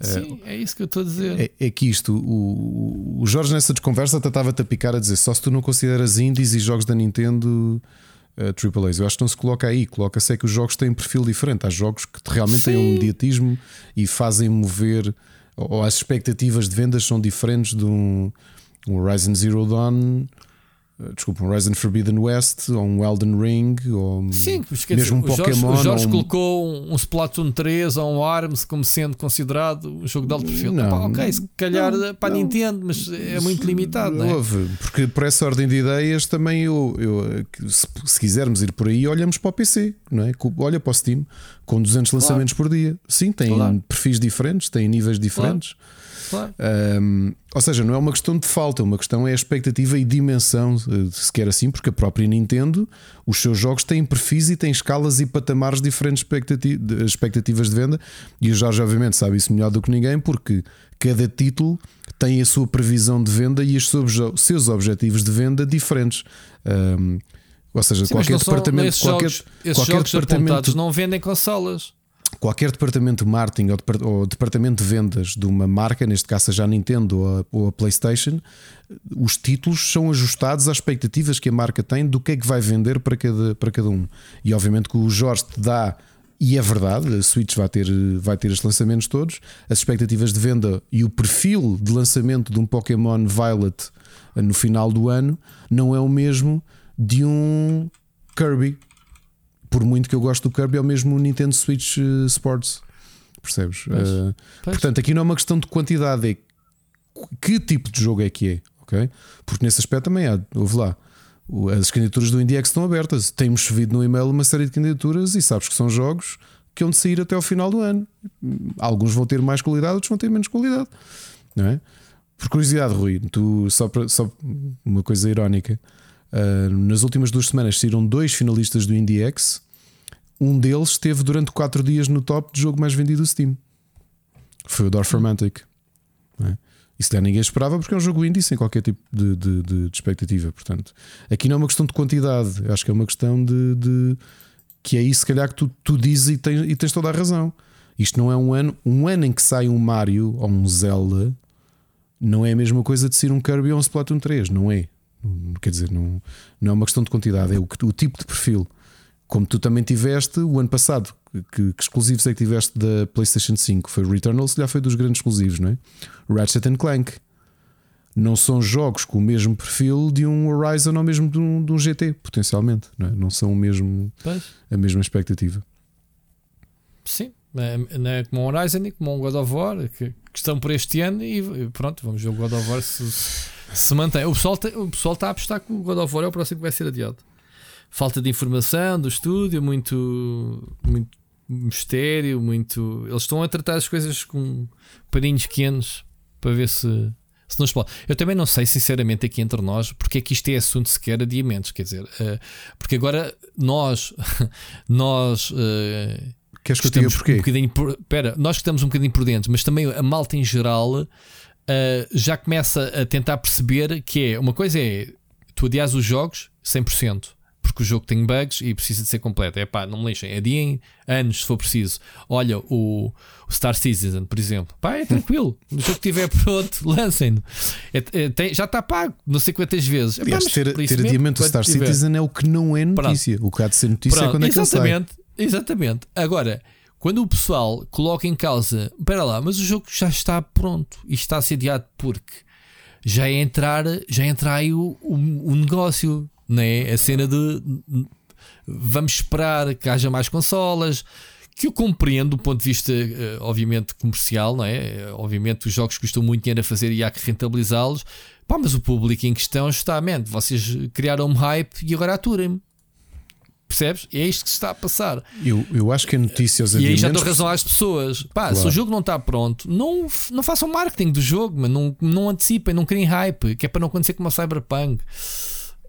Sim, é, isso que eu estou a dizer. É, é que isto, o, o Jorge nessa desconversa estava-te a picar a dizer só se tu não consideras indies e jogos da Nintendo uh, AAAs. Eu acho que não se coloca aí, coloca-se é que os jogos têm perfil diferente. Há jogos que realmente Sim. têm um mediatismo e fazem mover, ou as expectativas de vendas são diferentes de um, um Horizon Zero Dawn eh, desculpa, um Horizon Forbidden West ou um Elden Ring ou Sim, mesmo um Pokémon. O Jorge, um... colocou um Splatoon 3 ou um ARMS como sendo considerado um jogo de alto perfil. Não, Pá, ok, se calhar não, para a Nintendo, mas é muito limitado. Não é? Porque por essa ordem de ideias também eu, eu se, se, quisermos ir por aí, olhamos para o PC, não é? Olha para o Steam com 200 claro. lançamentos por dia. Sim, tem claro. perfis diferentes, tem níveis diferentes. Claro. Claro. Um, ou seja, não é uma questão de falta, uma questão é a expectativa e dimensão, eh, se quer assim, porque a própria Nintendo, os seus jogos têm perfis e têm escalas e patamares diferentes de expectativas de venda. E o Jorge, obviamente, sabe isso melhor do que ninguém, porque cada título tem a sua previsão de venda e os seus objetivos de venda diferentes. Um, ou seja, Sim, qualquer departamento. São, qualquer, jogos, esses qualquer jogos departamento não vendem consolas qualquer departamento de marketing ou, departamento de vendas de uma marca, neste caso seja a Nintendo ou a, ou a, PlayStation, os títulos são ajustados às expectativas que a marca tem do que é que vai vender para cada, para cada um. E obviamente que o Jorge te dá e é verdade, a Switch vai ter, vai ter estes lançamentos todos. As expectativas de venda e o perfil de lançamento de um Pokémon Violet no final do ano não é o mesmo de um Kirby. Por muito que eu gosto do Kirby, é o mesmo Nintendo Switch eh, Sports. Percebes? Pois, Uh, pois. portanto, aqui não é uma questão de quantidade, é que tipo de jogo é que é, ok? Porque nesse aspecto também há, houve lá. As candidaturas do IndieX estão abertas. Temos subido no e-mail uma série de candidaturas e sabes que são jogos que de sair até ao final do ano. Alguns vão ter mais qualidade, outros vão ter menos qualidade. Não é? Por curiosidade, Rui, tu, só, para, só uma coisa irónica. ah, nas últimas duas semanas saíram dois finalistas do IndieX. Um deles esteve durante 4 dias no top de jogo mais vendido do Steam. Foi o Dorfromantic. Não é? Isso já ninguém esperava porque é um jogo indie sem qualquer tipo de, de, de- de expectativa. Portanto, aqui não é uma questão de quantidade, acho que é uma questão de, de- que é isso, se calhar, que tu, tu dizes e tens, e tens toda a razão. Isto não é um ano, um ano em que sai um Mario ou um Zelda, não é a mesma coisa de ser um Kirby ou um Splatoon 3, não é? Quer dizer, não, não é uma questão de quantidade, é o, o tipo de perfil. Como tu também tiveste o ano passado, que, que exclusivos é que tiveste da PlayStation 5? Foi o Returnal, se já foi dos grandes exclusivos, não é? Ratchet and Clank. Não são jogos com o mesmo perfil de um Horizon ou mesmo de um, de um GT, potencialmente. Não, é? não são o mesmo, Pois. a mesma expectativa. Sim, é- não é como um Horizon e como um God of War que, que estão por este ano e pronto, vamos ver o God of War se, se, mantém. O pessoal, o pessoal está a apostar que o God of War é o próximo que vai ser adiado. Falta de informação do estúdio, muito, muito mistério, muito. Eles estão a tratar as coisas com paninhos pequenos para ver se. Se não explode. Eu também não sei, sinceramente, aqui entre nós, porque é que isto é assunto sequer adiamentos. Quer dizer, eh, porque agora nós, <laughs> nós eh, Queres que eu te diga estamos porquê? um bocadinho por, pera, nós que estamos um bocadinho por dentro, mas também a malta em geral ah, já começa a tentar perceber que é uma coisa é tu adias os jogos 100%, porque o jogo tem bugs e precisa de ser completo. É pá, não me lixem, adiem anos se for preciso. Olha, o, o Star Citizen, por exemplo, pá, é <laughs> tranquilo. o jogo que estiver pronto, <laughs> lancem-no. É- é- já está pago, não sei quantas vezes. Aliás, mas ter, ter adiamento do quando Star tiver. Citizen é o que não é notícia. O que há de ser notícia é Pronto, quando é que ele sai. exatamente, exatamente. Agora, quando o pessoal coloca em causa, espera lá, mas o jogo já está pronto e está assediado porque já é entrar, já é entrar aí o, o, o negócio, não é? A cena de vamos esperar que haja mais consolas. Que eu compreendo do ponto de vista, eh, obviamente, comercial, não é? Eh, Obviamente, os jogos custam muito dinheiro a fazer e há que rentabilizá-los. Pá, mas o público em questão está, mente, vocês criaram um hype e agora aturem-me. Percebes? É isto que se está a passar. Eu, eu acho que a notícia aos E aí já dou razão às pessoas. Pá, se Claro. o jogo não está pronto, não, não façam marketing do jogo, mas não, não antecipem, não criem hype, que é para não acontecer como a Cyberpunk.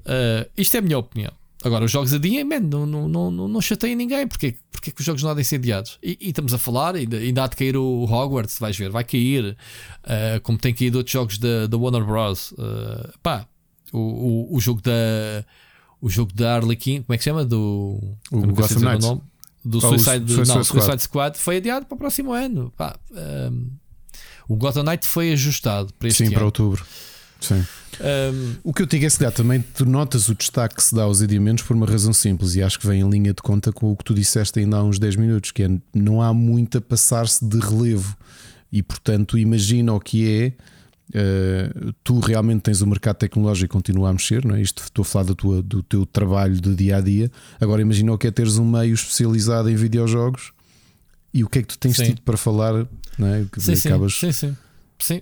Ah, isto é a minha opinião. Agora, os jogos adiem, man, não, não, não, não, chateiem ninguém. Porque, porque é que os jogos não há de ser adiados? E, e estamos a falar, ainda, ainda há de cair o Hogwarts, vais ver, vai cair. Ah, como tem caído outros jogos da, da Warner Bros. Ah, pá, o, o, o jogo da. O jogo da Arlequim, como é que se chama? Do. O Gotham Knights. Do o Suicide, Suicide não, Squad. Suicide Squad foi adiado para o próximo ano. Pá, um, o Gotham Knight foi ajustado para este Sim, para ano. outubro. Sim. Um, O que eu digo é se também tu notas o destaque que se dá aos adiamentos por uma razão simples e acho que vem em linha de conta com o que tu disseste ainda há uns 10 minutos, que é não há muito a passar-se de relevo e portanto imagina o que é. eh, tu realmente tens o mercado tecnológico que continua a mexer, não é? Isto estou a falar da tua, do teu trabalho de dia a dia. Agora imagina o que é teres um meio especializado em videojogos e o que é que tu tens Sim. tido para falar, não é? Que sim, acabas, sim, sim, sim.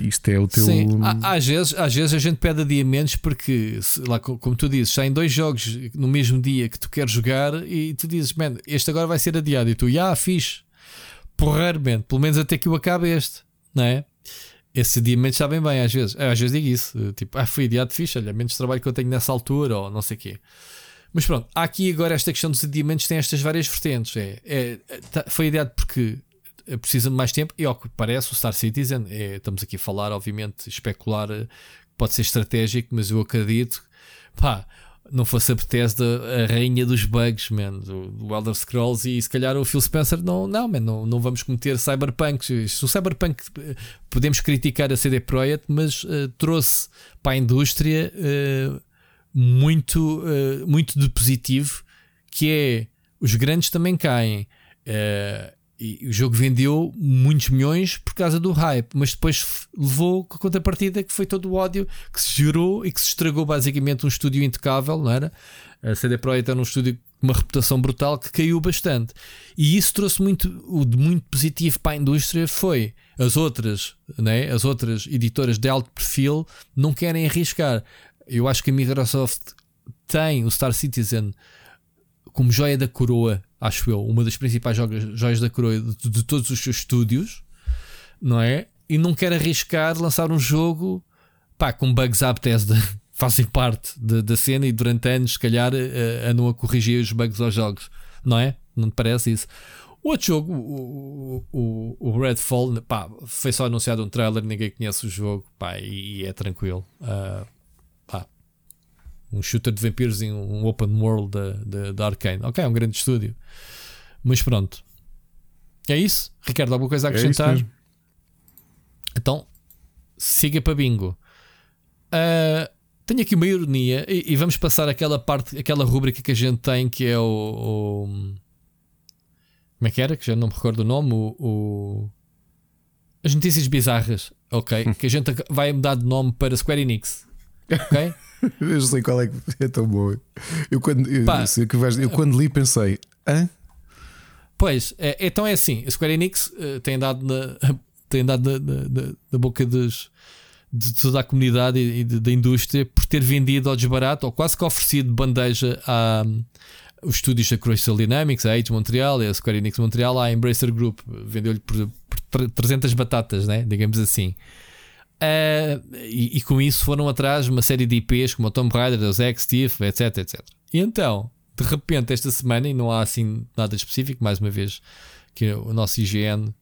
Isto é o teu. Sim, às, vezes, às vezes a gente pede adiamentos porque, lá, co- como tu dizes, saem dois jogos no mesmo dia que tu queres jogar e tu dizes, man, este agora vai ser adiado. E tu, já, fixe, porreiro, man, pelo menos até que eu acabe este, não é? Esse adiamento está bem às vezes. Às vezes digo isso, tipo, ah, fui adiado, fixe, olha, menos trabalho que eu tenho nessa altura, ou não sei o quê. Mas pronto, há aqui agora esta questão dos adiamentos, tem estas várias vertentes. É, é, tá- foi adiado porque precisa de mais tempo e ao que parece o Star Citizen é, estamos aqui a falar obviamente especular eh, pode ser estratégico mas eu acredito pá não fosse a Bethesda a rainha dos bugs man, do, do Elder Scrolls e se calhar o Phil Spencer não, não, man, não, não vamos cometer cyberpunk se o cyberpunk eh, podemos criticar a CD Projekt mas eh, trouxe para a indústria eh, muito, eh, muito de positivo que é os grandes também caem. E o jogo vendeu muitos milhões por causa do hype, mas depois levou com a contrapartida que foi todo o ódio que se gerou e que se estragou basicamente um estúdio intocável, não era? A CD Projekt era um estúdio com uma reputação brutal que caiu bastante. E isso trouxe muito, o de muito positivo para a indústria foi as outras, né? as outras editoras de alto perfil não querem arriscar. Eu acho que a Microsoft tem o Star Citizen como joia da coroa acho eu, uma das principais joias da coroa de, de, todos os seus estúdios, não é? E não quer arriscar lançar um jogo pá, com bugs à Bethesda, <laughs> fazem parte de, da cena e durante anos, se calhar, uh, andam a corrigir os bugs aos jogos, não é? Não te parece isso? O outro jogo, o, o, o Redfall, pá, foi só anunciado um trailer, ninguém conhece o jogo, pá, e, e é tranquilo. Uh, um shooter de vampiros em um open world da, da, Arkane. Ok, é um grande estúdio. Mas pronto. É isso? Ricardo, alguma coisa a é acrescentar? É então, siga para bingo. Uh, tenho aqui uma ironia e, e, vamos passar aquela parte, aquela rubrica que a gente tem que é o, o como é que era? Que já não me recordo o nome. O, o as notícias bizarras, ok? <laughs> que a gente vai mudar de nome para Square Enix, ok? <laughs> eu sei qual é que é tão boa. Eu quando, eu, eu, eu quando li pensei, hã? Pois, é, então é assim: a Square Enix uh, tem dado na, <laughs> tem dado na, na, na boca dos, de toda a comunidade e, e da indústria por ter vendido ao desbarato ou quase que oferecido bandeja a, os estúdios da Crystal Dynamics, a Age Montreal e a Square Enix Montreal, a Embracer Group vendeu-lhe por, por 300 batatas, né? digamos assim. Uh, e, e, com isso foram atrás uma série de IPs como o Tomb Raider, Deus Ex, Thief, etc, etc. E então, de repente, esta semana, e não há assim nada específico, mais uma vez, que o nosso IGN uh,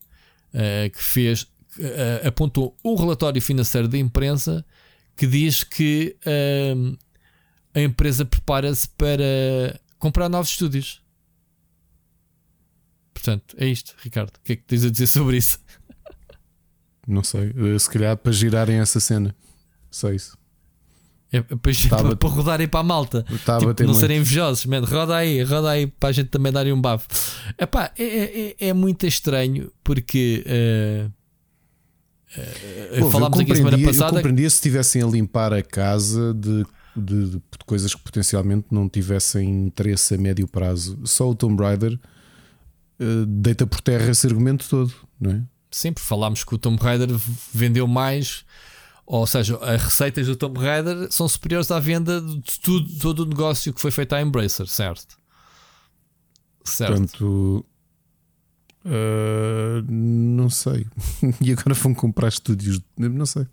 que fez, uh, apontou um relatório financeiro da imprensa que diz que a empresa prepara-se para comprar novos estúdios. Portanto, é isto, Ricardo. O que é que tens a dizer sobre isso? Não sei. Eh, se calhar para girarem essa cena. Só isso. É, para, <laughs> para, para rodarem para a malta. Tá tipo, não muito. serem invejosos, man. roda aí, roda aí para a gente também darem um bafo. Epá, é, é, é, é muito estranho porque uh, uh, Pô, falámos aqui semana passada. Eu compreendia se estivessem a limpar a casa de, de, de, coisas que potencialmente não tivessem interesse a médio prazo. Só o Tomb Raider uh, deita por terra esse argumento todo, não é? Sempre falámos que o Tomb Raider vendeu mais, ou seja, as receitas do Tomb Raider são superiores à venda de tudo, todo o negócio que foi feito à Embracer, certo? Certo. Portanto, uh, não sei. <laughs> e agora vão comprar estúdios, não sei.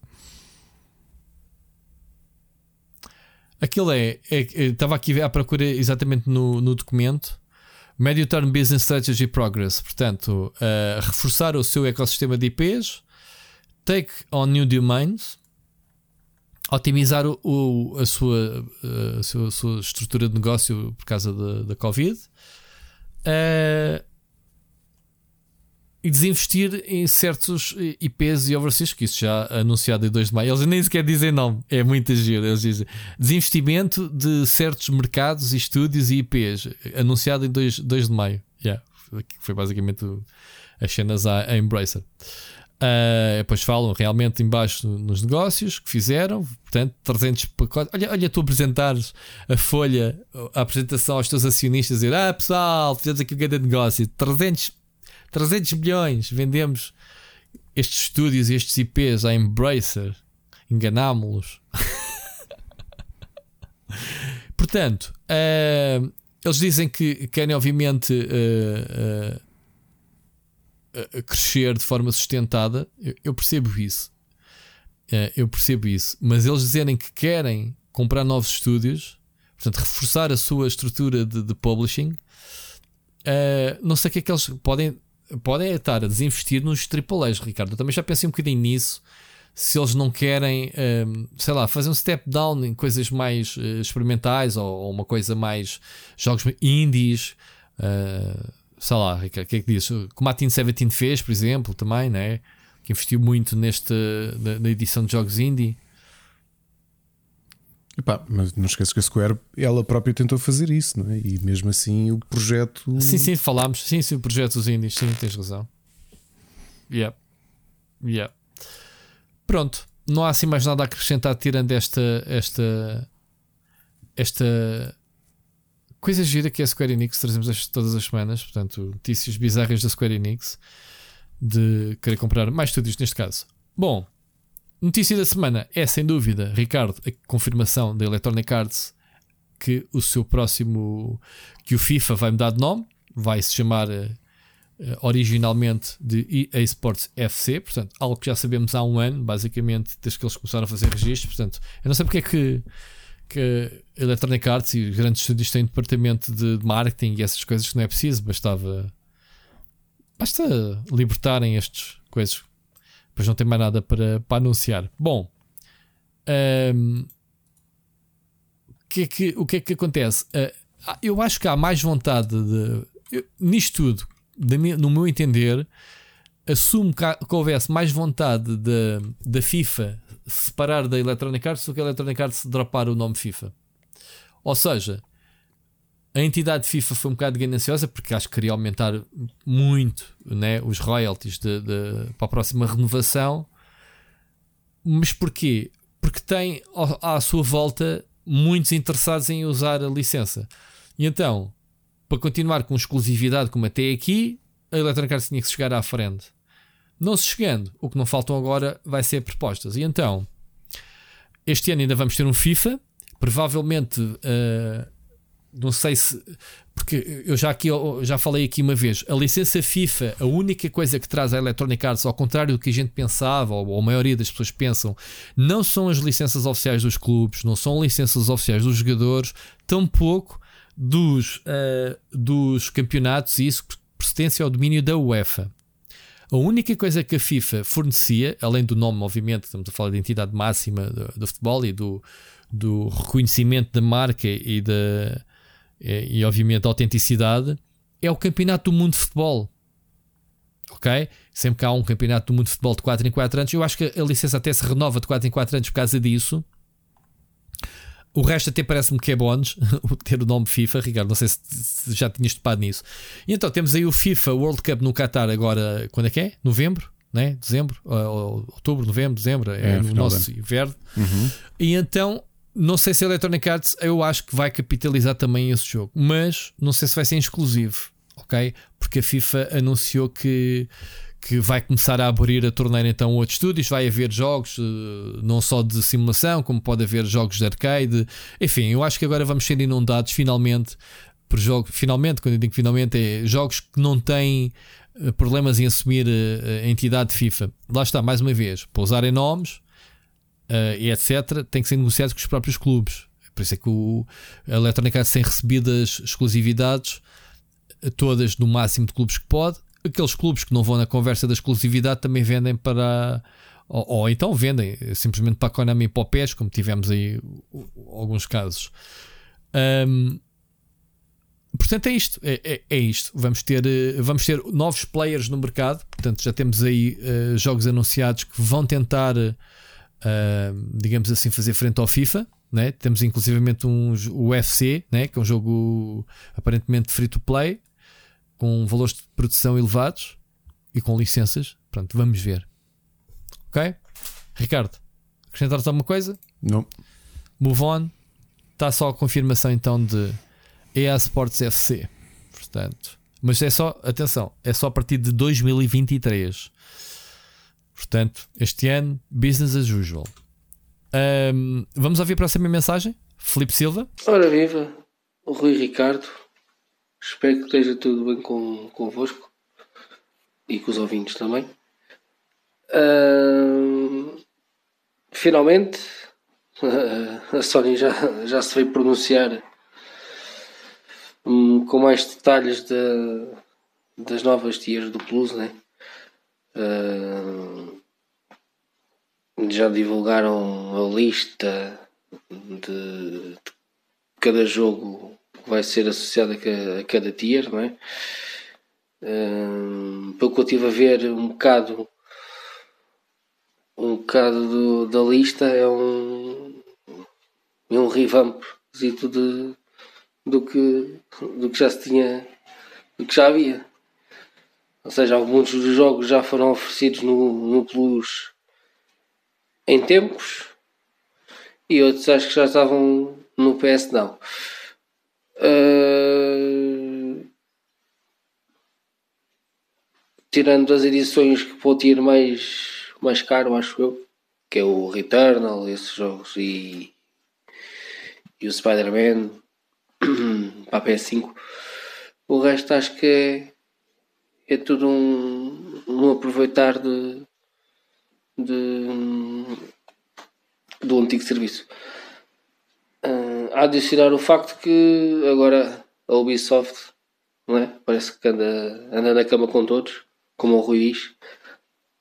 Aquilo é, é, é estava aqui à procura exatamente no, no documento Médio Term Business Strategy Progress, portanto, uh, reforçar o seu ecossistema de IPs, take on new domains, otimizar o, o a, sua, uh, a, sua, a, sua, estrutura de negócio por causa da, da Covid. Uh, e desinvestir em certos IPs e overseas, que isso já anunciado em 2 de maio. Eles nem sequer dizem nome, é muito giro. Eles dizem desinvestimento de certos mercados, estúdios e IPs, anunciado em 2, 2 de maio. Yeah, foi basicamente as cenas à, Embracer. Uh, depois falam realmente embaixo nos negócios que fizeram, portanto, 300 pacotes. Olha, olha, tu apresentares a folha, a apresentação aos teus acionistas, dizer: Ah, pessoal, fizemos aqui um grande negócio, 300 300 milhões vendemos estes estúdios e estes IPs à Embracer. Enganámos-los. <laughs> Portanto, uh, eles dizem que querem, obviamente, uh, uh, crescer de forma sustentada. Eu, eu percebo isso. eu percebo isso. Mas eles dizerem que querem comprar novos estúdios, portanto, reforçar a sua estrutura de, de publishing. não sei o que é que eles podem podem estar a desinvestir nos AAAs, Ricardo. Eu também já pensei um bocadinho nisso. Se eles não querem, um, sei lá, fazer um step down em coisas mais uh, experimentais ou, ou, uma coisa mais jogos indies, uh, sei lá, Ricardo, o que é que diz? Como a Team 17 fez, por exemplo, também, né? que investiu muito neste, na, na edição de jogos indie. Epá, mas não esqueças que a Square ela própria tentou fazer isso, não é? E mesmo assim o projeto. Sim, sim, falámos. Sim, sim, o projeto dos indies. Sim, tens razão. Yeah. Yeah. Pronto. Não há assim mais nada a acrescentar tirando esta. esta. esta. coisa gira que é a Square Enix. Trazemos todas as semanas. Portanto, notícias bizarras da Square Enix. De querer comprar mais estúdios neste caso. Bom. Notícia da semana é sem dúvida, Ricardo, a confirmação da Electronic Arts que o seu próximo, que o FIFA vai mudar de nome, vai se chamar uh, originalmente de EA Sports FC, portanto, algo que já sabemos há um ano, basicamente, desde que eles começaram a fazer registros. Portanto, eu não sei porque é que, que a Electronic Arts e os grandes estúdios têm departamento de, marketing e essas coisas que não é preciso, bastava. Basta libertarem estas coisas Pois não tem mais nada para, para anunciar. Bom, um, que é que, o que é que acontece? Uh, eu acho que há mais vontade de. Eu, nisto tudo, de, no meu entender, assumo que, que houvesse mais vontade da FIFA separar da Electronic Arts do que a Electronic Arts dropar o nome FIFA. Ou seja, a entidade FIFA foi um bocado gananciosa porque acho que queria aumentar muito né, os royalties de, de, para a próxima renovação. Mas porquê? Porque tem à sua volta muitos interessados em usar a licença. E então, para continuar com exclusividade como até aqui, a Electronic Arts tinha que chegar à frente. Não se chegando, o que não faltam agora vai ser propostas. E então, este ano ainda vamos ter um FIFA, provavelmente. Uh, não sei se. Porque eu já, aqui, eu já falei aqui uma vez, a licença FIFA, a única coisa que traz a Electronic Arts, ao contrário do que a gente pensava, ou a maioria das pessoas pensam, não são as licenças oficiais dos clubes, não são licenças oficiais dos jogadores, tampouco dos, uh, dos campeonatos, e isso pertence ao domínio da UEFA. A única coisa que a FIFA fornecia, além do nome, obviamente, estamos a falar da entidade máxima do, do futebol e do, do reconhecimento da marca e da é, e obviamente a autenticidade, é o Campeonato do Mundo de Futebol. Ok? Sempre que há um Campeonato do Mundo de Futebol de 4 em 4 anos, eu acho que a licença até se renova de 4 em 4 anos por causa disso. O resto até parece-me que é bónus <laughs> ter o nome FIFA, Ricardo. Não sei se já tinhas topado nisso. E então temos aí o FIFA World Cup no Qatar agora, quando é que é? Novembro? Né? Dezembro? Outubro, novembro, dezembro? É, é no nosso inverno. Uhum. E então não sei se a Electronic Arts eu acho que vai capitalizar também esse jogo, mas não sei se vai ser exclusivo, ok? Porque a FIFA anunciou que, que vai começar a abrir a torneira então outros estúdios, vai haver jogos eh, não só de simulação, como pode haver jogos de arcade, enfim, eu acho que agora vamos ser inundados finalmente por jogos, finalmente, quando eu digo finalmente, é jogos que não têm eh, problemas em assumir eh, a entidade FIFA. Lá está, mais uma vez, pousarem nomes uh, e etc., tem que ser negociado com os próprios clubes. Por isso é que o, a Electronic Arts tem recebido as exclusividades eh, todas no máximo de clubes que pode. Aqueles clubes que não vão na conversa da exclusividade também vendem para. Ou, ou então vendem simplesmente para a Konami e para o PES, como tivemos aí alguns casos. Um, portanto, é isto. É, é, é, isto. Vamos ter, eh, vamos ter novos players no mercado. Portanto, já temos aí uh, jogos anunciados que vão tentar uh, digamos assim, fazer frente ao FIFA. Né? Temos inclusivamente um UFC, né? que é um jogo aparentemente free to play, com valores de produção elevados e com licenças. Pronto, vamos ver. Ok? Ricardo, acrescentar-te alguma coisa? Não. Move on. Está só a confirmação então de EA Sports FC. Portanto, mas é só, atenção, é só a partir de 2023. Portanto, este ano, business as usual. Um, vamos ouvir a próxima mensagem? Felipe Silva. Ora viva, o Rui Ricardo. Espero que esteja tudo bem com, convosco e com os ouvintes também. Um, finalmente, <laughs> a Sony já, já se veio pronunciar um, com mais detalhes de, das novas tias do Plus, né? Uh, já divulgaram a lista de, de cada jogo que vai ser associado a cada, a cada tier, não é? Uh, pelo que eu estive a ver um bocado um bocado do, da lista é um, é um revamp de, do, que, do que já se tinha, do que já havia. Ou seja, alguns dos jogos já foram oferecidos no, no Plus em tempos e outros acho que já estavam no PS não. Uh, tirando as edições que pode ir mais, mais caro, acho eu, que é o Returnal, esses jogos e, e o Spider-Man <coughs> para a PS5. O resto acho que é, é tudo um, um aproveitar de, de, do antigo serviço. Uh, a adicionar o facto que agora a Ubisoft não é? parece que anda, anda na cama com todos, como o Rui diz.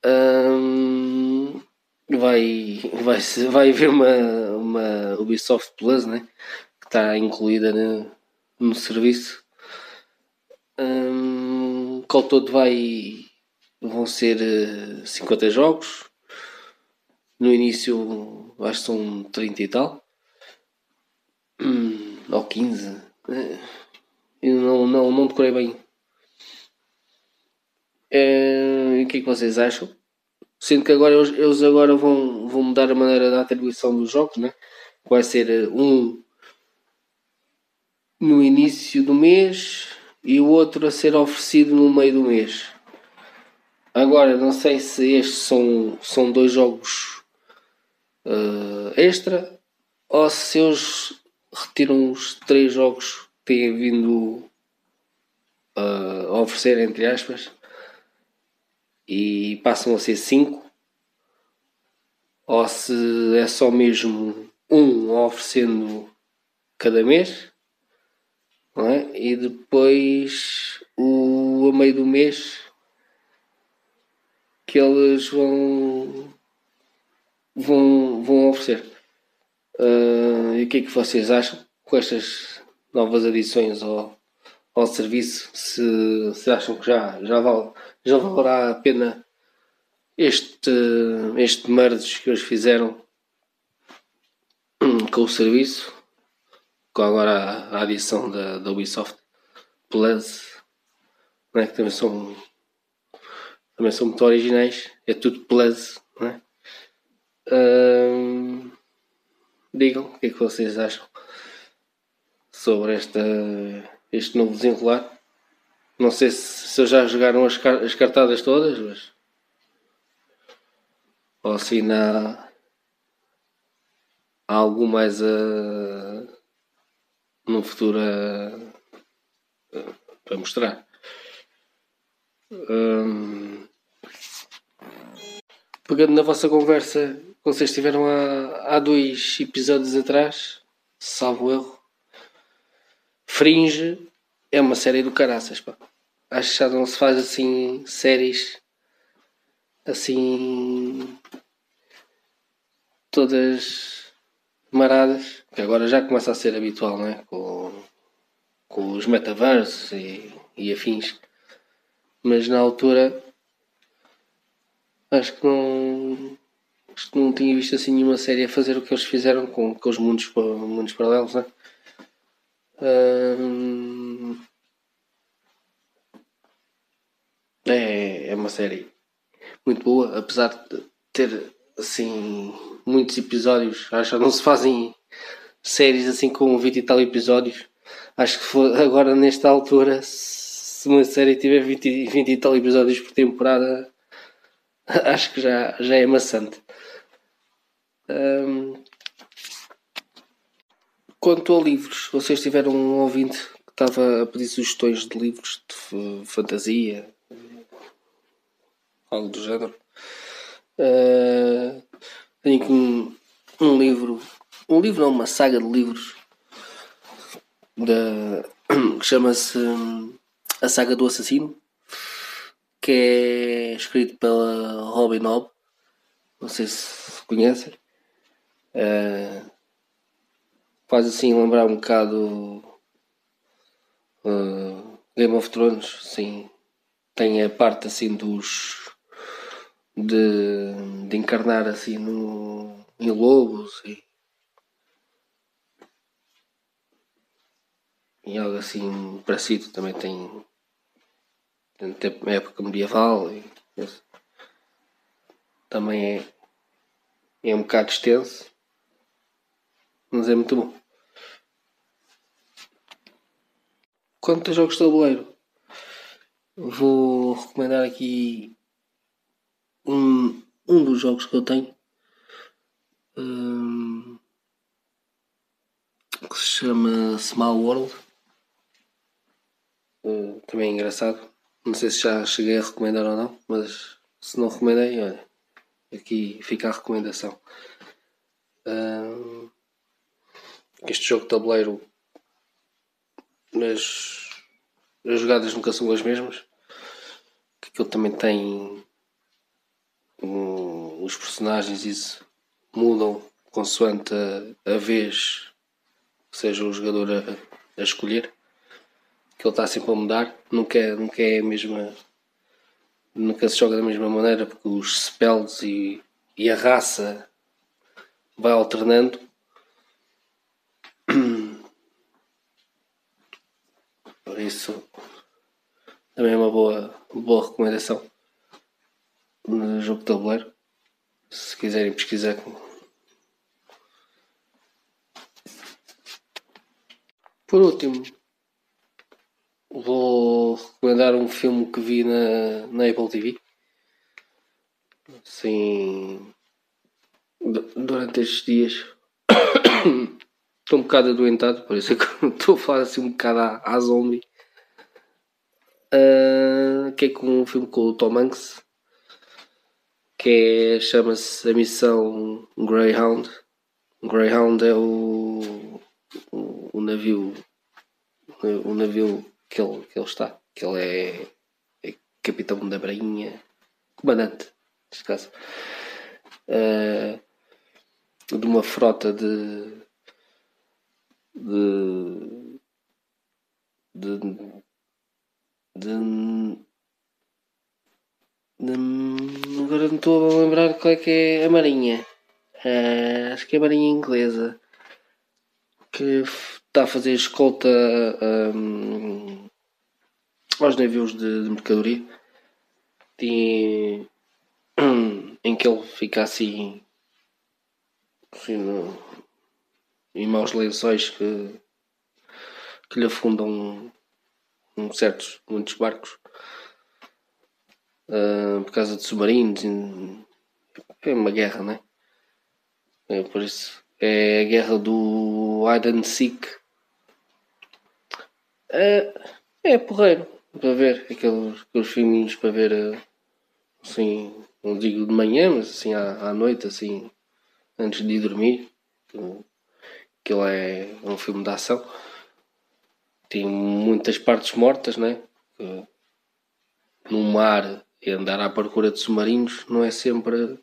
Um, vai, vai, vai haver uma, uma Ubisoft Plus né? que está incluída no, no serviço. Um, que ao todo vai, vão ser 50 eh, jogos. No início acho que são 30 e tal. Hum, ou 15. Eh, eu não, não, não decorei bem. É, o que é que vocês acham? Sendo que agora eles, agora vão, vão mudar a maneira da atribuição dos jogos, né? Vai ser um no início do mês e o outro a ser oferecido no meio do mês. Agora, não sei se estes são, são dois jogos uh, extra ou se eles retiram os três jogos que têm vindo uh, a oferecer, entre aspas, e passam a ser 5 ou se é só mesmo um oferecendo cada mês é? e depois o a meio do mês que eles vão vão, vão oferecer. Uh, e o que é que vocês acham com estas novas adições ao, ao serviço? Se, se acham que já, já vale já valerá a pena este, este merge que eles fizeram com o serviço, com agora a, adição da, da Ubisoft Plus, né, que também são, também são muito originais, é tudo Plus. Né? Digam o que é que vocês acham sobre esta, este novo desenrolar. Não sei se, se já jogaram as, as cartadas todas, mas. Ou se ainda há algo mais a. no futuro a, para mostrar. Hum, pegando na vossa conversa que vocês tiveram há, há dois episódios atrás, salvo erro, Fringe é uma série do caraças, pá acho que já não se faz assim séries assim todas maradas, que agora já começa a ser habitual, não é? Com, com os metaversos e, e afins. Mas na altura acho que não acho que não tinha visto assim nenhuma série a fazer o que eles fizeram com, com os mundos, mundos paralelos, não é? É, é uma série muito boa, apesar de ter assim muitos episódios. Acho que não se fazem séries assim com 20 e tal episódios. Acho que for, agora nesta altura, se uma série tiver 20, 20 e tal episódios por temporada, <laughs> acho que já, já é maçante. Um, quanto a livros, vocês tiveram um ouvinte que estava a pedir sugestões de livros de fantasia, algo do género. Uh, tenho aqui um, um livro, um livro não, uma saga de livros da, <coughs> que chama-se A Saga do Assassino, que é escrito pela Robin Hobb, não sei se conhecem. Uh, faz assim lembrar um bocado uh, Game of Thrones, sim. Tem a parte assim dos de, de encarnar assim no, em lobos e, e algo assim parecido também tem, tem época medieval e esse. também é, é um bocado extenso mas é muito bom quanto a jogos de tabuleiro vou recomendar aqui um, um dos jogos que eu tenho hum, que se chama Small World Uh, também é engraçado. Não sei se já cheguei a recomendar ou não, mas se não recomendei, olha, aqui fica a recomendação. Uh, este jogo de tabuleiro, as, as jogadas nunca são as mesmas. Que aquilo também tem os personagens, isso mudam consoante a, a vez, seja o jogador a, a escolher que ele está sempre a mudar, nunca é, nunca é a mesma. Nunca se joga da mesma maneira porque os spells e, e a raça vai alternando. Por isso também é uma boa, boa recomendação no jogo de tabuleiro. Se quiserem pesquisar. Por último, Vou recomendar um filme que vi na, na Apple TV. Assim. Durante estes dias. <coughs> Estou um bocado adoentado, por isso é que <laughs> estou a falar assim um bocado à, à zombie. Uh, que é com um filme com o Tom Hanks. Que é, chama-se A Missão Greyhound. Greyhound é o, o, o navio. O navio que ele, que ele está, que ele é, é capitão da Brainha, comandante, neste caso, uh, de uma frota de, de, de, de, de agora não estou a lembrar qual é que é a Marinha. Uh, acho que é a Marinha Inglesa que está a fazer escolta um, aos navios de, de mercadoria e, em que ele fica assim, assim no, em maus lençóis que, que lhe afundam um, certos, muitos barcos uh, por causa de submarinos. É uma guerra, né? É por isso. É a guerra do and Seek é, é porreiro para ver aqueles, aqueles filminhos para ver eh, assim, não digo de manhã, mas assim à, à noite, assim, antes de ir dormir. Aquilo é um filme de ação. Tem muitas partes mortas, né? No mar andar à procura de submarinos não é sempre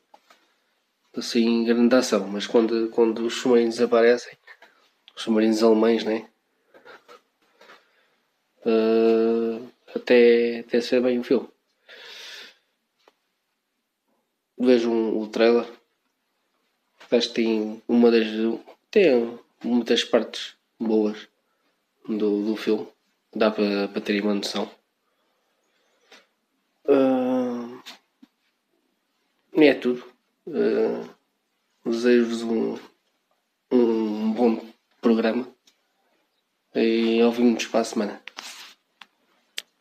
assim grande ação, mas quando, quando os submarinos aparecem, os submarinos alemães, né? uh, até, até ser bem o filme. Vejo um, o trailer. Acho que tem uma das. tem muitas partes boas do, do filme. Dá para, ter uma noção. Uh, é tudo. Uh, Desejo-vos um, um bom programa e ouvimos para a semana.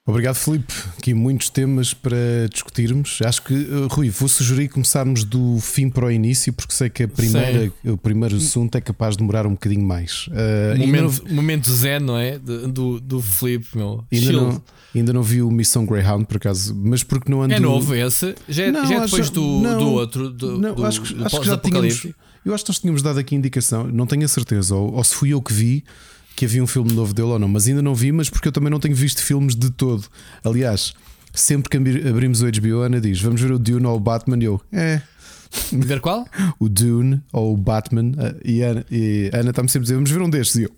Obrigado, Felipe. Aqui muitos temas para discutirmos. Acho que, uh, Rui, vou sugerir começarmos do fim para o início, porque sei que a primeira, o primeiro assunto é capaz de demorar um bocadinho mais. Uh, momento, não... momento zen, não é? Do, do Felipe, meu. Ainda não, ainda não vi o Missão Greyhound, por acaso, mas porque não ando. É novo esse? Já, é, não, já é depois acho, do, não, do outro? Do, não, do, acho, acho que já tínhamos. Eu acho que nós tínhamos dado aqui indicação, não tenho a certeza, ou, ou se fui eu que vi que havia um filme novo dele ou não, mas ainda não vi, mas porque eu também não tenho visto filmes de todo. Aliás, sempre que abrimos o HBO, Ana diz: Vamos ver o Dune ou o Batman? E eu, é. Ver qual? <laughs> o Dune ou o Batman. Eh, e Ana, e Ana está-me sempre a dizer: Vamos ver um destes. E eu,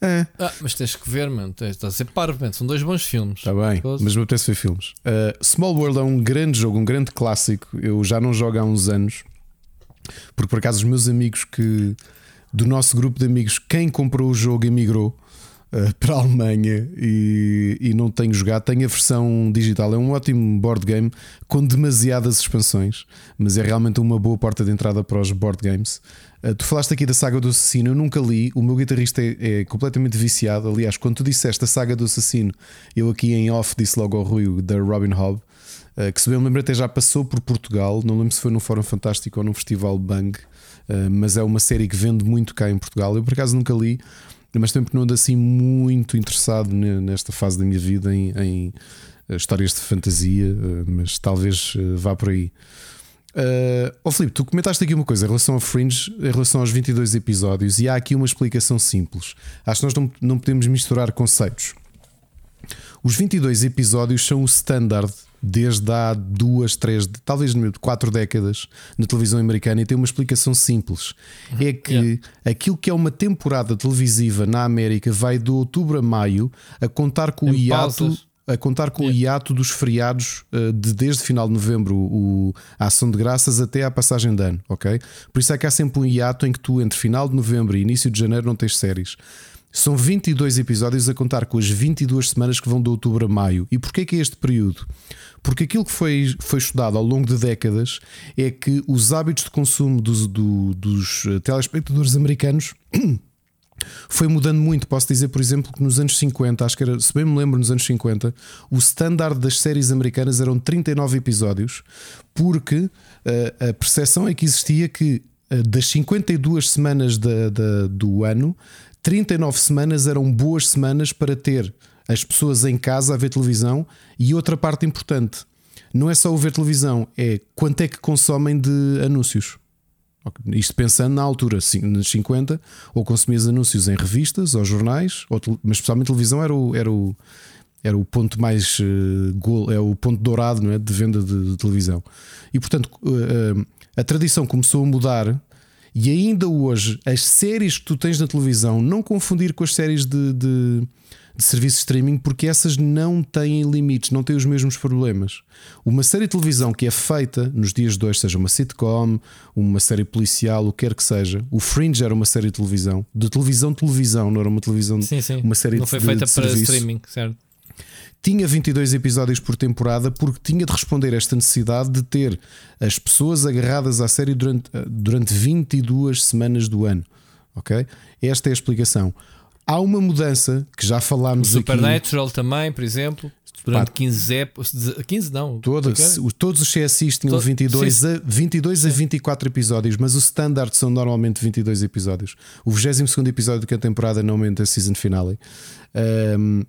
é. Ah, mas tens que ver, mano. Está a ser parvo, man. São dois bons filmes. Está bem, mas me apetece ver filmes. Uh, Small World é um grande jogo, um grande clássico. Eu já não jogo há uns anos. Porque por acaso os meus amigos que do nosso grupo de amigos, quem comprou o jogo emigrou. uh, para a Alemanha e, e, não tenho jogado. Tenho a versão digital, é um ótimo board game com demasiadas expansões, mas é realmente uma boa porta de entrada para os board games. Uh, tu falaste aqui da saga do assassino, eu nunca li. O meu guitarrista é, é, completamente viciado. Aliás, quando tu disseste a saga do assassino, eu aqui em off disse logo ao Rui da Robin Hobb. Uh, que se bem me lembro até já passou por Portugal, não lembro se foi no Fórum Fantástico ou no Festival Bang, mas é uma série que vende muito cá em Portugal. Eu por acaso nunca li, mas tempo que não ando assim muito interessado nesta fase da minha vida em, em histórias de fantasia, mas talvez vá por aí. Uh, oh Filipe, tu comentaste aqui uma coisa em relação a Fringe, em relação aos 22 episódios, e há aqui uma explicação simples. Acho que nós não, não podemos misturar conceitos. Os 22 episódios são o standard desde há duas, três, talvez quatro décadas na televisão americana e tem uma explicação simples. Uhum, é que yeah. aquilo que é uma temporada televisiva na América vai de outubro a maio a contar com em o hiato. Pausas a contar com yeah. o hiato dos feriados uh, de desde final de novembro, o, a ação de graças até à passagem de ano, ok? Por isso é que há sempre um hiato em que tu, entre final de novembro e início de janeiro, não tens séries. São 22 episódios a contar com as 22 semanas que vão de outubro a maio. E porquê que é este período? Porque aquilo que foi, foi estudado ao longo de décadas é que os hábitos de consumo dos, do, dos eh, telespectadores americanos <clears throat> foi mudando muito. Posso dizer, por exemplo, que nos anos 50, acho que era, se bem me lembro, nos anos 50, o standard das séries americanas eram 39 episódios, porque uh, a percepção é que existia que uh, das 52 semanas do ano, 39 semanas eram boas semanas para ter as pessoas em casa a ver televisão. E outra parte importante, não é só o ver televisão, é quanto é que consomem de anúncios. Isto pensando na altura, nos 50, ou consumias anúncios em revistas ou jornais, ou, mas especialmente televisão era o, era o, era o ponto mais uh, é o ponto dourado não é, de venda de, de televisão. E portanto uh, uh, a tradição começou a mudar. E ainda hoje, as séries que tu tens na televisão, não confundir com as séries de, de de serviço de streaming porque essas não têm limites, não têm os mesmos problemas. Uma série de televisão que é feita nos dias de hoje, seja uma sitcom, uma série policial, o que quer que seja, o Fringe era uma série de televisão, de televisão televisão, não era uma televisão, sim, sim. uma série não de foi feita de para serviço. streaming, certo? Tinha 22 episódios por temporada porque tinha de responder a esta necessidade de ter as pessoas agarradas à série durante, durante 22 semanas do ano. Ok? Esta é a explicação. Há uma mudança que já falámos o Supernatural aqui. também, por exemplo. Durante Pá, 15 épocas. 15 não. Todos, todos os CSIs tinham Todo, 22, a, 22 a 24 episódios, mas o standard são normalmente 22 episódios. O 22 episódio da temporada normalmente é a season finale. Um,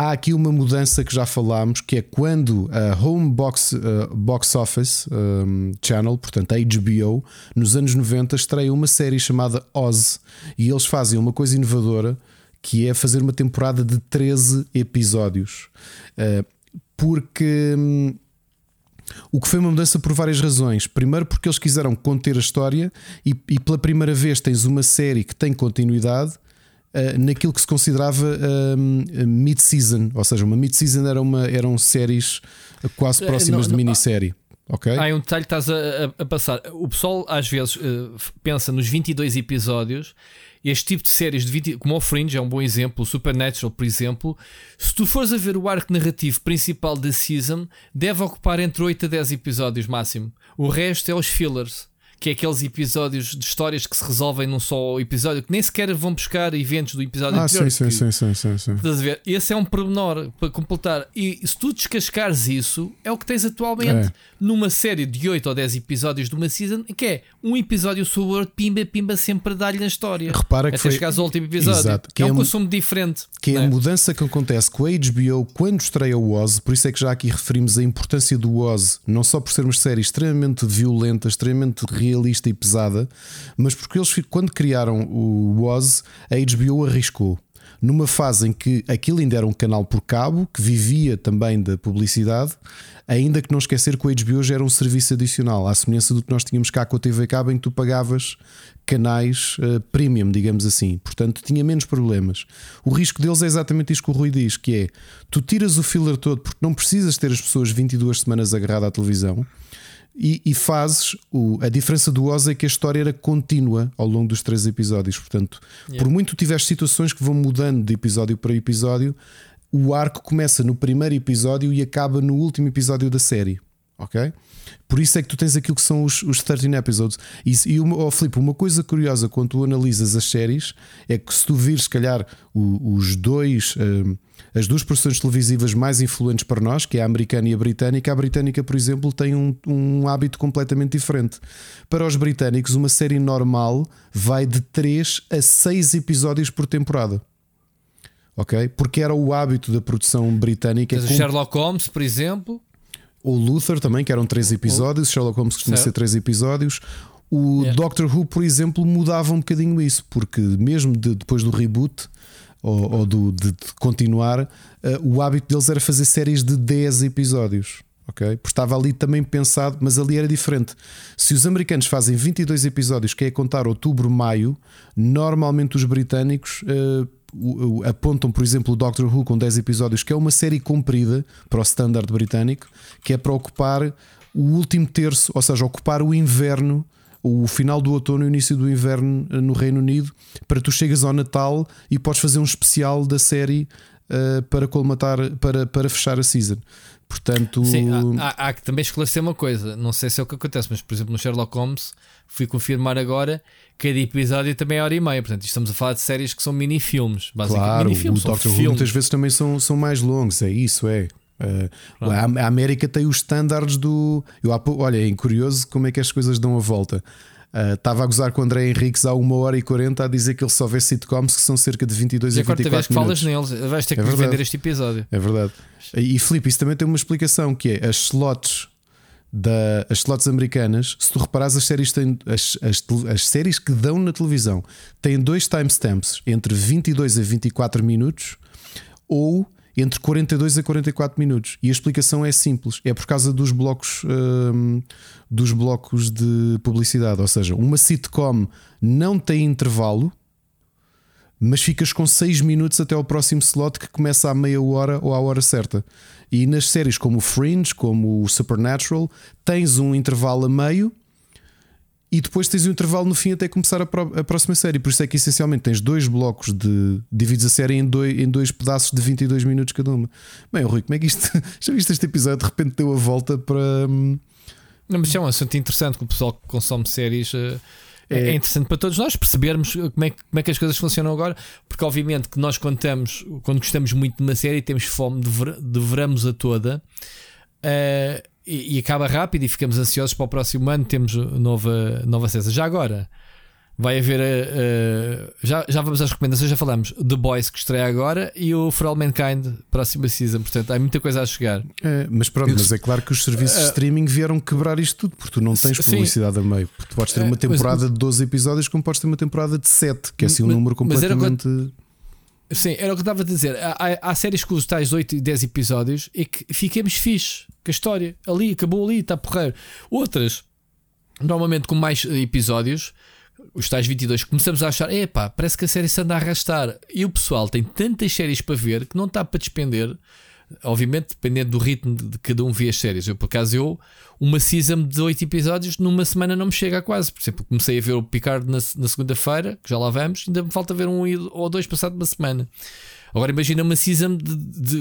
há aqui uma mudança que já falámos, que é quando a Home Box, uh, Box Office um, Channel, portanto a HBO, nos anos 90 estreia uma série chamada Oz e eles fazem uma coisa inovadora que é fazer uma temporada de 13 episódios. Uh, porque. Um, o que foi uma mudança por várias razões. Primeiro, porque eles quiseram conter a história e, e pela primeira vez tens uma série que tem continuidade naquilo que se considerava uh, mid-season, ou seja, uma mid-season era uma, eram séries quase eh, próximas não, de minissérie. Okay? Há um detalhe que estás a, a, passar. O pessoal às vezes uh, pensa nos 22 episódios. Este tipo de séries, de 20, como o Fringe é um bom exemplo, o Supernatural, por exemplo. Se tu fores a ver o arco narrativo principal da season, deve ocupar entre 8 a 10 episódios máximo. O resto é os fillers que é aqueles episódios de histórias que se resolvem num só episódio, que nem sequer vão buscar eventos do episódio ah, anterior. Sim, que, sim, sim, sim, sim. Estás a ver? Esse é um pormenor para completar. E se tu descascares isso, é o que tens atualmente é. numa série de 8 ou 10 episódios de uma season, que é um episódio sobre o outro, pimba, pimba, sempre a dar-lhe na história. Repara Até que foi... chegares ao último episódio. Exato. Que é, é um consumo diferente. Que é a é? mudança que acontece com a HBO quando estreia o Oz, por isso é que já aqui referimos a importância do Oz, não só por ser uma série extremamente violenta, extremamente realista e pesada mas porque eles, quando criaram o Woz, a HBO arriscou. Numa fase em que aquilo ainda era um canal por cabo, que vivia também da publicidade, ainda que não esquecer que o HBO já era um serviço adicional, à semelhança do que nós tínhamos cá com a TV Cabo, em que tu pagavas canais uh, premium, digamos assim. Portanto, tinha menos problemas. O risco deles é exatamente isto que o Rui diz: que é tu tiras o filler todo porque não precisas ter as pessoas 22 semanas agarradas à televisão e, e fazes o, a diferença do Oz é que a história era contínua ao longo dos três episódios. Portanto, Yeah. por muito tiveres situações que vão mudando de episódio para episódio, o arco começa no primeiro episódio e acaba no último episódio da série. Ok? Por isso é que tu tens aquilo que são os, os 13 episodes. E, e uma, oh, Filipe, uma coisa curiosa quando tu analisas as séries é que se tu vires, se calhar, os dois, hum, as duas produções televisivas mais influentes para nós, que é a americana e a britânica, a britânica, por exemplo, tem um, um hábito completamente diferente. Para os britânicos, uma série normal vai de 3 a 6 episódios por temporada. Ok? Porque era o hábito da produção britânica. Tens o Sherlock Holmes, por exemplo. O Luther também, que eram três episódios, Sherlock Holmes costuma Certo. ser três episódios. O Yeah. Doctor Who, por exemplo, mudava um bocadinho isso, porque mesmo de- depois do reboot ou, ou do, de, de continuar, eh, o hábito deles era fazer séries de 10 episódios. Ok? Porque estava ali também pensado, mas ali era diferente. Se os americanos fazem 22 episódios, que é contar outubro-maio, normalmente os britânicos o- apontam, por exemplo, o Doctor Who com 10 episódios, que é uma série comprida para o standard britânico, que é para ocupar o último terço, ou seja, ocupar o inverno, o final do outono e o início do inverno eh, no Reino Unido, para tu chegas ao Natal e podes fazer um especial da série eh, para colmatar, para, para fechar a season. Portanto, Sim, há, há- há que também esclarecer uma coisa. Não sei se é o que acontece, mas por exemplo no Sherlock Holmes fui confirmar agora que cada episódio também é hora e meia. Portanto, estamos a falar de séries que são mini-filmes. Basicamente, Claro, o mini-filmes, são Doctor Who filmes. muitas vezes também são, são mais longos, é isso, é. Uh, a, a América tem os standards do. Eu, olha, é curioso como é que as coisas dão a volta. Uh, Estava a gozar com o André Henriques há 1 hora e 40 a dizer que ele só vê sitcoms que são cerca de 22 E quarta 24 vez que minutos. falas neles, vais ter que É nos verdade. vender este episódio. É verdade. E Filipe, isso também tem uma explicação que é as slots da, as slots americanas, se tu reparares as séries têm as, as, as séries que dão na televisão têm dois timestamps entre 22 a 24 minutos ou entre 42 a 44 minutos. E a explicação é simples, é por causa dos blocos hum, dos blocos de publicidade, ou seja, uma sitcom não tem intervalo, mas ficas com 6 minutos até ao próximo slot que começa à meia hora ou à hora certa. E nas séries como o Fringe, como o Supernatural, tens um intervalo a meio e depois tens um intervalo no fim até começar a, a próxima série. Por isso é que essencialmente tens dois blocos de. divides a série em dois, em dois pedaços de 22 minutos cada uma. Bem, Rui, como é que isto. <laughs> Já viste este episódio? De repente deu a volta para. hum, Não, mas é um assunto interessante que o pessoal que consome séries eh, é, É. é interessante para todos nós percebermos como é, que- como é que as coisas funcionam agora, porque obviamente que nós quando, estamos, quando gostamos muito de uma série e temos fome de, ver, de veramos a toda e, e acaba rápido e ficamos ansiosos para o próximo ano, temos nova, nova César. Já agora vai haver eh, já, já vamos às recomendações, já falamos The Boys que estreia agora e o For All Mankind próxima season, portanto há muita coisa a chegar. É, mas pronto, Eu- mas é claro que os serviços de Eh, streaming vieram quebrar isto tudo, porque tu não tens sim. publicidade a meio. Tu podes ter uma mas- temporada de 12 episódios, como podes ter uma temporada de 7, que é assim um Mas- número mas completamente. Sim, era o que eu estava a dizer. Há, há- séries com os tais 8 e 10 episódios e que fiquemos fixe com a história. Ali, acabou ali, está porreiro. Outras, normalmente com mais episódios, os tais 22, começamos a achar: epá, parece que a série se anda a arrastar. E o pessoal tem tantas séries para ver que não está para despender. Obviamente, dependendo do ritmo de cada um vê as séries. Eu, por acaso, eu, uma season de 8 episódios, numa semana não me chega quase. Por exemplo, comecei a ver o Picard na, na segunda-feira, que já lá vamos, ainda me falta ver um ou dois passado uma semana. Agora imagina uma season de,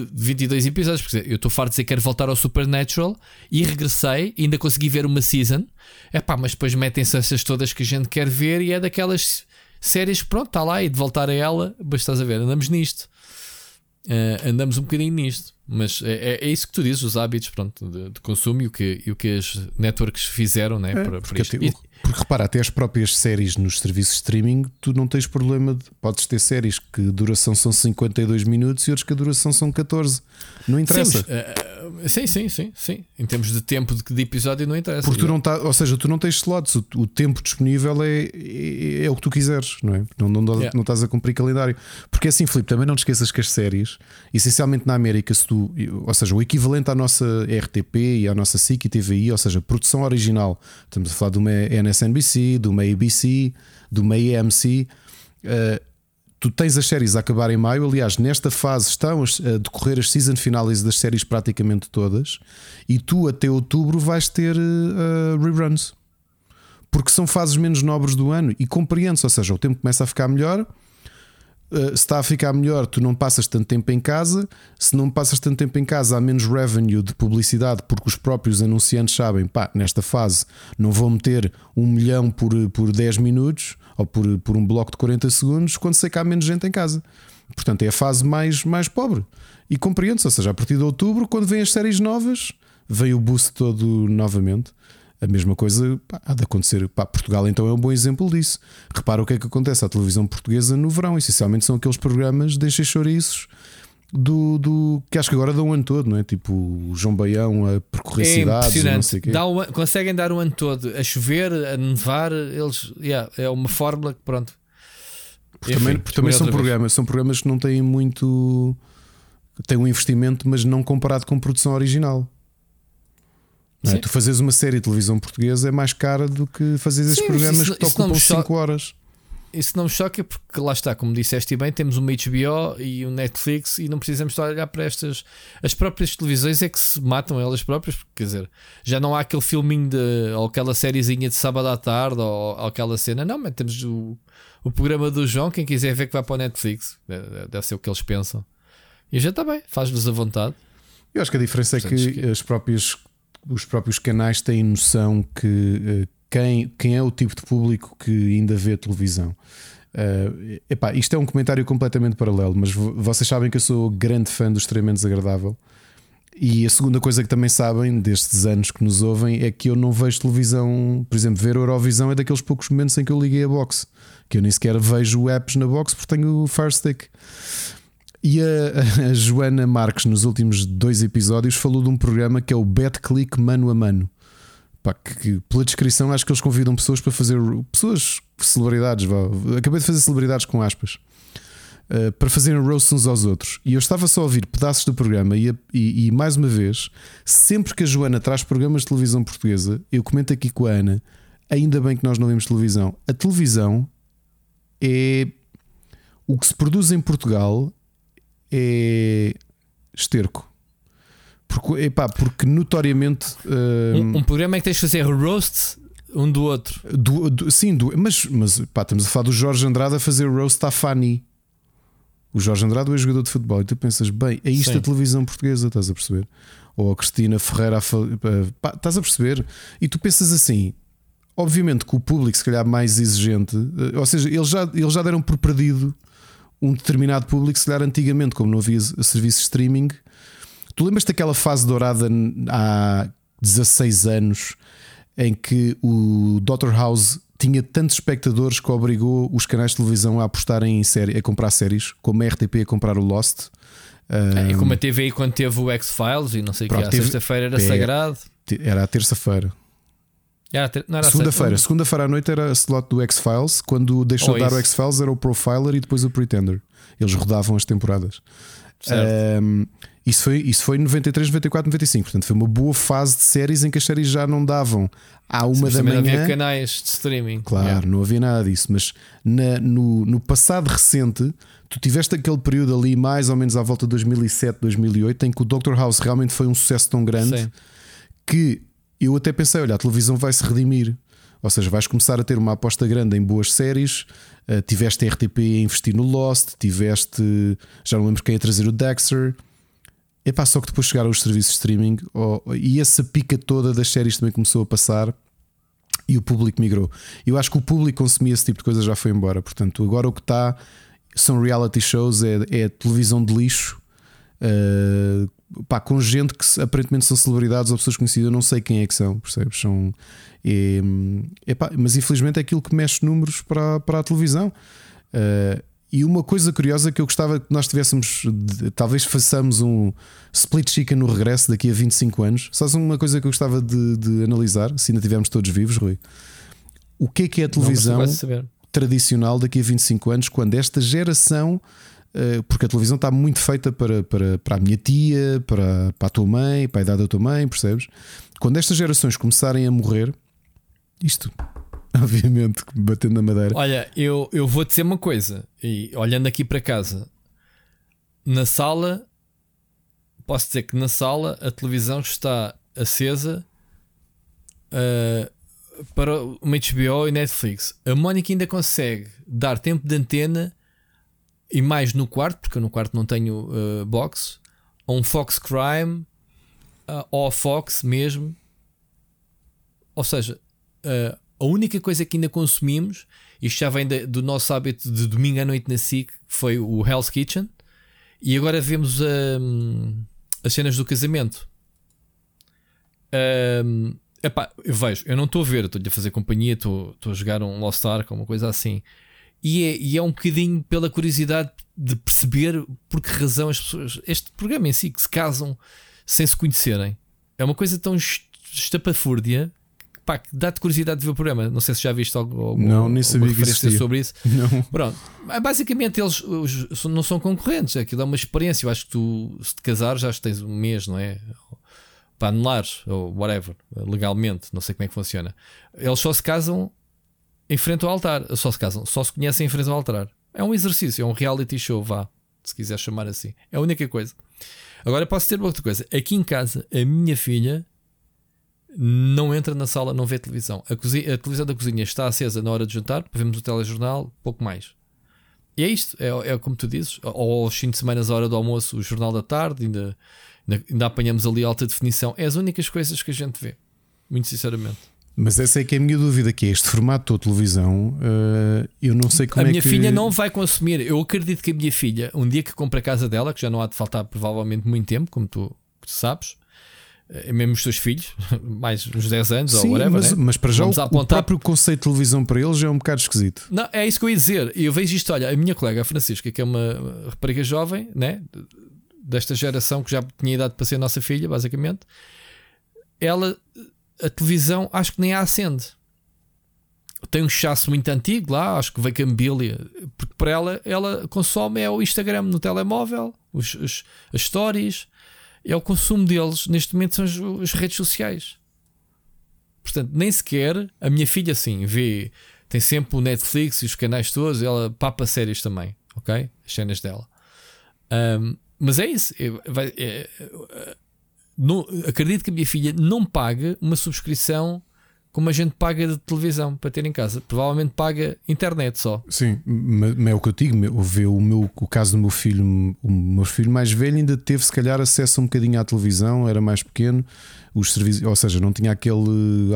de 22 episódios. Porque eu estou farto de dizer que quero voltar ao Supernatural e regressei, e ainda consegui ver uma season. É pá, mas depois metem-se essas todas que a gente quer ver e é daquelas séries pronto, está lá e de voltar a ela, mas estás a ver, andamos nisto. Eh, andamos um bocadinho nisto, mas é, é- é isso que tu dizes, os hábitos pronto, de, de consumo e o, que, e o que as networks fizeram né, É, para, para isto. E- porque repara, até as próprias séries nos serviços de streaming, tu não tens problema de. Podes ter séries que a duração são 52 minutos e outras que a duração são 14. Não interessa. Sim, mas, eh, sim, sim, sim, sim. Em termos de tempo de, de episódio, não interessa. Porque tu não tá, ou seja, tu não tens slots, o, o tempo disponível é, é, é o que tu quiseres, não é? Não, não, Yeah. não estás a cumprir calendário. Porque assim, Filipe, também não te esqueças que as séries, essencialmente na América, se tu, ou seja, o equivalente à nossa RTP e à nossa SIC e TVI, ou seja, produção original, estamos a falar de uma NSNBC, de uma ABC, de uma AMC, tu tens as séries a acabar em maio. Aliás, nesta fase estão a decorrer as season finales das séries praticamente todas, e tu até outubro vais ter uh, reruns porque são fases menos nobres do ano e compreendes, ou seja, o tempo começa a ficar melhor. Uh, se está a ficar melhor, tu não passas tanto tempo em casa. Se não passas tanto tempo em casa, há menos revenue de publicidade, porque os próprios anunciantes sabem, pá, nesta fase não vou meter um milhão por, por 10 minutos ou por, por um bloco de 40 segundos, quando sei que há menos gente em casa. Portanto, é a fase mais, mais pobre. E compreendes, ou seja, a partir de outubro, quando vêm as séries novas, vem o boost todo novamente. A mesma coisa pá, há de acontecer. Pá, Portugal então é um bom exemplo disso. Repara o que é que acontece à televisão portuguesa no verão. Essencialmente são aqueles programas de chouriços do, do que acho que agora dão um ano todo, não é? Tipo o João Baião a percorrer é cidades não sei quê. Dá um, conseguem dar um ano todo a chover, a nevar, eles yeah, é uma fórmula que pronto. Porque Enfim, também, porque também são programas, são programas que não têm muito têm um investimento, mas não comparado com produção original. É? Tu fazes uma série de televisão portuguesa é mais cara do que fazer esses programas isso, que te ocupam 5 horas. Isso não me choca porque lá está, como disseste bem, temos uma HBO e um Netflix e não precisamos estar a olhar para estas. As próprias televisões é que se matam elas próprias, porque quer dizer, já não há aquele filminho de, ou aquela sériezinha de sábado à tarde ou, ou aquela cena, não, mas temos o, o programa do João. Quem quiser ver que vai para o Netflix, deve ser o que eles pensam. E já está bem, faz-nos a vontade. Eu acho que a diferença é que as próprias os próprios canais têm noção que uh, quem, quem é o tipo de público que ainda vê televisão. Uh, epá, isto é um comentário completamente paralelo, mas vocês sabem que eu sou grande fã do extremamente desagradável. E a segunda coisa que também sabem destes anos que nos ouvem é que eu não vejo televisão, por exemplo, ver Eurovisão é daqueles poucos momentos em que eu liguei a box, que eu nem sequer vejo apps na box porque tenho o Fire Stick. E a, <laughs> a, Joana Marques, nos últimos dois episódios, falou de um programa que é o Bet Click Mano a Mano. Pá, que, que, pela descrição, acho que eles convidam pessoas para fazer. Pessoas, celebridades, vá. acabei de fazer celebridades com aspas. Uh, para fazerem roast uns aos outros. E eu estava só a ouvir pedaços do programa, e, e, e, mais uma vez, sempre que a Joana traz programas de televisão portuguesa, eu comento aqui com a Ana. Ainda bem que nós não vemos televisão. A televisão é o que se produz em Portugal é esterco. Porque, epá, porque notoriamente. Uh, um, um, programa é que tens de fazer roast um do outro. Do, do, sim, do, mas, mas pá, estamos a falar do Jorge Andrade a fazer roast à Fanny. O Jorge Andrade é jogador de futebol e tu pensas, bem, é isto sim. a televisão portuguesa, estás a perceber? Ou a Cristina Ferreira, a, pá, estás a perceber? E tu pensas assim, obviamente que o público, se calhar mais exigente, eh, ou seja, eles já, eles já deram por perdido um determinado público, se calhar antigamente, como não havia serviços de streaming. Tu lembras daquela fase dourada há 16 anos em que o Dr. House tinha tantos espectadores que obrigou os canais de televisão a apostarem em série, a comprar séries, como a RTP a comprar o Lost. É, como a TV quando teve o X-Files e não sei o que, a sexta-feira era sagrado. Era a terça-feira. Segunda-feira, segunda-feira à noite era a slot do X-Files. Quando deixou de dar o X-Files era o Profiler e depois o Pretender. Eles rodavam as temporadas. Um, isso foi, isso foi 93, 94, 95. Portanto, foi uma boa fase de séries em que as séries já não davam à uma da manhã. Não havia canais de streaming. Claro, yeah. não havia nada disso. Mas na, no, no passado recente, tu tiveste aquele período ali, mais ou menos à volta de 2007, 2008, em que o Doctor House realmente foi um sucesso tão grande Sim. que eu até pensei: olha, a televisão vai se redimir. Ou seja, vais começar a ter uma aposta grande em boas séries. Uh, tiveste a RTP a investir no Lost, tiveste. Já não lembro quem ia trazer o Dexter. Epá, só que depois chegaram os serviços de streaming oh, e essa pica toda das séries também começou a passar e o público migrou. Eu acho que o público consumia esse tipo de coisa já foi embora. Portanto, agora o que está são reality shows, é, é televisão de lixo. Uh, pá, com gente que aparentemente são celebridades ou pessoas conhecidas, eu não sei quem é que são, percebes? São, é, é pá, mas infelizmente é aquilo que mexe números para, para a televisão. Uh, e uma coisa curiosa que eu gostava que nós tivéssemos, de, talvez façamos um split chicken no regresso daqui a 25 anos. Só uma coisa que eu gostava de, de analisar, se ainda estivermos todos vivos, Rui. O que é que é a televisão tradicional daqui a 25 anos, quando esta geração porque a televisão está muito feita para, para, para a minha tia, para, para a tua mãe, para a idade da tua mãe, percebes? Quando estas gerações começarem a morrer, isto <laughs> obviamente, batendo na madeira. Olha, eu, eu vou dizer uma coisa, e olhando aqui para casa, na sala, posso dizer que na sala a televisão está acesa uh, para uma HBO e Netflix. A Mónica ainda consegue dar tempo de antena e mais no quarto, porque eu no quarto não tenho uh, box, a um Fox Crime uh, ou Fox mesmo. Ou seja, uh, a única coisa que ainda consumimos, isto já vem de, do nosso hábito de domingo à noite na SIC, foi o Hell's Kitchen. E agora vemos um, as cenas do casamento. Um, epá, eu vejo, eu não estou a ver, estou-lhe a fazer companhia, estou a jogar um Lost Ark ou uma coisa assim. E é, e é um bocadinho pela curiosidade de perceber por que razão as pessoas, este programa em si, que se casam sem se conhecerem, é uma coisa tão estapafúrdia pá, que dá-te curiosidade de ver o programa. Não sei se já viste algo, não, nem sabia referência sobre isso. <laughs> Não. Pronto, basicamente eles os, não são concorrentes, aquilo é uma experiência. Eu acho que tu, se te casar, já tens um mês, não é? Para anular ou whatever, legalmente, não sei como é que funciona. Eles só se casam em frente ao altar. Só se casam, só se conhecem em frente ao altar. É um exercício, é um reality show, vá, se quiser chamar assim. É a única coisa. Agora posso ter outra coisa. Aqui em casa, a minha filha não entra na sala, não vê televisão. A, cozinha, a televisão da cozinha está acesa na hora de jantar, vemos o telejornal, pouco mais. E é isto, é, é como tu dizes. Ou aos de semana, à hora do almoço, o jornal da tarde, ainda, ainda apanhamos ali alta definição. É as únicas coisas que a gente vê, muito sinceramente. Mas essa é que é a minha dúvida, que é este formato de televisão, uh, eu não sei como a é que... A minha filha não vai consumir. Eu acredito que a minha filha, um dia que compra a casa dela, que já não há de faltar provavelmente muito tempo, como tu, tu sabes, é mesmo os teus filhos, <laughs> mais uns 10 anos Sim, ou whatever. Mas, né? mas para já o, o, próprio conceito de televisão para eles já é um bocado esquisito. Não, é isso que eu ia dizer. Eu vejo isto, olha, a minha colega a Francisca, que é uma rapariga jovem, né? Desta geração que já tinha idade para ser nossa filha, basicamente, ela a televisão acho que nem a acende tem um chasso muito antigo lá, acho que veio com a mobília, porque para ela, ela consome é o Instagram no telemóvel, os, os, as stories, é o consumo deles, neste momento são as, as, redes sociais. Portanto, nem sequer a minha filha assim vê, tem sempre o Netflix e os canais todos, ela papa séries também, ok? As cenas dela. Um, mas é isso. É, é, não, acredito que a minha filha não pague uma subscrição como a gente paga de televisão para ter em casa. Provavelmente paga internet só. Sim, mas é o que eu digo. Vê o, meu, o caso do meu filho, o meu filho mais velho ainda teve, se calhar, acesso um bocadinho à televisão, era mais pequeno, os serviços, ou seja, não tinha aquele,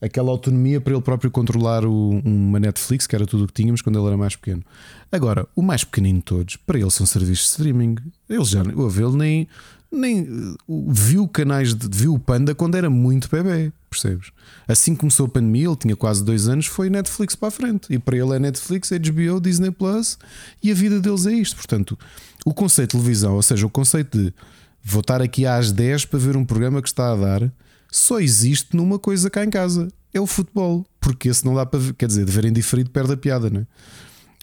aquela autonomia para ele próprio controlar o, uma Netflix, que era tudo o que tínhamos quando ele era mais pequeno. Agora, o mais pequenino de todos, para ele são serviços de streaming. Ele já, ele nem nem viu canais de, viu o Panda quando era muito bebê, percebes? Assim começou a pandemia, ele tinha quase dois anos, foi Netflix para a frente. E para ele é Netflix, HBO, Disney Plus e a vida deles é isto. Portanto, o conceito de televisão, ou seja, o conceito de vou estar aqui às 10 para ver um programa que está a dar, só existe numa coisa cá em casa: é o futebol. Porque esse não dá para ver, quer dizer, de ver em diferido perde a piada, não é?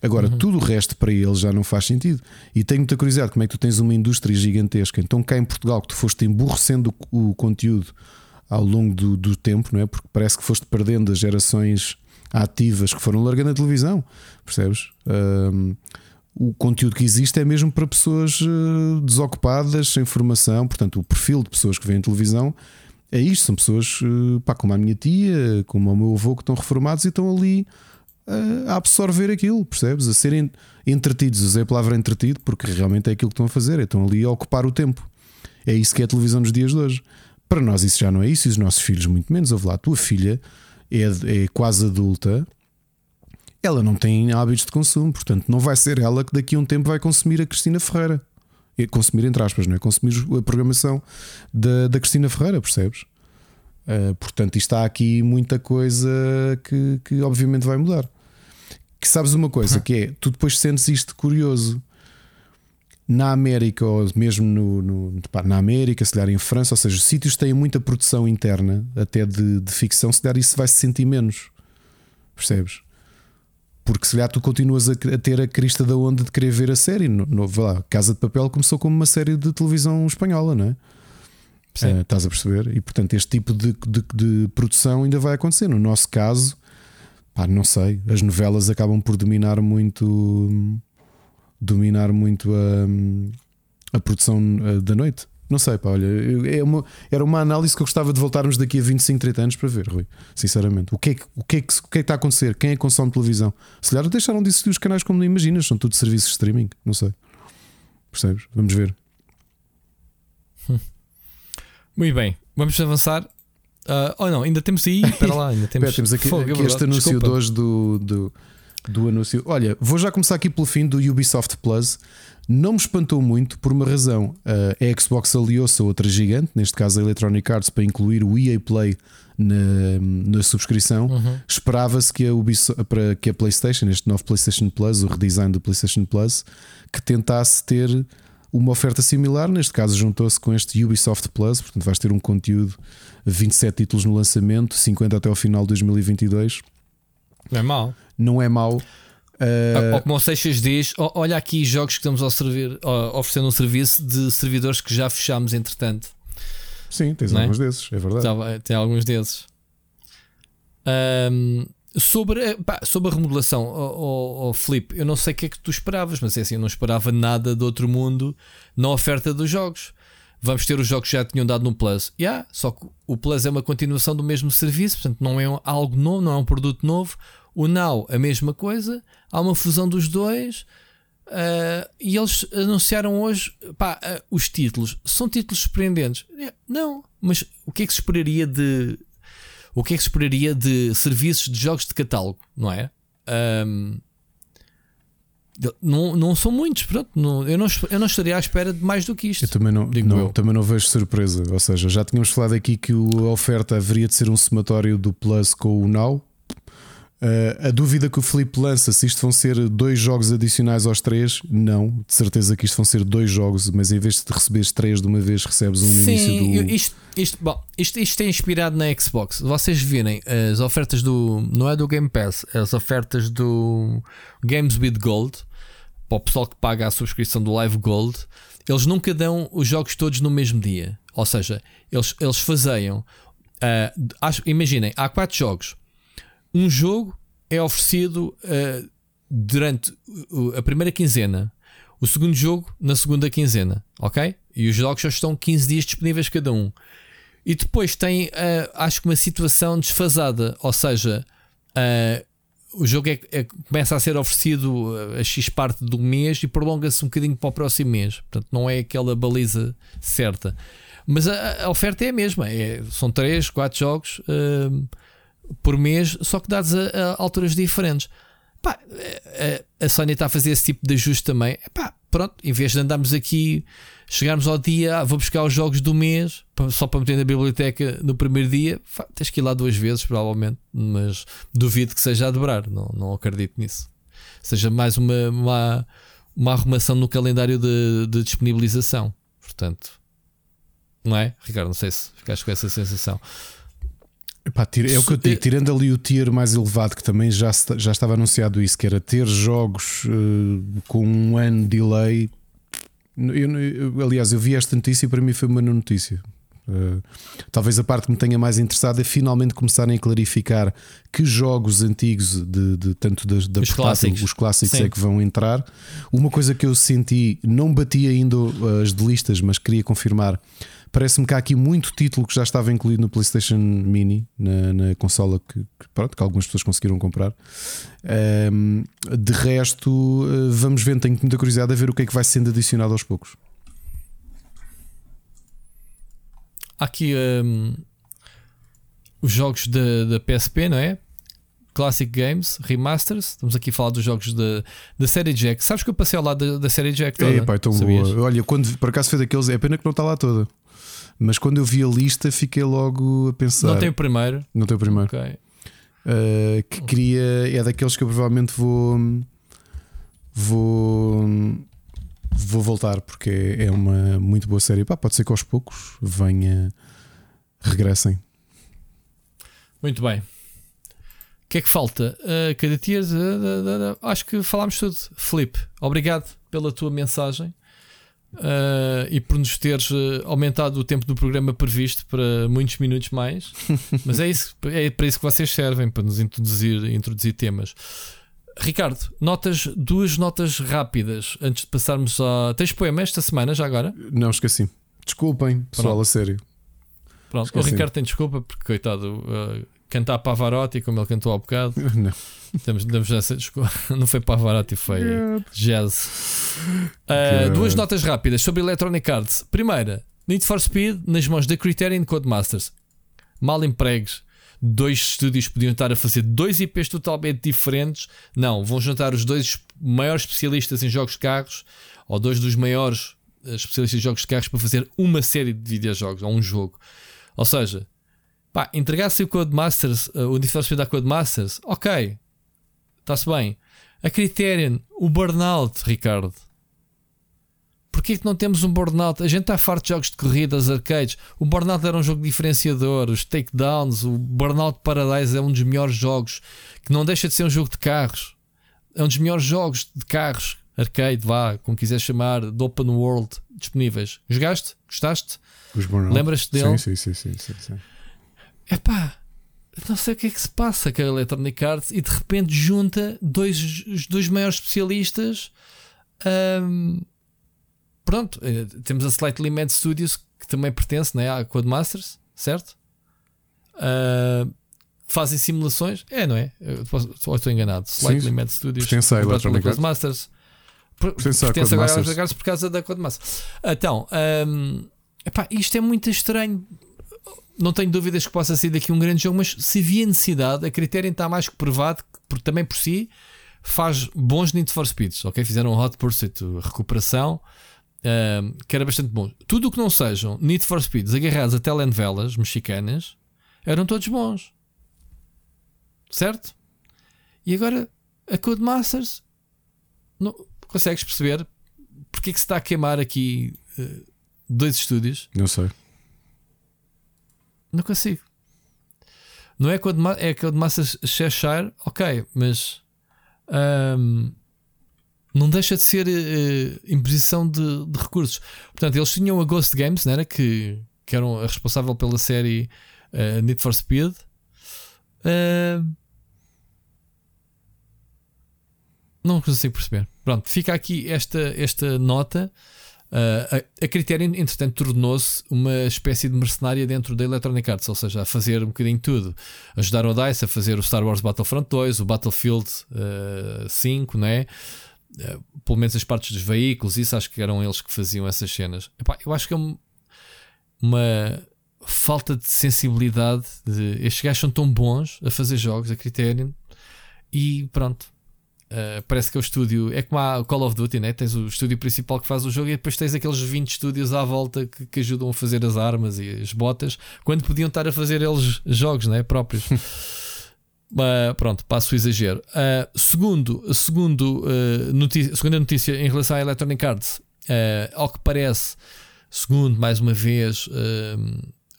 Agora, uhum. tudo o resto para eles já não faz sentido. E tenho muita curiosidade como é que tu tens uma indústria gigantesca. Então, cá em Portugal, que tu foste emburrecendo o, o conteúdo ao longo do, do, tempo, não é? Porque parece que foste perdendo as gerações ativas que foram largando a televisão, percebes? Um, o conteúdo que existe é mesmo para pessoas uh, desocupadas, sem formação. Portanto, o perfil de pessoas que veem televisão é isto: são pessoas uh, pá, como a minha tia, como o meu avô, que estão reformados e estão ali a absorver aquilo, percebes? A serem entretidos. Usei a palavra entretido porque realmente é aquilo que estão a fazer, estão ali a ocupar o tempo. É isso que é a televisão nos dias de hoje. Para nós, isso já não é isso, e os nossos filhos, muito menos. Ouve lá, a tua filha é, é quase adulta, ela não tem hábitos de consumo, portanto, não vai ser ela que daqui a um tempo vai consumir a Cristina Ferreira. Consumir entre aspas, não é? Consumir a programação da, da Cristina Ferreira, percebes? Uh, portanto, está aqui muita coisa que, que obviamente vai mudar que sabes uma coisa, que é tu depois sentes isto curioso. Na América, ou mesmo no, no na América, se calhar em França, ou seja, sítios que têm muita produção interna, até de, de ficção, se calhar isso vai se sentir menos. Percebes? Porque se calhar tu continuas a, a, ter a crista da onda de querer ver a série. No, no, lá, Casa de Papel começou como uma série de televisão espanhola, não é? Uh, estás a perceber? E portanto, este tipo de, de, de, produção ainda vai acontecer. No nosso caso, Pá, não sei. As novelas acabam por dominar muito. Dominar muito a, a produção eh, da noite. Não sei, pá, olha, é uma, era uma análise que eu gostava de voltarmos daqui a 25, 30 anos para ver, Rui. Sinceramente, o que é que, o que, é que, o que, é que está a acontecer? Quem é que consome televisão? Se calhar deixaram de existir os canais como não imaginas, são tudo serviços de streaming, não sei. Percebes? Vamos ver. <laughs> Muito bem, vamos avançar. Ah, oh não, ainda temos aí. <laughs> Espera lá, ainda temos, Espera, temos aqui, Fogo, é aqui este anúncio desculpa. de hoje do, do, do anúncio. Olha, vou já começar aqui pelo fim do Ubisoft Plus. Não me espantou muito por uma razão. Uh, a Xbox aliou-se a outra gigante, neste caso a Electronic Arts, para incluir o EA Play na, na subscrição. Uhum. Esperava-se que a, Ubisoft, para que a PlayStation, este novo PlayStation Plus, o redesign do PlayStation Plus, que tentasse ter uma oferta similar. Neste caso, juntou-se com este Ubisoft Plus, portanto, vais ter um conteúdo 27 títulos no lançamento, 50 até ao final de 2022. Não é mau. Não é mau. Uh, o Seixas diz, "Ó, olha aqui jogos que estamos a servir, oferecendo um serviço de servidores que já fechámos entretanto. sim, tens não é? alguns desses, é verdade. Já- tem alguns desses. Ahm, sobre, a- pá, sobre a remodelação, o Flip, eu não sei o que é que tu esperavas, mas é assim, eu não esperava nada do outro mundo na oferta dos jogos. Vamos ter os jogos que já tinham dado no Plus. Yeah, só que o Plus é uma continuação do mesmo serviço, portanto não é algo novo, não é um produto novo. O Now, a mesma coisa, há uma fusão dos dois. ah, e eles anunciaram hoje pá, ah, os títulos. São títulos surpreendentes? Não, mas o que é que se esperaria de o que é que se esperaria de serviços de jogos de catálogo, não é? De- não, não são muitos, pronto. não- eu, não, eu não estaria à espera de mais do que isto. Eu também não, Digo não- eu. também não vejo surpresa. Ou seja, já tínhamos falado aqui que a oferta haveria de ser um somatório do Plus com o Now. Uh, a dúvida que o Felipe lança se isto vão ser dois jogos adicionais aos três, não, de certeza que isto vão ser dois jogos, mas em vez de receberes três de uma vez, recebes um no Sim, início do. isto, isto, bom, isto, isto é inspirado na Xbox. Vocês virem as ofertas do. Não é do Game Pass, as ofertas do Games with Gold, para o pessoal que paga a subscrição do Live Gold, eles nunca dão os jogos todos no mesmo dia. Ou seja, eles, eles fazeiam. ah, acho- imaginem, há quatro jogos. Um jogo é oferecido ah, durante a primeira quinzena. O segundo jogo na segunda quinzena, ok? E os jogos já estão 15 dias disponíveis cada um. E depois tem, ah, acho que uma situação desfasada, ou seja, ah, o jogo é, é- começa a ser oferecido a X parte do mês e prolonga-se um bocadinho para o próximo mês. Portanto, não é aquela baliza certa. Mas a, a oferta é a mesma, é, são 3, 4 jogos ah, por mês, só que dados a, a alturas diferentes. Pá, a, a Sony está a fazer esse tipo de ajuste também. Epá, pronto, em vez de andarmos aqui, chegarmos ao dia, ah, vou buscar os jogos do mês só para meter na biblioteca no primeiro dia, fa- tens que ir lá duas vezes, provavelmente, mas duvido que seja a dobrar, não, não acredito nisso. Seja mais uma, uma, uma arrumação no calendário de, de disponibilização. Portanto, não é? Ricardo, não sei se ficaste com essa sensação. Epá, tira- é o que eu digo, tirando ali o tier mais elevado, que também já, já estava anunciado isso, que era ter jogos eh, com um ano de delay. Eu- eu- aliás, eu vi esta notícia e para mim foi uma notícia. Eh, talvez a parte que me tenha mais interessado é finalmente começarem a clarificar que jogos antigos, de, de- tanto da, da Os portátil, clássicos. os clássicos Sim. é que vão entrar. Uma coisa que eu senti, não bati ainda uh, as de listas, mas queria confirmar. Parece-me que há aqui muito título que já estava incluído no PlayStation Mini, na, na consola que, que, pronto, que algumas pessoas conseguiram comprar. Ahm, de resto, uh, vamos ver. Tenho muita curiosidade a ver o que é que vai sendo adicionado aos poucos. Há aqui hum, os jogos da, da PSP, não é? Classic Games, Remasters. Estamos aqui a falar dos jogos da, da série Jack. Sabes que eu passei ao lado da, da série Jack toda? É, pá, é tão Sabias? boa. Olha, quando por acaso foi daqueles, é pena que não está lá toda. Mas quando eu vi a lista, fiquei logo a pensar. Não tem o primeiro. Não tem o primeiro. Ok. Uh, que queria. É daqueles que eu provavelmente vou. Vou. Vou voltar porque é uma muito boa série. Pá, pode ser que aos poucos venha. Regressem. Muito bem. O que é que falta? Uh, cada uh, uh, acho que falámos tudo. Felipe, obrigado pela tua mensagem. Uh, e por nos teres uh, aumentado o tempo do programa previsto para muitos minutos mais. <laughs> Mas é, isso, é para isso que vocês servem, para nos introduzir, introduzir temas. Ricardo, notas, duas notas rápidas antes de passarmos a. Tens poema esta semana já agora? Não, esqueci. Desculpem, pessoal, Pronto. a sério. Pronto, Esqueci. o Ricardo tem desculpa porque, coitado, uh, cantar Pavarotti, como ele cantou há bocado, <laughs> Não. Damos, damos essa desculpa. <laughs> Não foi Pavarotti, foi jazz. Uh, duas notas rápidas sobre Electronic Arts. Primeira, Need for Speed nas mãos da Criterion Codemasters. Mal empregues. Dois estúdios podiam estar a fazer dois IPs totalmente diferentes. Não, vão juntar os dois maiores especialistas em jogos de carros ou dois dos maiores eh, especialistas em jogos de carros para fazer uma série de videojogos ou um jogo. Ou seja, pá, entregasse o Codemasters, uh, o Need for Speed à Codemasters, ok, está-se bem. A Criterion, o Burnout, Ricardo. Porquê que não temos um Burnout? A gente está farto de jogos de corridas, arcades. O Burnout era um jogo diferenciador. Os takedowns, o Burnout Paradise é um dos melhores jogos que não deixa de ser um jogo de carros. É um dos melhores jogos de carros, arcade, vá, como quiser chamar, de open world disponíveis. Jogaste? Gostaste? Lembras-te dele? Sim, sim, sim, sim, sim, sim. Epá, não sei o que é que se passa com a Electronic Arts e de repente junta dois, os dois maiores especialistas. Ahm, pronto, eh, temos a Slightly Mad Studios que também pertence né, à Codemasters, certo? Ah, fazem simulações, é, não é? Eu posso- ou estou enganado. Slightly sim. Mad Studios, Pertence à Electronic Arts. Codemasters. Per- Pertence agora Codemasters. Electronic Arts por causa da Codemasters. Então, ahm, epá, isto é muito estranho não tenho dúvidas que possa ser daqui um grande jogo, mas se havia necessidade, a Criterion está mais que provado, que, porque também por si faz bons Need for Speeds, ok? Fizeram um Hot Pursuit, recuperação, que era bastante bom. Tudo o que não sejam Need for Speeds agarrados a telenovelas mexicanas eram todos bons, certo? E agora a Codemasters não, consegues perceber porque é que se está a queimar aqui eh, dois estúdios? Não sei. Não consigo. Não é Codema é Codemasters Cheshire, ok, mas ahm, não deixa de ser eh, imposição de, de recursos. Portanto, eles tinham a Ghost Games, não era? Que, que eram a responsável pela série eh, Need for Speed. Ahm, não consigo perceber. Pronto, fica aqui esta, esta nota. Uh, a, a Criterion, entretanto, tornou-se uma espécie de mercenária dentro da Electronic Arts, ou seja, a fazer um bocadinho tudo. Ajudaram a DICE a fazer o Star Wars Battlefront 2, o Battlefield uh, 5, não é? Uh, pelo menos as partes dos veículos, isso acho que eram eles que faziam essas cenas. Epá, eu acho que é um- uma falta de sensibilidade. De, estes gajos são tão bons a fazer jogos, a Criterion, e pronto. Uh, parece que é o estúdio é como a Call of Duty, né? tens o estúdio principal que faz o jogo e depois tens aqueles 20 estúdios à volta que, que ajudam a fazer as armas e as botas quando podiam estar a fazer eles jogos né? próprios. <laughs> Uh, pronto, passo o exagero. Uh, segundo, segundo, uh, notícia, segunda notícia em relação à Electronic Arts, ao que parece, segundo mais uma vez,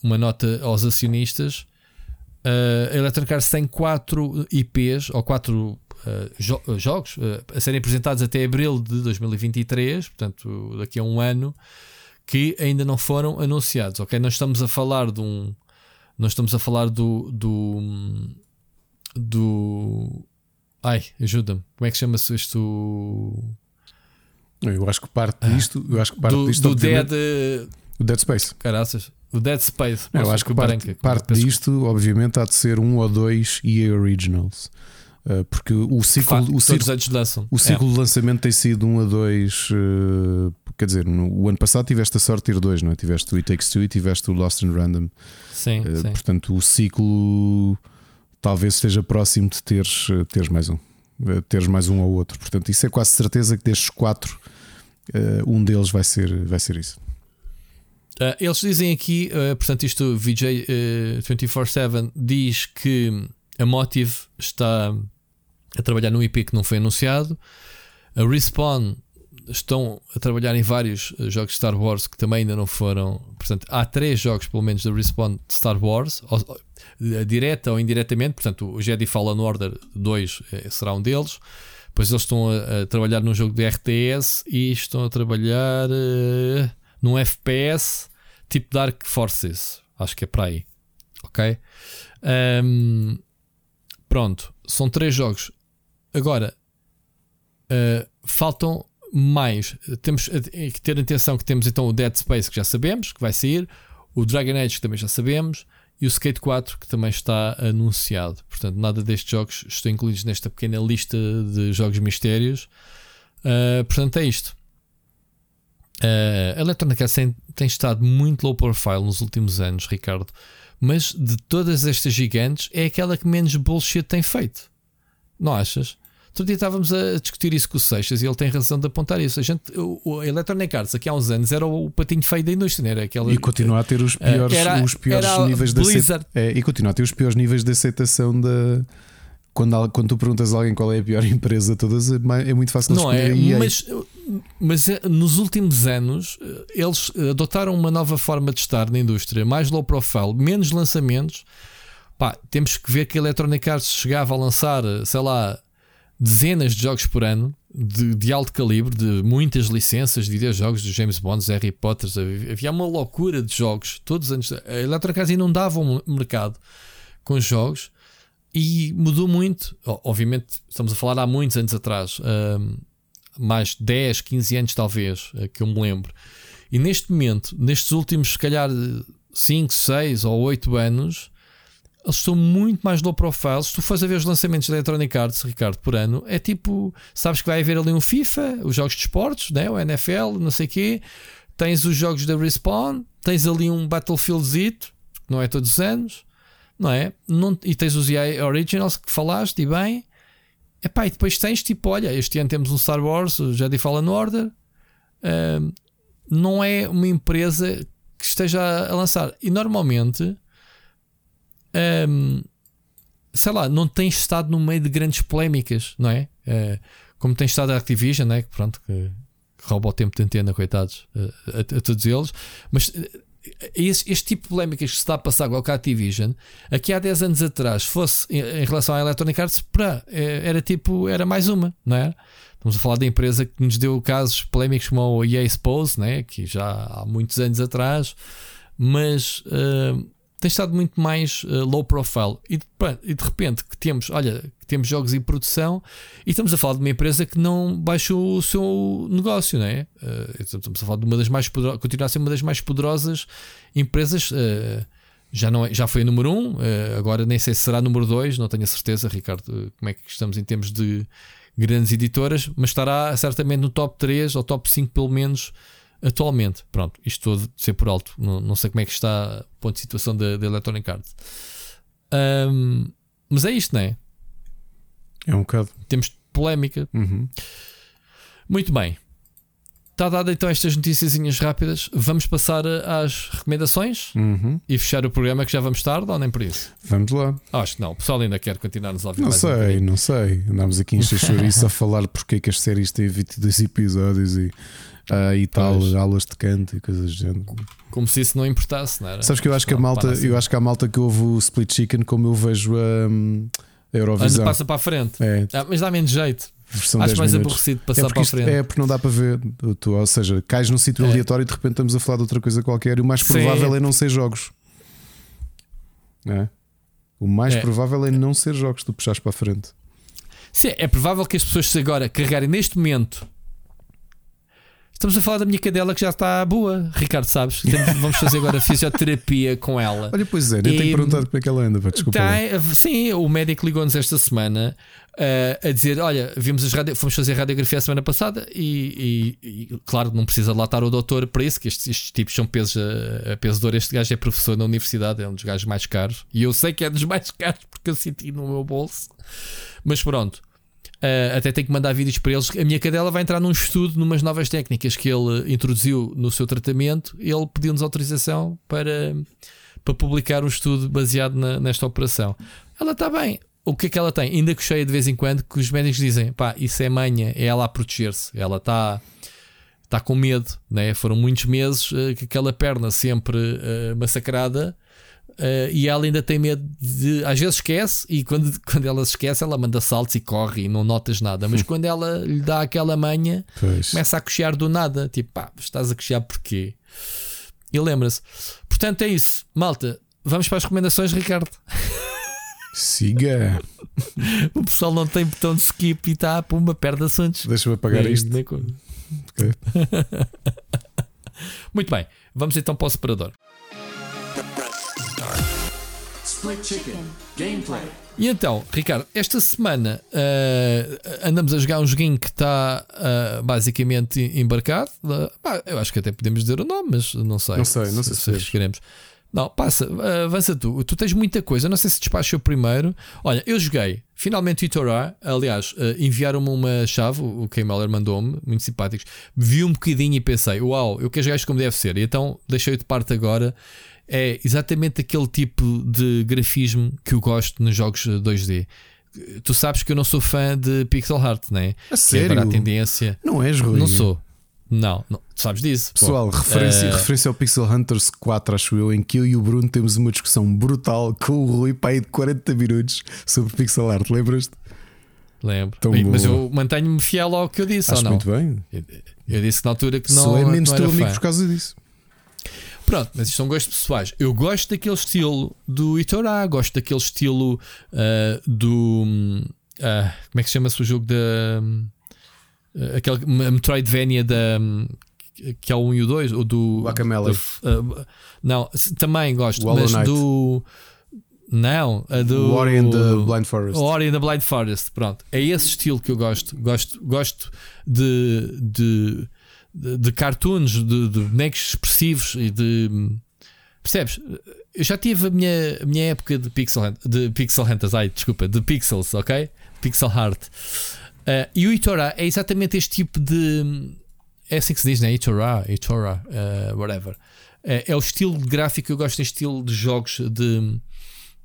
uma nota aos acionistas, a Electronic Arts tem quatro IPs ou quatro uh, jo- uh, jogos uh, a serem apresentados até abril de 2023, portanto, daqui a um ano, que ainda não foram anunciados. Ok, nós estamos a falar de um. Nós estamos a falar do. do, do ai, ajuda-me. Como é que chama-se isto? Eu acho que parte disto, eu acho que parte Do, disto, do Dead. o Dead Space. Caraças. O Dead Space. Não, eu acho que parte, branca. parte disto, obviamente, há de ser um ou dois EA Originals. Uh, porque o ciclo, o ciclo, o ciclo de lançamento tem sido um a dois. uh, quer dizer, no, o ano passado tiveste a sorte de ter dois, não é? Tiveste o It Takes Two e tiveste o Lost in Random. É. Sim, Uh, sim. portanto, o ciclo talvez esteja próximo de teres, teres mais um. Teres mais um ou outro. Portanto, isso é quase certeza que destes quatro, uh, um deles vai ser, vai ser isso. Uh, eles dizem aqui, portanto, isto o VJ uh, 24-7 diz que a Motive está a trabalhar num IP que não foi anunciado. A Respawn estão a trabalhar em vários uh, jogos de Star Wars que também ainda não foram. Portanto, há três jogos, pelo menos, da Respawn de Star Wars, ou, ou, direta ou indiretamente. Portanto, o Jedi Fallen Order 2 eh, será um deles. Pois eles estão a, a trabalhar num jogo de RTS e estão a trabalhar num FPS tipo Dark Forces. Acho que é para aí. Ok? Um, pronto, são três jogos. Agora, uh, faltam mais. Temos que ter atenção que temos então o Dead Space que já sabemos que vai sair, o Dragon Age que também já sabemos e o Skate 4 que também está anunciado. Portanto, nada destes jogos estão incluídos nesta pequena lista de jogos mistérios. Uh, portanto, é isto. Uh, a Electronic Arts tem, tem, estado muito low profile nos últimos anos, Ricardo. Mas de todas estas gigantes, é aquela que menos bullshit tem feito. Não achas? Outro dia estávamos a discutir isso com o Seixas e ele tem razão de apontar isso. A gente, o, a Electronic Arts aqui há uns anos era o patinho feio da indústria, era aquela, e continua a ter os piores, era, os piores níveis de aceitação. É, e continua a ter os piores níveis de aceitação da. Quando, quando tu perguntas a alguém qual é a pior <laughs> empresa de todas, é, é muito fácil não é, mas, mas é, nos últimos anos eles adotaram uma nova forma de estar na indústria, mais low profile, menos lançamentos. Pá, temos que ver que a Electronic Arts chegava a lançar, sei lá, dezenas de jogos por ano de, de, alto calibre, de muitas licenças de videojogos, de James Bond, Harry Potter. Havia uma loucura de jogos. Todos os anos. A Electronic Arts inundava o mercado com jogos e mudou muito. Obviamente, estamos a falar há muitos anos atrás, mais 10, 15 anos talvez, eh, que eu me lembro. E neste momento, nestes últimos, se calhar 5, 6 ou 8 anos, eles estão muito mais low profile. Se tu fores a ver os lançamentos da Electronic Arts, Ricardo, por ano, é tipo, sabes que vai haver ali um FIFA, os jogos de esportes, né? o NFL, não sei o quê. Tens os jogos da Respawn, tens ali um Battlefield Zito, que não é todos os anos, não é? Não, e tens os EA Originals que falaste, e bem. Epá, e depois tens tipo, olha, este ano temos um Star Wars, o Jedi Fallen Order. Um, não é uma empresa que esteja a lançar. E normalmente um, sei lá, não tem estado no meio de grandes polémicas, não é? Uh, como tem estado a Activision, não é? Que pronto, que, rouba o tempo de antena, coitados, uh, a, a, todos eles. Mas uh, este, este, tipo de polémicas que se está a passar com a Activision, aqui há 10 anos atrás, fosse em, em relação à Electronic Arts, pra, era tipo, era mais uma, não é? Estamos a falar da empresa que nos deu casos polémicos como o EA Expose, né? que já há muitos anos atrás, mas uh, tem estado muito mais uh, low profile. E de, e de, repente que temos, olha, que temos jogos em produção e estamos a falar de uma empresa que não baixou o seu negócio, não é? Uh, estamos a falar de uma das mais poderosas, continua a ser uma das mais poderosas empresas. Uh, já, não é, já foi a número 1, um, agora nem sei se será número 2, não tenho a certeza, Ricardo, como é que estamos em termos de grandes editoras, mas estará certamente no top 3 ou top 5 pelo menos atualmente. Pronto, isto todo de ser por alto. Não, não sei como é que está o ponto de situação da, Electronic Arts. Um, mas é isto, não é? É um bocado. Temos polémica. Uhum. Muito bem. Está dada então estas notícias rápidas. Vamos passar às recomendações uhum. e fechar o programa que já vamos tarde ou nem por isso? Vamos lá. Acho que não. O pessoal ainda quer continuar nos a ouvir Não sei, um não sei. Andámos aqui em <laughs> chouriço a falar porque é que as séries têm 22 episódios e uh, e tal, pois. aulas de canto e coisas do género. Como se isso não importasse, não era? Sabes que eu acho que a malta, eu acho que a malta que ouve o Split Chicken, como eu vejo um, a Eurovisão. Anda, passa para a frente. É. Ah, mas dá menos jeito. Versão acho mais minutos. aborrecido passar é para a frente. É porque não dá para ver. Tu, ou seja, cais num sítio é. aleatório e de repente estamos a falar de outra coisa qualquer. E o mais provável Sim. é não ser jogos. É? O mais é. provável é não ser jogos, tu puxares para a frente. Sim, é provável que as pessoas agora carregarem neste momento Estamos a falar da minha cadela que já está boa, Ricardo, sabes? Vamos fazer agora fisioterapia com ela. Olha, pois é, nem tenho perguntado como é que ela anda, desculpa. Tá, sim, o médico ligou-nos esta semana uh, a dizer: Olha, vimos as radio... fomos fazer radiografia a semana passada e, e, e, claro, não precisa lá estar o doutor para isso, que estes, estes tipos são pesos a, a peso de ouro. Este gajo é professor na universidade, é um dos gajos mais caros e eu sei que é dos mais caros porque eu senti no meu bolso. Mas pronto, Uh, até tenho que mandar vídeos para eles. A minha cadela vai entrar num estudo, numas novas técnicas que ele introduziu no seu tratamento. Ele pediu-nos autorização para, para publicar um estudo baseado na, nesta operação. Ela está bem. O que é que ela tem? Ainda que cheia de vez em quando, que os médicos dizem: pá, isso é manha, é ela a proteger-se. Ela está está com medo, né? foram muitos meses uh, que aquela perna sempre uh, massacrada uh, e ela ainda tem medo de. Às vezes esquece, e quando, <laughs> quando ela se esquece, ela manda saltos e corre e não notas nada. Mas quando ela lhe dá aquela manha, Pois. começa a cochear do nada. Tipo, pá, estás a cochear porquê? E lembra-se. Portanto, é isso, malta. Vamos para as recomendações, Ricardo. Siga. <laughs> O pessoal não tem botão de skip e está por uma perda assuntos. Deixa-me apagar isto. nem co- Ok. <laughs> Muito bem, vamos então para o separador. Split Chicken. Gameplay. E então, Ricardo, esta semana eh, andamos a jogar um joguinho que está eh, basicamente embarcado. Pá, eu acho que até podemos dizer o nome, mas não sei. Não sei, não sei se podemos. queremos. Não, passa, avança tu. Tu tens muita coisa. Não sei se despachou primeiro. Olha, eu joguei finalmente o Torah. Aliás, enviaram-me uma chave. O o K-Meller mandou-me, muito simpáticos. Vi um bocadinho e pensei: Uau, eu quero jogar isto como deve ser. E então deixei de parte agora. É exatamente aquele tipo de grafismo que eu gosto nos jogos 2D. Tu sabes que eu não sou fã de pixel art, né? A Que agora sério? a tendência. Não és, Rui? Não sou. Não, não. Tu sabes disso. pô. Pessoal, referência, Eh, referência ao Pixel Hunters 4, acho eu, em que eu e o Bruno temos uma discussão brutal com o Rui para aí de 40 minutos sobre pixel art, lembras-te? Lembro. Bem, mas eu mantenho-me fiel ao que eu disse, Acho ou não? muito bem. Eu, eu disse na altura que não, Sou é menos não teu amigo por causa disso. Pronto, mas isto são gostos pessoais. Eu gosto daquele estilo do Itorá, gosto daquele estilo ah, do. ah, como é que se chama-se o jogo da. ah, aquele a Metroidvania da. hum, que é o 1 e o 2, ou do. Guacamelee. da- ah, não, também gosto, mas do. Não, a do. O Ori and the Blind Forest. Ori and the Blind Forest, pronto. É esse estilo que eu gosto. Gosto, gosto de, de, de, cartoons, de, de bonecos expressivos e de. Percebes? Eu já tive a minha, a minha época de Pixel, de Pixel Hunters, ai, desculpa, de Pixels, ok? Pixel Heart. Uh, e o Itora é exatamente este tipo de. É assim que se diz, né? Itora, Itora, uh, whatever. É, é o estilo gráfico eu gosto deste estilo de jogos de,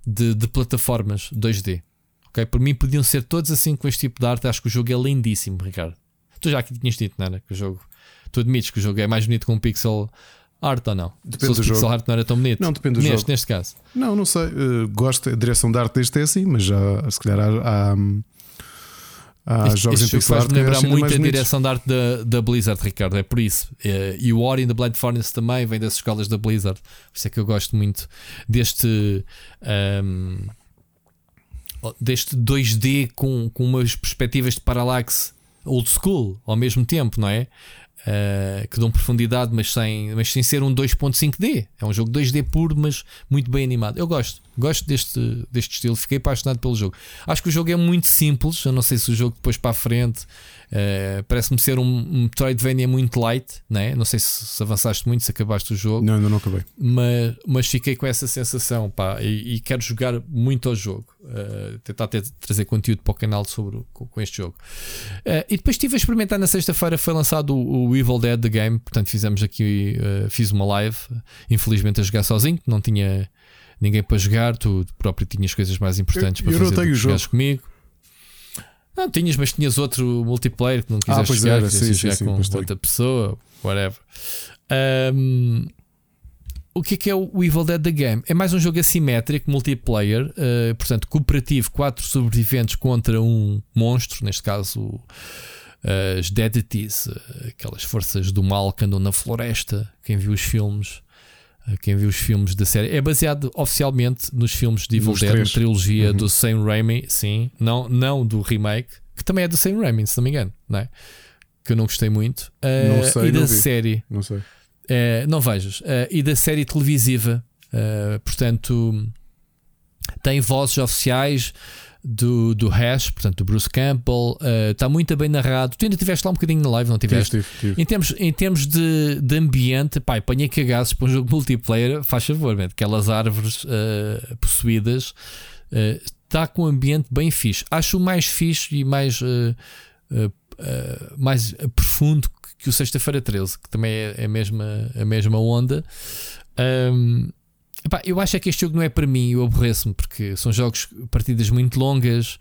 de, de plataformas 2D. Ok? Por mim podiam ser todos assim com este tipo de arte. Acho que o jogo é lindíssimo, Ricardo. Tu já aqui tinhas dito, não era? Que o jogo. Tu admites que o jogo é mais bonito com pixel art ou não? Depende Se fosse do pixel jogo. art não era tão bonito. Não, depende do neste, jogo. Neste caso. Não, não sei. eh, gosto, a direção de arte deste é assim, mas já se calhar há, há, há este, jogos este em pixel art que lembrar muito a bonitos. direção de arte da, da Blizzard, Ricardo. É por isso. Eh, E o Ori and the Blind Forest também vem das escolas da Blizzard. Por isso é que eu gosto muito deste. ahm, deste 2D com, com umas perspectivas de parallaxe old school ao mesmo tempo, não é? Uh, que dão profundidade, mas sem, mas sem ser um 2.5D. É um jogo 2D puro, mas muito bem animado. Eu gosto, gosto deste, deste estilo. Fiquei apaixonado pelo jogo. Acho que o jogo é muito simples. Eu não sei se o jogo depois para a frente uh, parece-me ser um, um Metroidvania muito light, né? não sei se, se avançaste muito, se acabaste o jogo Não, ainda não acabei. mas, mas fiquei com essa sensação pá, e, e quero jogar muito ao jogo. Uh, tentar ter- trazer conteúdo para o canal sobre com, com este jogo. Uh, e depois estive a experimentar na sexta-feira. Foi lançado o, o Evil Dead The Game. Portanto, fizemos aqui, fiz uma live. Infelizmente, a jogar sozinho, não tinha ninguém para jogar. Tu próprio tinhas coisas mais importantes Eu- para eu fazer. notei do que o jogo. comigo. Não, tinhas, mas tinhas outro multiplayer que não quiseste pois jogar, era, quiseste sim, sim, jogar sim, com tem. outra pessoa, whatever. Um, o que é que é o Evil Dead The Game? É mais um jogo assimétrico, multiplayer, eh, portanto, cooperativo, quatro sobreviventes contra um monstro, neste caso o- as Deadities, eh, aquelas forças do mal que andam na floresta. Quem viu os filmes, quem viu os filmes da série, é baseado oficialmente nos filmes de Evil Dead, trilogia Uhum. do Sam Raimi, sim, não, não do remake, que também é do Sam Raimi, se não me engano, não é? Que eu não gostei muito. Eh, Não sei, e da não série. Não sei. Eh, não vejas. Eh, e da série televisiva. Eh, portanto, tem vozes oficiais do, do Hash, portanto, do Bruce Campbell. Eh, Está muito bem narrado. Tu ainda estiveste lá um bocadinho na live, não Tive, tiveste? tive, tive. Em termos, em termos de, de ambiente, pá, apanhei cagaços para um jogo multiplayer, faz favor, man, aquelas árvores eh, possuídas. eh, Está com um ambiente bem fixe. Acho o mais fixe e mais, eh, eh, eh, mais profundo que o Sexta-feira 13, que também é a mesma, a mesma onda. Ahm, epá, eu acho é que este jogo não é para mim, eu aborreço-me, porque são jogos, partidas muito longas.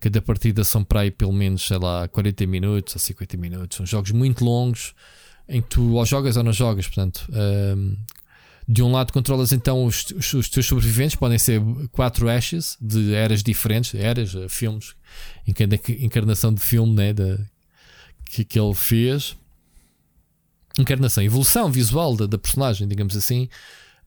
Cada partida são para aí pelo menos, sei lá, 40 minutos ou 50 minutos. São jogos muito longos em que tu ou jogas ou não jogas. Portanto, ahm, De um lado controlas então os, os, os teus sobreviventes, podem ser quatro Ashes de eras diferentes, eras, eh, filmes, em encarnação de filme né, da, que, que ele fez. Encarnação, evolução visual da, da personagem, digamos assim.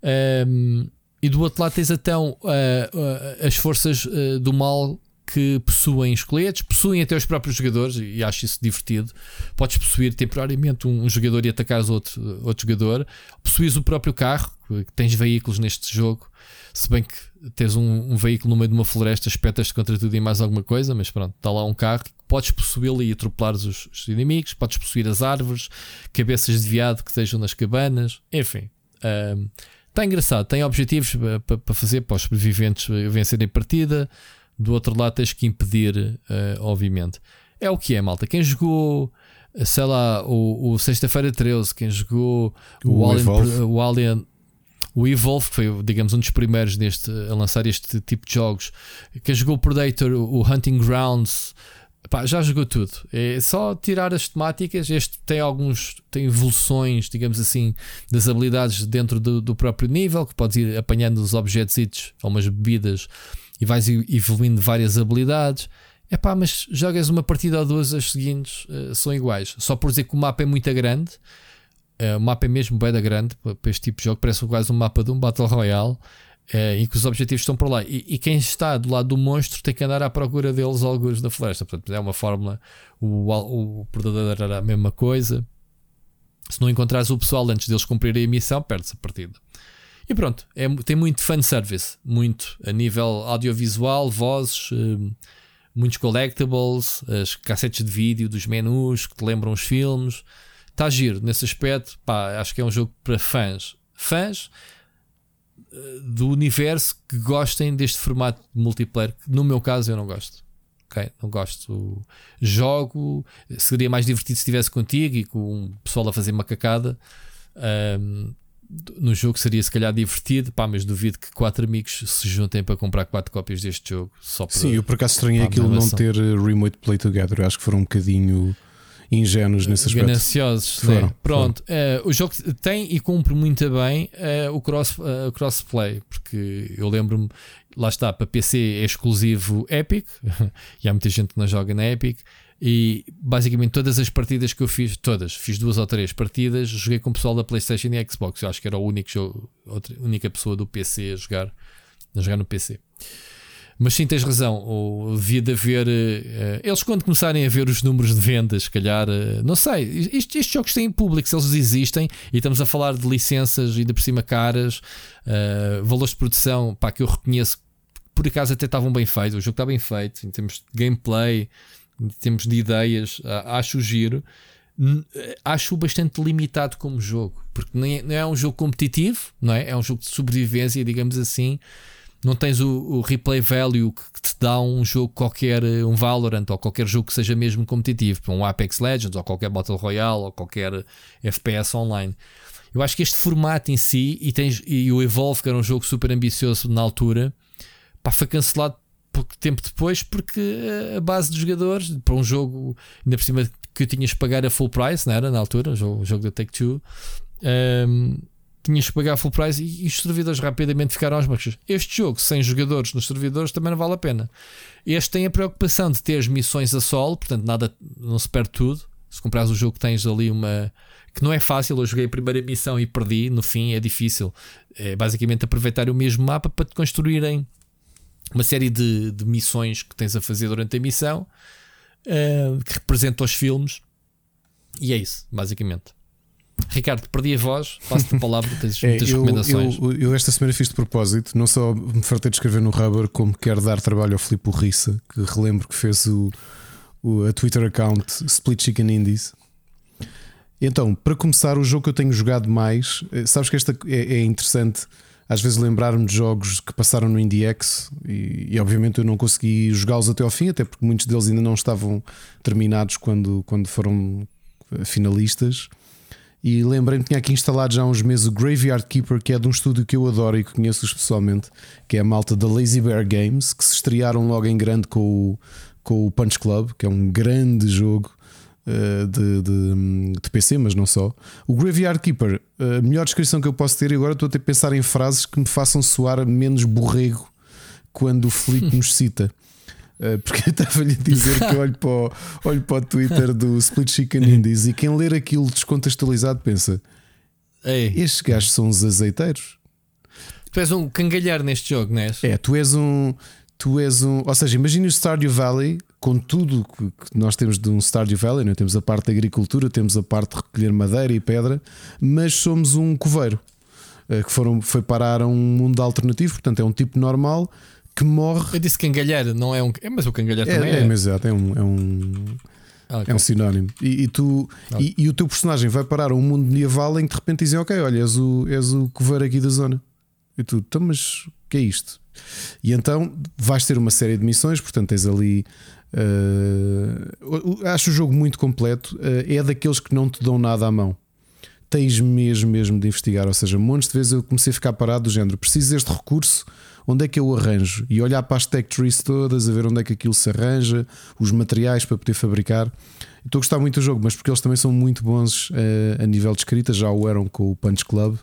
Um, e do outro lado tens então uh, uh, as forças uh, do mal que possuem esqueletos, possuem até os próprios jogadores, e acho isso divertido. Podes possuir temporariamente um, um jogador e atacar outro, outro jogador. Possuis o próprio carro, tens veículos neste jogo. Se bem que tens um, um veículo no meio de uma floresta, espetas-te contra tudo e mais alguma coisa, mas pronto, está lá um carro. Podes possuí-lo e atropelar os, os, inimigos, podes possuir as árvores, cabeças de viado que estejam nas cabanas, enfim. Está engraçado, tem objetivos para, para fazer para os sobreviventes vencerem partida do outro lado tens que impedir, uh, obviamente. É o que é, malta. Quem jogou, sei lá, o, o Sexta-feira 13, quem jogou o, o, Alien, Evolve. o Alien. O Evolve, que foi, digamos, um dos primeiros neste, a lançar este tipo de jogos. Quem jogou o Predator, o Hunting Grounds, Pá, já jogou tudo. É só tirar as temáticas. Este tem alguns, tem evoluções, digamos assim, das habilidades dentro do, do próprio nível, que podes ir apanhando os objetos ou umas bebidas e vais evoluindo várias habilidades. É pá, mas jogas uma partida ou duas, as seguintes uh, são iguais. Só por dizer que o mapa é muito grande, uh, o mapa é mesmo bem grande para este tipo de jogo, parece quase um mapa de um Battle Royale. Uh, em que os objetivos estão por lá e, e, quem está do lado do monstro tem que andar à procura deles alguns da floresta. Portanto, é uma fórmula. O, o predador era a mesma coisa. Se não encontrares o pessoal antes deles cumprirem a missão, perdes a partida. E pronto, é, tem muito fanservice, muito a nível audiovisual, vozes, uh, muitos collectibles, as cassetes de vídeo dos menus que te lembram os filmes. Está giro nesse aspecto. Pá, acho que é um jogo para fãs. Fãs do universo que gostem deste formato de multiplayer, que no meu caso eu não gosto. Okay? Não gosto. Jogo, seria mais divertido se estivesse contigo e com o pessoal a fazer macacada. Um, no jogo seria se calhar divertido, pá, mas duvido que quatro amigos se juntem para comprar quatro cópias deste jogo. Só para, Sim, eu por acaso estranhei aquilo não ter eh, remote play together. Eu acho que foram um bocadinho ingênuos nesse aspecto. Gananciosos, né? foram, Pronto, foram. Uh, o jogo tem e cumpre muito bem uh, o cross, uh, crossplay, porque eu lembro-me, lá está, para PC é exclusivo Epic, <laughs> e há muita gente que não joga na Epic. E basicamente todas as partidas que eu fiz, todas, fiz duas ou três partidas, joguei com o pessoal da PlayStation e Xbox. Eu acho que era o único jogo, outra, única pessoa do PC a jogar, a jogar no PC. Mas sim, tens razão. Ou devia de haver. Uh, eles, quando começarem a ver os números de vendas, se calhar, uh, não sei. Estes, estes, jogos têm público, se eles existem, e estamos a falar de licenças de por cima caras, uh, valores de produção, pá, que eu reconheço por acaso até estavam bem feitos. O jogo está bem feito em termos de gameplay, em termos de ideias, acho giro. Acho bastante limitado como jogo, porque é, não é um jogo competitivo, não é? É um jogo de sobrevivência, digamos assim. Não tens o, o replay value que te dá um jogo qualquer, um Valorant ou qualquer jogo que seja mesmo competitivo, um Apex Legends ou qualquer Battle Royale ou qualquer FPS online. Eu acho que este formato em si e, tens, e o Evolve, que era um jogo super ambicioso na altura, pá, foi cancelado pouco tempo depois, porque a base de jogadores, para um jogo, ainda por cima que eu tinhas que pagar a full price, não era? Na altura, o jogo, o jogo da Take Two, um, tinhas que pagar full price e, e, os servidores rapidamente ficaram aos baixos. Este jogo, sem jogadores nos servidores, também não vale a pena. Este tem a preocupação de ter as missões a solo, portanto, nada, não se perde tudo. Se comprares o jogo, tens ali uma que não é fácil. Eu joguei a primeira missão e perdi. No fim, é difícil. É basicamente aproveitar o mesmo mapa para te construírem uma série de, de missões que tens a fazer durante a missão uh, que representam os filmes. E é isso, basicamente. Ricardo, perdi a voz, passo-te a palavra, tens é, muitas eu, recomendações. Eu, eu, esta semana fiz de propósito, não só me fartei de escrever no Rubber, como quero dar trabalho ao Filipe Rissa, que relembro que fez o, o, a Twitter account Split Chicken Indies. Então, para começar, o jogo que eu tenho jogado mais, eh, sabes que esta é, é interessante às vezes lembrar-me de jogos que passaram no IndieX e, e obviamente eu não consegui jogá-los até ao fim, até porque muitos deles ainda não estavam terminados quando, quando foram eh, finalistas. E lembrei-me que tinha aqui instalado já há uns meses o Graveyard Keeper, que é de um estúdio que eu adoro e que conheço pessoalmente, que é a malta da Lazy Bear Games, que se estrearam logo em grande com o, com o Punch Club, que é um grande jogo uh, de, de, de, PC, mas não só. O Graveyard Keeper, a melhor descrição que eu posso ter, e agora estou a ter pensar em frases que me façam soar menos borrego quando o Felipe <laughs> nos cita. Uh, porque eu estava-lhe a dizer que olho para, o, olho para o Twitter do Split Chicken Indies e quem ler aquilo descontextualizado pensa: Ei. estes gajos são uns azeiteiros. Tu és um cangalhar neste jogo, não és? É, tu és um. Tu és um. Ou seja, imagine o Stardew Valley com tudo que nós temos de um Stardew Valley. Não? É? Temos a parte da agricultura, temos a parte de recolher madeira e pedra, mas somos um coveiro uh, que foram, foi parar a um mundo alternativo. Portanto, é um tipo normal que morre. Eu disse cangalhar, não é um. É, mas o cangalhar é, também é. É, mas é, é um. É um... Ah, okay. É um sinónimo. E, e tu, e, e, o teu personagem vai parar a um mundo medieval em que de repente dizem: Ok, olha, és o, és o coveiro aqui da zona. E tu, então, mas o que é isto? E então vais ter uma série de missões, portanto, tens ali. Uh, acho o jogo muito completo. Uh, é daqueles que não te dão nada à mão. Tens mesmo, mesmo de investigar. Ou seja, montes de vezes eu comecei a ficar parado do género: preciso deste recurso, onde é que eu arranjo? E olhar para as tech trees todas, a ver onde é que aquilo se arranja, os materiais para poder fabricar. Estou a gostar muito do jogo, mas porque eles também são muito bons uh, a nível de escrita, já o eram com o Punch Club.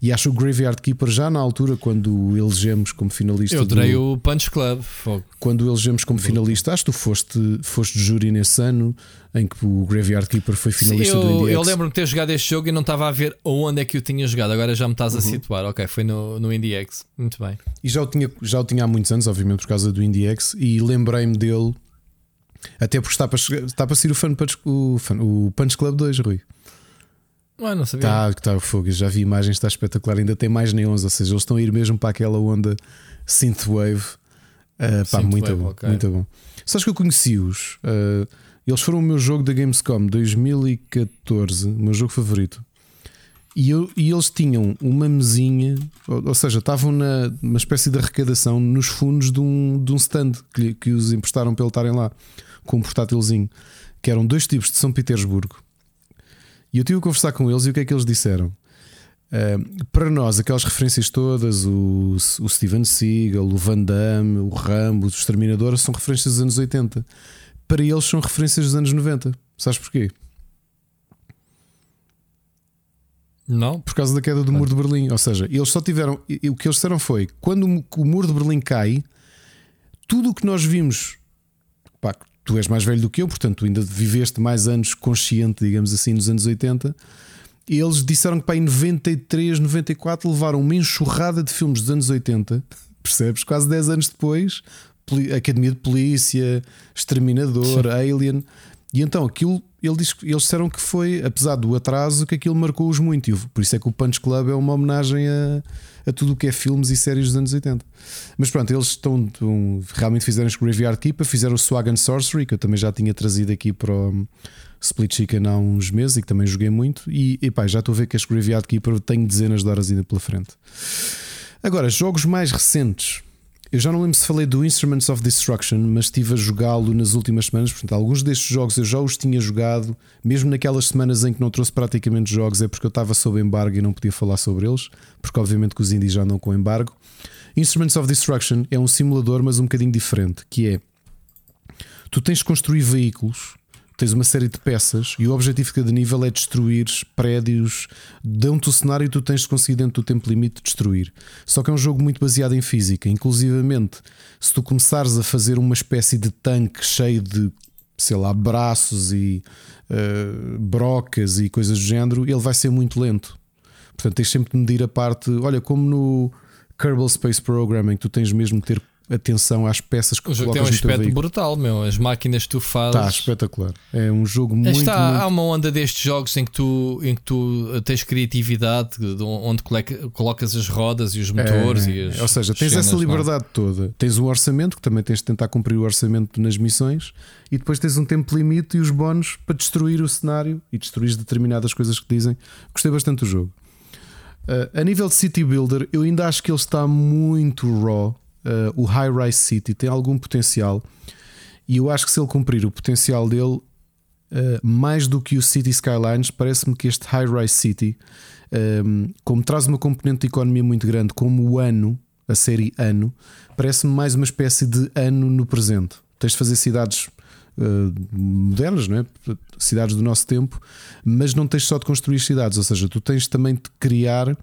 E acho o Graveyard Keeper já na altura, quando o elegemos como finalista. Eu adorei do... o Punch Club. Fogo. Quando o elegemos como finalista, acho que tu foste, foste júri nesse ano em que o Graveyard Keeper foi finalista Sim, eu, do IndieX. Eu lembro-me de ter jogado este jogo e não estava a ver onde é que o tinha jogado. Agora já me estás a uhum. situar. Ok, foi no, no IndieX. Muito bem. E já o, tinha, já o tinha há muitos anos, obviamente, por causa do IndieX. E lembrei-me dele, até porque está para, está para ser o, fan, o, fan, o Punch Club 2, Rui. Ah, não sabia. Está, está fogo. Já vi imagens, está espetacular. Ainda tem mais neons, ou seja, eles estão a ir mesmo para aquela onda synthwave. Uh, pá, muito bom, okay. muito bom. Sabes que eu conheci-os? Uh, eles foram o meu jogo da Gamescom 2014, o meu jogo favorito. E, eu, e eles tinham uma mesinha, ou, ou seja, estavam na, numa espécie de arrecadação nos fundos de um, de um stand que, que os emprestaram para estarem lá, com um portátilzinho, que eram dois tipos de São Petersburgo e eu tive a conversar com eles e o que é que eles disseram? Uh, para nós, aquelas referências todas, o, o Steven Seagal, o Van Damme, o Rambo, o Exterminador, são referências dos anos 80. Para eles, são referências dos anos 90. Sabes porquê? Não. Por causa da queda do muro de Berlim. Ou seja, eles só tiveram. O que eles disseram foi: quando o muro de Berlim cai, tudo o que nós vimos. Pá, tu és mais velho do que eu, portanto, tu ainda viveste mais anos consciente, digamos assim, nos anos 80. Eles disseram que para em 93, 94 levaram uma enxurrada de filmes dos anos 80, <laughs> percebes? Quase 10 anos depois, Academia de Polícia, Exterminador, Sim. Alien. E então aquilo, eles disseram que foi, apesar do atraso, que aquilo marcou-os muito. Por isso é que o Punch Club é uma homenagem a, a tudo o que é filmes e séries dos anos 80. Mas pronto, eles estão realmente fizeram o Graveyard Keeper, fizeram o Swag and Sorcery, que eu também já tinha trazido aqui para o Split Chicken há uns meses e que também joguei muito. E, e pá, já estou a ver que este Graveyard Keeper tem dezenas de horas ainda pela frente. Agora, jogos mais recentes. Eu já não lembro se falei do Instruments of Destruction, mas estive a jogá-lo nas últimas semanas. Portanto, alguns destes jogos eu já os tinha jogado, mesmo naquelas semanas em que não trouxe praticamente jogos, é porque eu estava sob embargo e não podia falar sobre eles, porque obviamente que os indies já andam com embargo. Instruments of Destruction é um simulador, mas um bocadinho diferente, que é tu tens de construir veículos tens uma série de peças e o objetivo de cada nível é destruir prédios. Dão-te o cenário e tu tens de conseguir, dentro do tempo limite, destruir. Só que é um jogo muito baseado em física. Inclusivamente, se tu começares a fazer uma espécie de tanque cheio de, sei lá, braços e uh, brocas e coisas do género, ele vai ser muito lento. Portanto, tens sempre de medir a parte. Olha, como no Kerbal Space Programming, tu tens mesmo de ter atenção às peças que o jogo tem um aspecto brutal, meu. As máquinas que tu fazes. Está espetacular. É um jogo muito, Está, muito. Há uma onda destes jogos em que tu, em que tu tens criatividade, onde colocas as rodas e os motores. É, e as ou seja, tens essa é? liberdade não? toda. Tens um orçamento, que também tens de tentar cumprir o orçamento nas missões, e depois tens um tempo limite e os bónus para destruir o cenário e destruir determinadas coisas que dizem. Gostei bastante do jogo. Uh, a nível de City Builder, eu ainda acho que ele está muito raw uh, o High Rise City tem algum potencial e eu acho que se ele cumprir o potencial dele, uh, mais do que o City Skylines, parece-me que este High Rise City, um, ehm, como traz uma componente de economia muito grande, como o ano, a série ano, parece-me mais uma espécie de ano no presente. Tens de fazer cidades uh, modernas, não é? cidades do nosso tempo, mas não tens só de construir cidades, ou seja, tu tens também de criar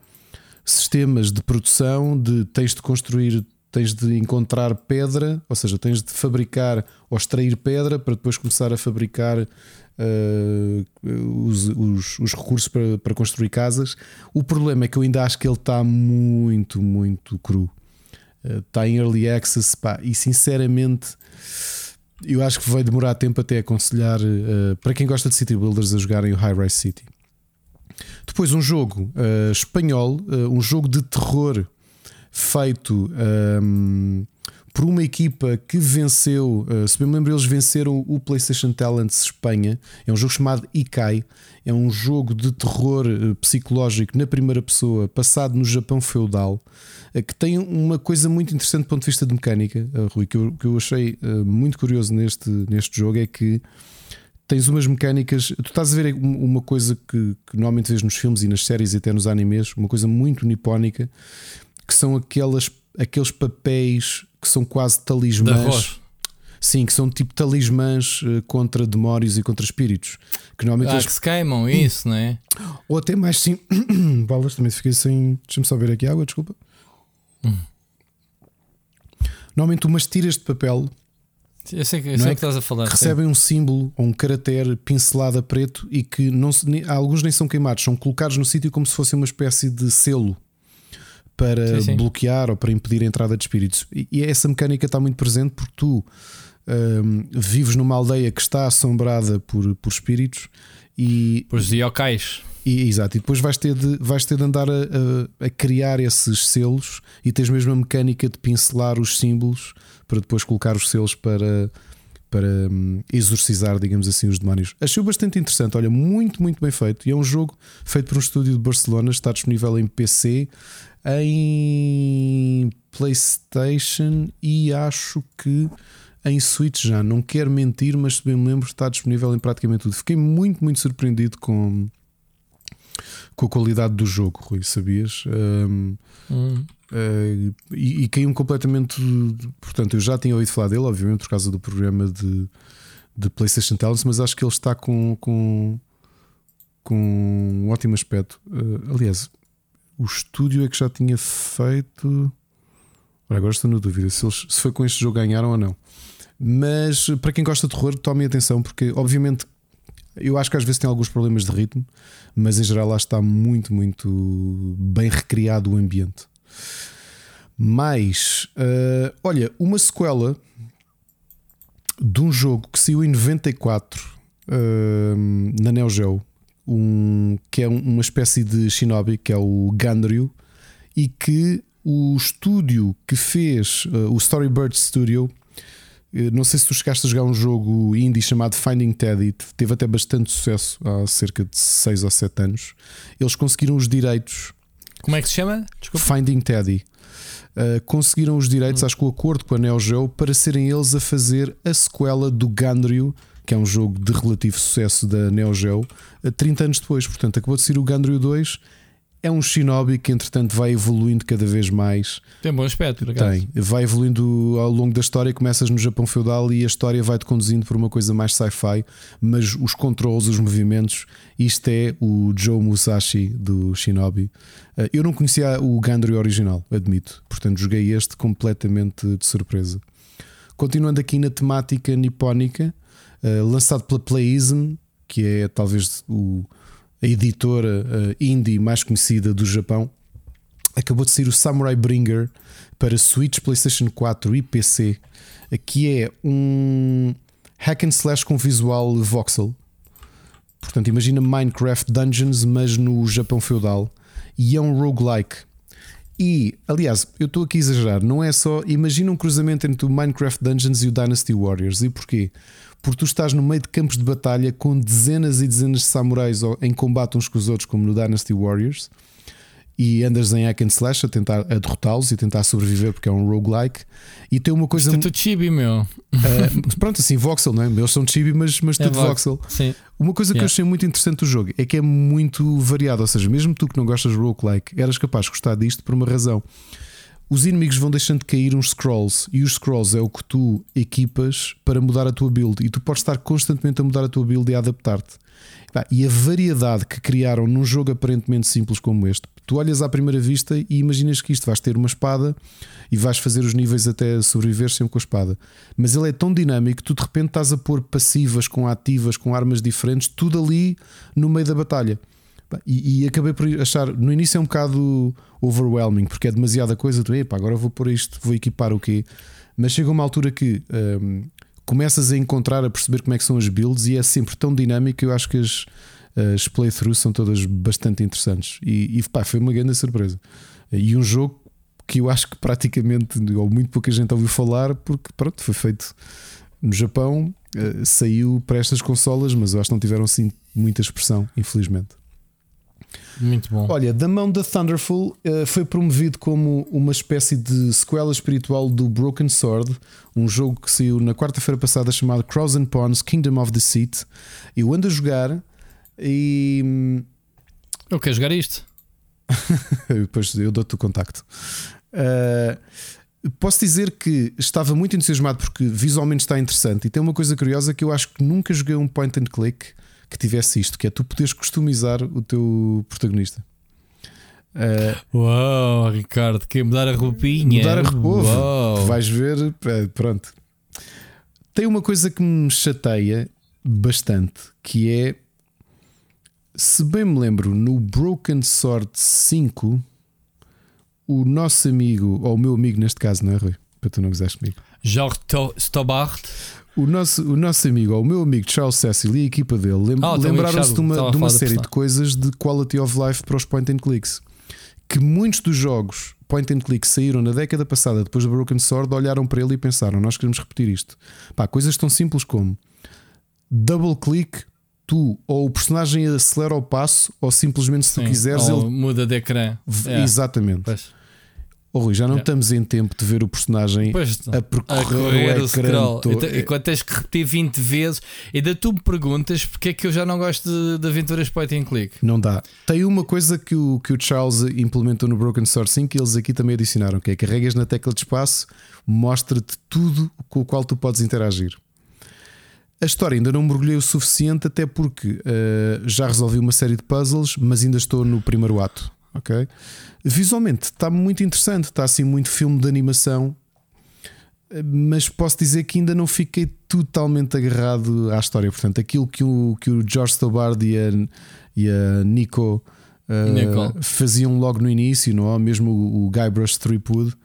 sistemas de produção, de tens de construir, tens de encontrar pedra, ou seja, tens de fabricar ou extrair pedra para depois começar a fabricar uh, os, os, os, recursos para, para construir casas. O problema é que eu ainda acho que ele está muito, muito cru. Uh, está em early access pá, e sinceramente eu acho que vai demorar tempo até aconselhar uh, para quem gosta de City Builders a jogarem o High Rise City. Depois, um jogo espanhol, um jogo de terror feito um, por uma equipa que venceu, uh, se bem me lembro, eles venceram o PlayStation Talents Espanha. É um jogo chamado Ikai. É um jogo de terror psicológico na primeira pessoa, passado no Japão feudal, que tem uma coisa muito interessante do ponto de vista de mecânica, Rui, que eu, que eu achei muito curioso neste, neste jogo é que tens umas mecânicas. Tu estás a ver uma coisa que, que, normalmente vês nos filmes e nas séries e até nos animes, uma coisa muito nipónica, que são aquelas, aqueles papéis que são quase talismãs. Sim, que são tipo talismãs eh, contra demónios e contra espíritos. Que normalmente ah, eles... que se queimam, isso, não é? Ou até mais sim. <coughs> Balas, também fiquei sem. Deixa-me só ver aqui água, desculpa. Hum. Normalmente umas tiras de papel eu sei, que, eu sei é? que estás a falar. Recebem sim. um símbolo ou um caractere pincelado a preto e que não se, alguns nem são queimados, são colocados no sítio como se fosse uma espécie de selo para sim, sim. bloquear ou para impedir a entrada de espíritos. E, essa mecânica está muito presente porque tu um, vives numa aldeia que está assombrada por, por espíritos e. Por yokais. E, exato, e depois vais ter de, vais ter de andar a, a, a, criar esses selos e tens mesmo a mecânica de pincelar os símbolos para depois colocar os selos para, para hum, exorcizar, digamos assim, os demónios. Achei bastante interessante, olha, muito, muito bem feito. E é um jogo feito por um estúdio de Barcelona, está disponível em PC, em PlayStation e acho que em Switch já. Não quero mentir, mas se bem me lembro, está disponível em praticamente tudo. Fiquei muito, muito surpreendido com com a qualidade do jogo, Rui, sabias? Um, hum. uh, e, e caiu-me completamente. Portanto, eu já tinha ouvido falar dele, obviamente, por causa do programa de, de PlayStation Talents, mas acho que ele está com, com, com um ótimo aspecto. Uh, aliás, o estúdio é que já tinha feito. agora estou na dúvida se, eles, se foi com este jogo ganharam ou não. Mas para quem gosta de terror, tomem atenção, porque obviamente eu acho que às vezes tem alguns problemas de ritmo, mas em geral lá está muito, muito bem recriado o ambiente. Mas, uh, olha, uma sequela de um jogo que saiu em 94 uh, na Neo Geo, um, que é uma espécie de shinobi, que é o Ganryu, e que o estúdio que fez uh, o Storybird Studio eh, não sei se tu chegaste a jogar um jogo indie chamado Finding Teddy, teve até bastante sucesso há cerca de 6 ou 7 anos. Eles conseguiram os direitos. Como é que se chama? Desculpa. Finding Teddy. Uh, conseguiram os direitos, hum. acho que o acordo com a Neo Geo, para serem eles a fazer a sequela do Gandryu, que é um jogo de relativo sucesso da Neo Geo, 30 anos depois. Portanto, acabou de ser o Gandryu 2 é um shinobi que, entretanto, vai evoluindo cada vez mais. Tem bom aspecto, Tem. Vai evoluindo ao longo da história. Começas no Japão feudal e a história vai-te conduzindo por uma coisa mais sci-fi, mas os controles, os movimentos, isto é o Joe Musashi do Shinobi. Eh, eu não conhecia o Gandry original, admito. Portanto, joguei este completamente de surpresa. Continuando aqui na temática nipónica, eh, lançado pela Playism, que é talvez o a editora uh, indie mais conhecida do Japão, acabou de sair o Samurai Bringer para Switch, PlayStation 4 e PC, que é um hack and slash com visual voxel. Portanto, imagina Minecraft Dungeons, mas no Japão feudal, e é um roguelike. E, aliás, eu estou aqui a exagerar, não é só. Imagina um cruzamento entre o Minecraft Dungeons e o Dynasty Warriors. E porquê? Porque tu estás no meio de campos de batalha com dezenas e dezenas de samurais em combate uns com os outros, como no Dynasty Warriors, e andas em hack and slash a tentar a derrotá-los e tentar sobreviver porque é um roguelike. E tem uma coisa. Isto é chibi, meu. Uh, pronto, assim, voxel, não é? Eles são chibi, mas, mas é tudo voxel. Sim. Uma coisa que yeah. eu achei muito interessante do jogo é que é muito variado, ou seja, mesmo tu que não gostas de roguelike, eras capaz de gostar disto por uma razão. Os inimigos vão deixando de cair uns scrolls e os scrolls é o que tu equipas para mudar a tua build e tu podes estar constantemente a mudar a tua build e a adaptar-te. E a variedade que criaram num jogo aparentemente simples como este, tu olhas à primeira vista e imaginas que isto vais ter uma espada e vais fazer os níveis até sobreviver sempre com a espada. Mas ele é tão dinâmico que tu de repente estás a pôr passivas com ativas, com armas diferentes, tudo ali no meio da batalha. E, e acabei por achar, no início é um bocado overwhelming, porque é demasiada coisa. Tu, epá, agora vou pôr isto, vou equipar o quê? Mas chega uma altura que hum, começas a encontrar, a perceber como é que são as builds e é sempre tão dinâmico eu acho que as, as playthroughs são todas bastante interessantes. E, e pá, foi uma grande surpresa. E um jogo que eu acho que praticamente, ou muito pouca gente ouviu falar, porque pronto, foi feito no Japão, eh, saiu para estas consolas, mas eu acho que não tiveram assim muita expressão, infelizmente. Muito bom. Olha, da mão da Thunderful eh, foi promovido como uma espécie de sequela espiritual do Broken Sword, um jogo que saiu na quarta-feira passada chamado Crows and Pawns Kingdom of Deceit. Eu ando a jogar e hum, Eu quero jogar isto. <laughs> depois eu dou-te o contacto. Uh, posso dizer que estava muito entusiasmado porque visualmente está interessante e tem uma coisa curiosa que eu acho que nunca joguei um point and click que tivesse isto, que é tu poderes customizar o teu protagonista. Uh, Uau, Ricardo, quer mudar a roupinha? Mudar a roupa. Uau. Vais ver. Pronto. Tem uma coisa que me chateia bastante, que é. Se bem me lembro, no Broken Sword 5, o nosso amigo, ou o meu amigo neste caso, não é, Rui? Para tu não gozares comigo. Jorge To- Stobart. O nosso, o nosso amigo, ou o meu amigo Charles Cecil e a equipa dele lem- o teu amigo lembraram-se de uma, de uma série de coisas de quality of life para os point and clicks. Que muitos dos jogos point and click saíram na década passada depois do Broken Sword olharam para ele e pensaram: Nós queremos repetir isto. Pá, coisas tão simples como double click, tu ou o personagem acelera o passo, ou simplesmente se tu Sim. quiseres, Ou ele. muda de ecrã. É. Exatamente. Pois. Oh, Rui, já não É. estamos em tempo de ver o personagem a a percorrer correr o scroll. todo. Então, Enquanto tens que repetir 20 vezes, ainda tu me perguntas porque é que eu já não gosto de, de aventuras point and click. Não dá. Tem uma coisa que o, que o Charles implementou no Broken Sword 5 que eles aqui também adicionaram, que é carregas na tecla de espaço, mostra-te tudo com o qual tu podes interagir. A história ainda não mergulhei o suficiente, até porque eh, já resolvi uma série de puzzles, mas ainda estou no primeiro ato. Ok? Visualmente está muito interessante, está assim muito filme de animação, mas posso dizer que ainda não fiquei totalmente agarrado à história. Portanto, aquilo que o, que o George Stobart e a, e a Nico Nicole. faziam logo no início, não é? Mesmo o, o Guybrush Threepwood.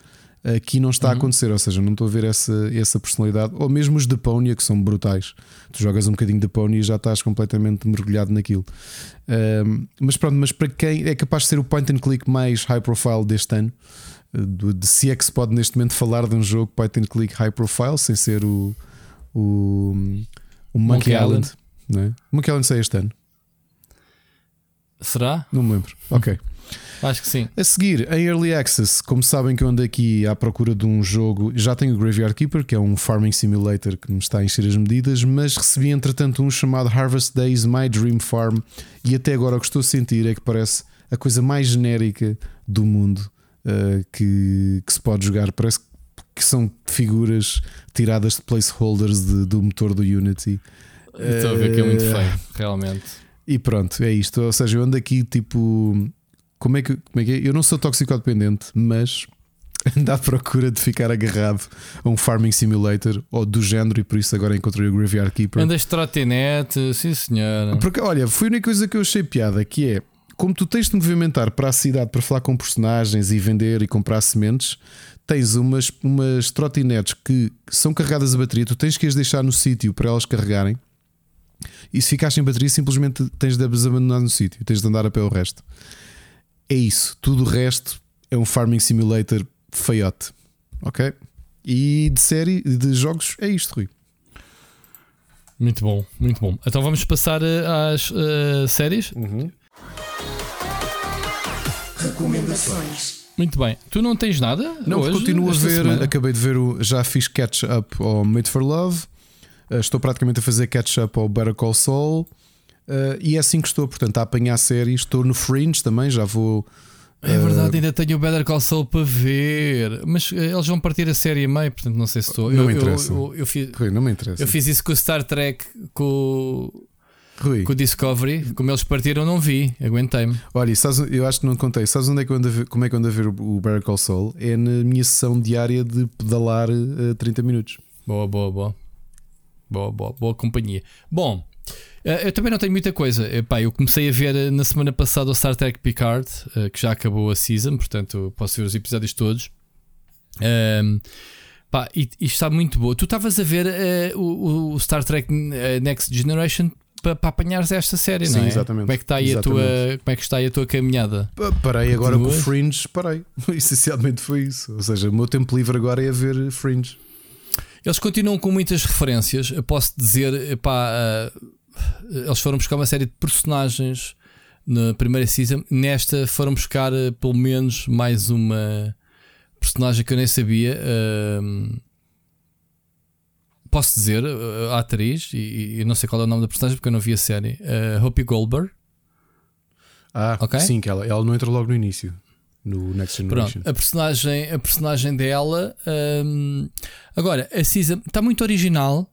Aqui não está a Uhum. acontecer, ou seja, não estou a ver essa, essa personalidade, ou mesmo os de Pony, que são brutais. Tu jogas um bocadinho de Pony e já estás completamente mergulhado naquilo. Ahm, mas pronto, mas para quem é capaz de ser o point and click mais high profile deste ano, eh, do- de se é que se pode neste momento falar de um jogo point and click high profile sem ser o, o, o Monkey, Monkey Island. Island. Não é? O Monkey Island sai este ano, Será? não me lembro. Ok. Acho que sim. A seguir, em Early Access, como sabem que eu ando aqui à procura de um jogo, já tenho o Graveyard Keeper, que é um farming simulator que me está a encher as medidas, mas recebi entretanto um chamado Harvest Days My Dream Farm, e até agora o que estou a sentir é que parece a coisa mais genérica do mundo uh, que, que se pode jogar. Parece que são figuras tiradas de placeholders de- do motor do Unity. Estou a ver que é muito Eh, feio, realmente. e pronto, é isto. Ou seja, eu ando aqui tipo. Como é que, como é, que é? Eu não sou toxicodependente, mas <laughs> ando à procura de ficar agarrado a um farming simulator ou do género, e por isso agora encontrei o Graveyard Keeper. Andas trotinete, sim senhora. Porque, olha, foi a única coisa que eu achei piada que é como tu tens de movimentar para a cidade para falar com personagens e vender e comprar sementes, tens umas, umas trotinetes que são carregadas a bateria, tu tens que as deixar no sítio para elas carregarem. E se ficares sem bateria, simplesmente tens de as abandonar no sítio, tens de andar a pé o resto. É isso. Tudo o resto é um farming simulator feiote. Ok? E de série, de jogos, é isto, Rui. Muito bom, muito bom. Então vamos passar eh, às eh, séries. Recomendações. Muito bem. Tu não tens nada? Não, hoje, continuo a ver. semana? Acabei de ver o. Já fiz catch up ao Made for Love. Uh, estou praticamente a fazer catch up ao Better Call Saul. Uh, e é assim que estou, portanto, a apanhar séries. Estou no Fringe também, já vou É verdade, ainda tenho o Better Call Saul para ver. Mas eh, eles vão partir a série a meio, portanto não sei se estou. Não eu, me eu- interessa. Eu, eu fiz, Rui, não me interessa. eu fiz isso com o Star Trek, com, Rui, com o Discovery. Como eles partiram, não vi. Aguentei-me. olha, sabes, eu acho que não te contei. Sabes onde é que eu ando a ver, como é que eu ando a ver o, Better Call Saul? É na minha sessão diária de pedalar eh, 30 minutos. Boa, boa, boa. Boa, boa, boa companhia. Bom, eu também não tenho muita coisa. Epá, eu comecei a ver eh, na semana passada o Star Trek Picard, eh, que já acabou a season, portanto posso ver os episódios todos. Ahm, pá, e, está muito boa. Tu estavas a ver eh, o, o Star Trek eh, Next Generation para apanhares esta série, não Sim, é? exatamente. Como é que está aí a tua, Exatamente. como é que está aí a tua caminhada? Pa- Parei agora com o Continuas? Fringe, parei. <laughs> Essencialmente foi isso. Ou seja, o meu tempo livre agora é a ver Fringe. Eles continuam com muitas referências. Eu posso dizer, epá, ah, eles foram buscar uma série de personagens na primeira season. Nesta foram buscar ah, pelo menos mais uma personagem que eu nem sabia. ah, posso dizer, ah, a atriz, e, e não sei qual é o nome da personagem porque eu não vi a série. ah, Hope Goldberg. Ah, Ok. sim, que ela, ela não entrou logo no início, no Next Generation. Pronto, a personagem, a personagem dela. hum, agora, a season está muito original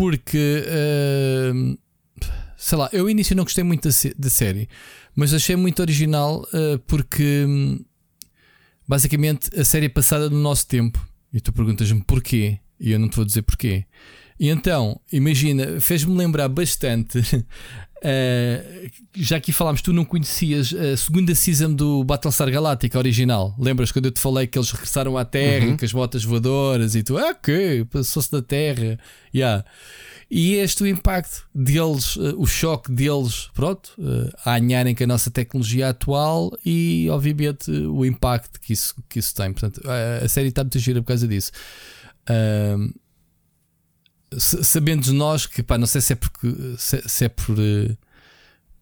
porque hum, sei lá, eu início não gostei muito da, da série, mas achei muito original uh, porque hum, basicamente a série é passada no nosso tempo e tu perguntas-me porquê e eu não te vou dizer porquê. E então, imagina, fez-me lembrar bastante. <laughs> eh, já aqui falámos, tu não conhecias a segunda season do Battlestar Galactica original. Lembras quando eu te falei que eles regressaram à Terra com as botas voadoras e tu, ah, ok, passou-se da Terra. Yeah. E este o impacto deles, eh, o choque deles, pronto, eh, a alinharem com a nossa tecnologia atual e, obviamente, o impacto que isso, que isso tem. Portanto, a, série está muito gira por causa disso. Sa- sabendo nós que, pá, não sei se é porque se, se é por, eh,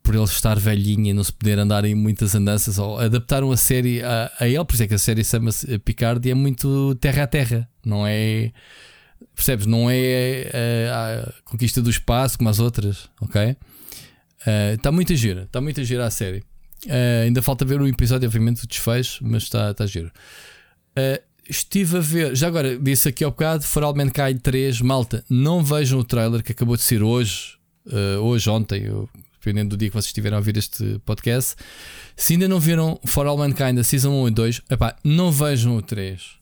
por ele estar velhinho e não se poder andar em muitas andanças, ou adaptaram a série a, a ele, por isso é que a série chama-se eh, Picard e é muito terra a terra, não é? Percebes? Não é eh, a conquista do espaço como as outras, ok? Está muito gira, está muito gira a série. Eh, ainda falta ver o episódio, obviamente, o desfecho, mas está tá giro. Eh, estive a ver, já agora disse aqui ao bocado, For All Mankind 3, malta, não vejam o trailer que acabou de ser hoje, eh, hoje, ontem, eu- dependendo do dia que vocês estiverem a ouvir este podcast. Se ainda não viram For All Mankind, a Season 1 e 2, epá, não vejam o 3.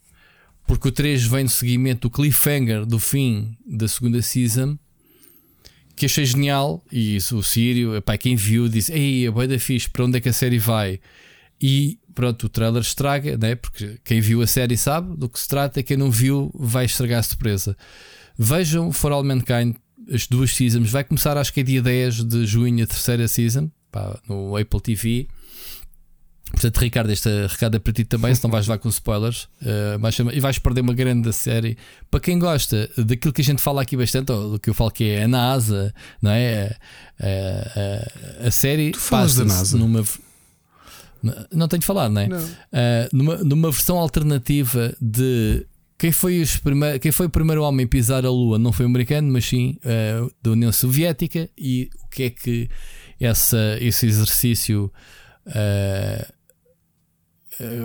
Porque o 3 vem no seguimento do cliffhanger do fim da segunda season que achei genial. E isso, o Sírio, epá, quem viu, disse: Ei, a boia da fixe, para onde é que a série vai? E pronto, o trailer estraga, né? porque quem viu a série sabe do que se trata, quem não viu vai estragar a surpresa. Vejam For All Mankind, as duas seasons. Vai começar, acho que é dia 10 de junho, a terceira season, pá, no Apple TV. Portanto, Ricardo, este recado é para ti também, se não vais levar com spoilers. eh, vais chamar- e vais perder uma grande série. Para quem gosta daquilo que a gente fala aqui bastante, ou do que eu falo que é a NASA, não é? Eh, eh, a série. Tu falas da passa-se NASA? Numa... Não tenho de falar, não é? Não. Uh, numa, numa versão alternativa de quem foi, os prime- quem foi o primeiro homem a pisar a Lua não foi americano, mas sim uh, da União Soviética. E o que é que essa, esse exercício uh,